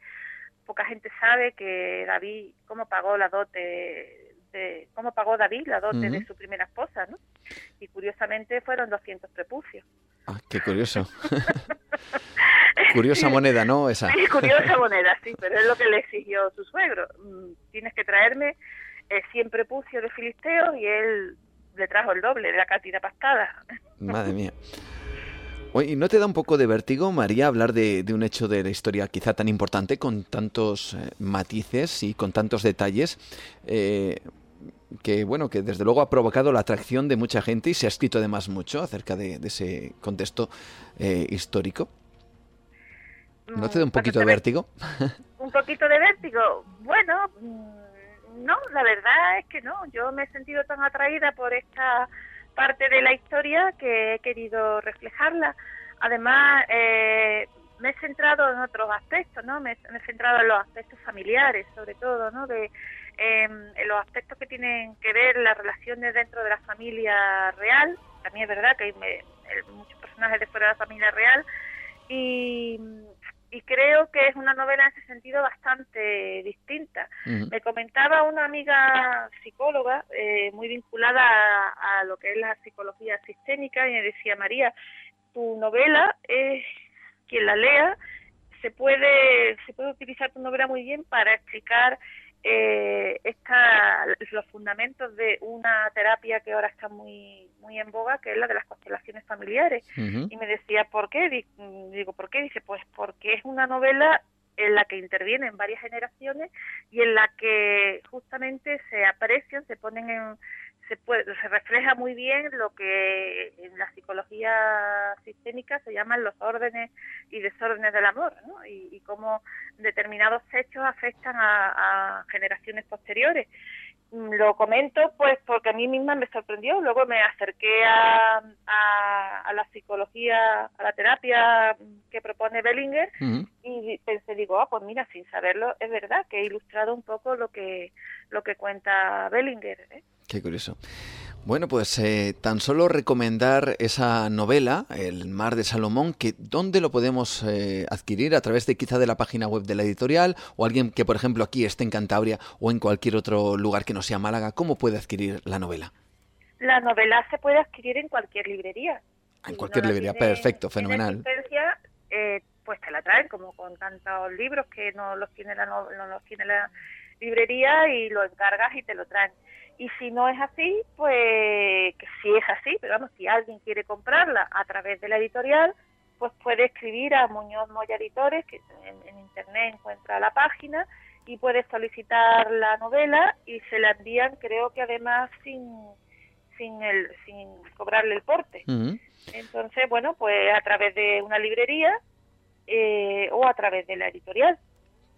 poca gente sabe que David cómo pagó la dote de cómo pagó David la dote de su primera esposa, ¿no? Y curiosamente fueron 200 prepucios. Ah, qué curioso. (laughs) curiosa moneda, ¿no? Esa. Sí, curiosa moneda, sí, pero es lo que le exigió su suegro. Mm, tienes que traerme siempre pucio de Filisteo y él le trajo el doble de la cantidad pastada. Madre mía. ¿y no te da un poco de vértigo, María, hablar de, un hecho de la historia quizá tan importante, con tantos eh, matices y con tantos detalles, eh, que bueno, que desde luego ha provocado la atracción de mucha gente y se ha escrito además mucho acerca de, ese contexto eh, histórico? ¿No te da un mm, poquito de vértigo? Un poquito de vértigo. Bueno, no, la verdad es que no. Yo me he sentido tan atraída por esta parte de la historia que he querido reflejarla. Además, eh, me he centrado en otros aspectos, ¿no? Me, he centrado en los aspectos familiares, sobre todo, ¿no? De, em, en los aspectos que tienen que ver las relaciones dentro de la familia real. También es verdad que hay muchos personajes de fuera de la familia real. Y creo que es una novela en ese sentido bastante distinta. Me comentaba una amiga psicóloga eh, muy vinculada a, lo que es la psicología sistémica y me decía, María, tu novela es, quien la lea, se puede, se puede utilizar tu novela muy bien para explicar eh, esta, los fundamentos de una terapia que ahora está muy muy en boga, que es la de las constelaciones familiares. Y me decía, ¿por qué? Digo, ¿por qué? Dice, pues porque es una novela en la que intervienen varias generaciones y en la que justamente se aprecian, se ponen en, se, puede, se refleja muy bien lo que en la psicología sistémica se llaman los órdenes y desórdenes del amor, ¿no? y, cómo determinados hechos afectan a, generaciones posteriores. Lo comento pues porque a mí misma me sorprendió, luego me acerqué a, a, la psicología, a la terapia que propone Bellinger y pensé, digo, ah, pues mira, sin saberlo, es verdad que he ilustrado un poco lo que, lo que cuenta Bellinger. ¿eh? Qué curioso. Bueno, pues eh, tan solo recomendar esa novela, El mar de Salomón, que ¿dónde lo podemos eh, adquirir? ¿A través de quizá de la página web de la editorial? ¿O alguien que, por ejemplo, aquí esté en Cantabria o en cualquier otro lugar que no sea Málaga, cómo puede adquirir la novela? La novela se puede adquirir en cualquier librería. En cualquier librería, perfecto, fenomenal. Eh, pues te la traen, como con tantos libros que no los tiene la, no los tiene la librería y lo encargas y te lo traen. Y si no es así, pues que sí es así, pero vamos, si alguien quiere comprarla a través de la editorial, pues puede escribir a Muñoz Moya Editores, que en, internet encuentra la página, y puede solicitar la novela y se la envían, creo que además sin sin el sin cobrarle el porte. Entonces, bueno, pues a través de una librería eh, o a través de la editorial.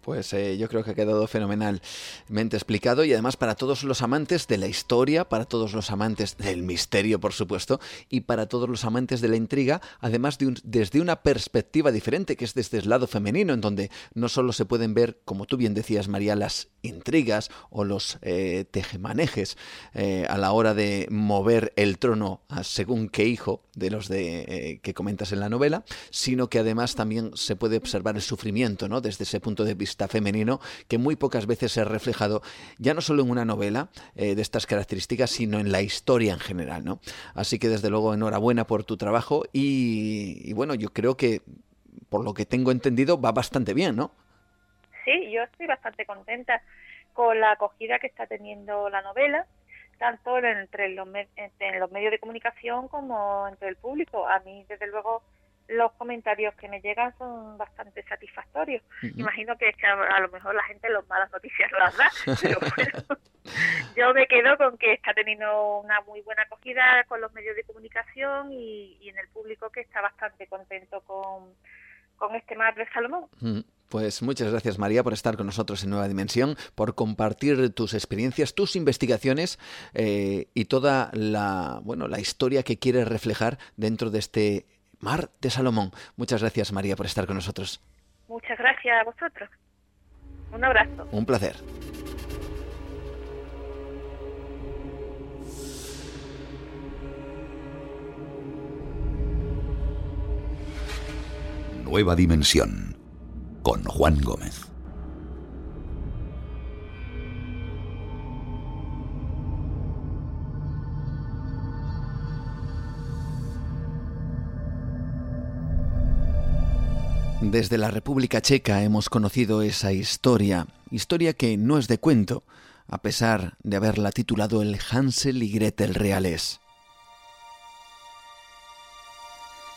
Pues eh, yo creo que ha quedado fenomenalmente explicado y además para todos los amantes de la historia, para todos los amantes del misterio, por supuesto, y para todos los amantes de la intriga, además de desde una perspectiva diferente, que es desde el lado femenino, en donde no solo se pueden ver, como tú bien decías, María, las intrigas o los eh, tejemanejes eh, a la hora de mover el trono a según qué hijo de los de que comentas en la novela, sino que además también se puede observar el sufrimiento, ¿no? Desde ese punto de vista femenino que muy pocas veces se ha reflejado ya no solo en una novela eh, de estas características, sino en la historia en general, ¿no? Así que desde luego enhorabuena por tu trabajo y, bueno, yo creo que por lo que tengo entendido va bastante bien, ¿no? Sí, yo estoy bastante contenta con la acogida que está teniendo la novela, tanto entre los, entre los medios de comunicación como entre el público. A mí, desde luego, los comentarios que me llegan son bastante satisfactorios. Imagino que, es que a, lo mejor la gente los malas noticias las da, (laughs) pero bueno, yo me quedo con que está teniendo una muy buena acogida con los medios de comunicación y, en el público que está bastante contento con, con este mar de Salomón. Pues muchas gracias María por estar con nosotros en Nueva Dimensión, por compartir tus experiencias, tus investigaciones eh, y toda la bueno la historia que quieres reflejar dentro de este Mar de Salomón. Muchas gracias, María, por estar con nosotros. Muchas gracias a vosotros. Un abrazo. Un placer. Nueva Dimensión con Juan Gómez. Desde la República Checa hemos conocido esa historia, historia que no es de cuento, a pesar de haberla titulado el Hansel y Gretel reales.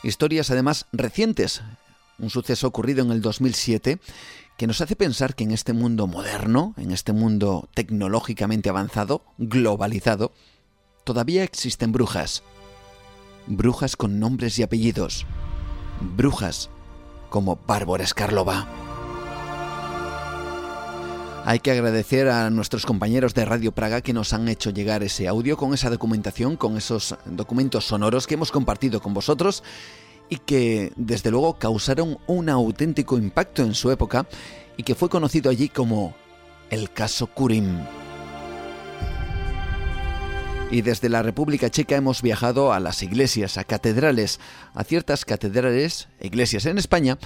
Historias además recientes, un suceso ocurrido en el 2007 que nos hace pensar que en este mundo moderno, en este mundo tecnológicamente avanzado, globalizado, todavía existen brujas. Brujas con nombres y apellidos. Brujas como Bárbara Escarlova. Hay que agradecer a nuestros compañeros de Radio Praga que nos han hecho llegar ese audio con esa documentación, con esos documentos sonoros que hemos compartido con vosotros y que desde luego causaron un auténtico impacto en su época y que fue conocido allí como el caso Kurim. Y desde la República Checa hemos viajado a las iglesias, a catedrales, a ciertas catedrales, iglesias en España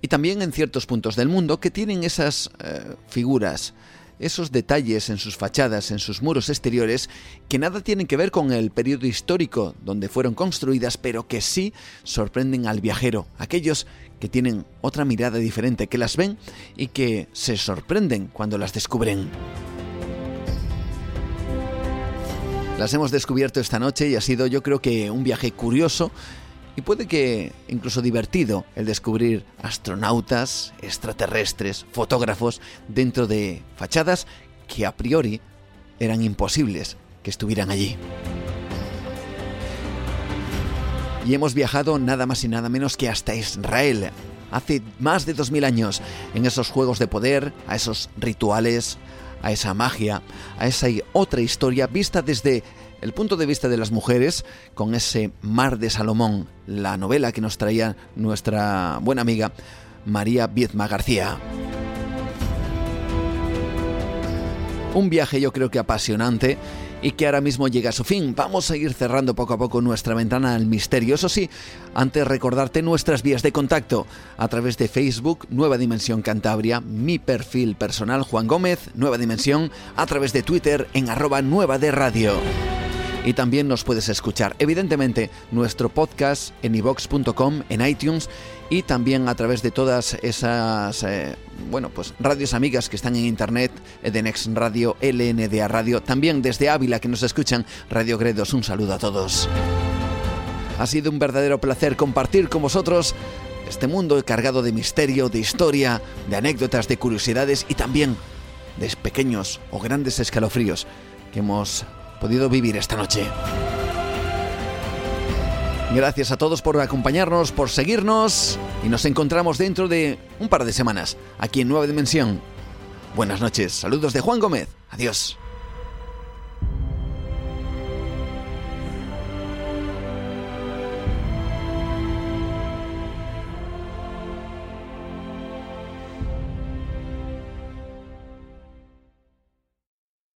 y también en ciertos puntos del mundo que tienen esas eh, figuras, esos detalles en sus fachadas, en sus muros exteriores, que nada tienen que ver con el periodo histórico donde fueron construidas, pero que sí sorprenden al viajero, aquellos que tienen otra mirada diferente, que las ven y que se sorprenden cuando las descubren. Las hemos descubierto esta noche y ha sido yo creo que un viaje curioso y puede que incluso divertido el descubrir astronautas, extraterrestres, fotógrafos dentro de fachadas que a priori eran imposibles que estuvieran allí. Y hemos viajado nada más y nada menos que hasta Israel, hace más de 2000 años, en esos juegos de poder, a esos rituales, a esa magia, a esa otra historia vista desde el punto de vista de las mujeres, con ese Mar de Salomón, la novela que nos traía nuestra buena amiga María Viezma García. Un viaje yo creo que apasionante y que ahora mismo llega a su fin. Vamos a ir cerrando poco a poco nuestra ventana al misterio. Eso sí, antes recordarte nuestras vías de contacto a través de Facebook, Nueva Dimensión Cantabria, mi perfil personal Juan Gómez, Nueva Dimensión, a través de Twitter en arroba nueva de radio y también nos puedes escuchar, evidentemente, nuestro podcast en ivox.com, en iTunes y también a través de todas esas, eh, bueno, pues radios amigas que están en internet, Edenex Radio, LNDA Radio, también desde Ávila que nos escuchan, Radio Gredos, un saludo a todos. Ha sido un verdadero placer compartir con vosotros este mundo cargado de misterio, de historia, de anécdotas, de curiosidades y también de pequeños o grandes escalofríos que hemos podido vivir esta noche. Gracias a todos por acompañarnos, por seguirnos y nos encontramos dentro de un par de semanas aquí en Nueva Dimensión. Buenas noches, saludos de Juan Gómez, adiós.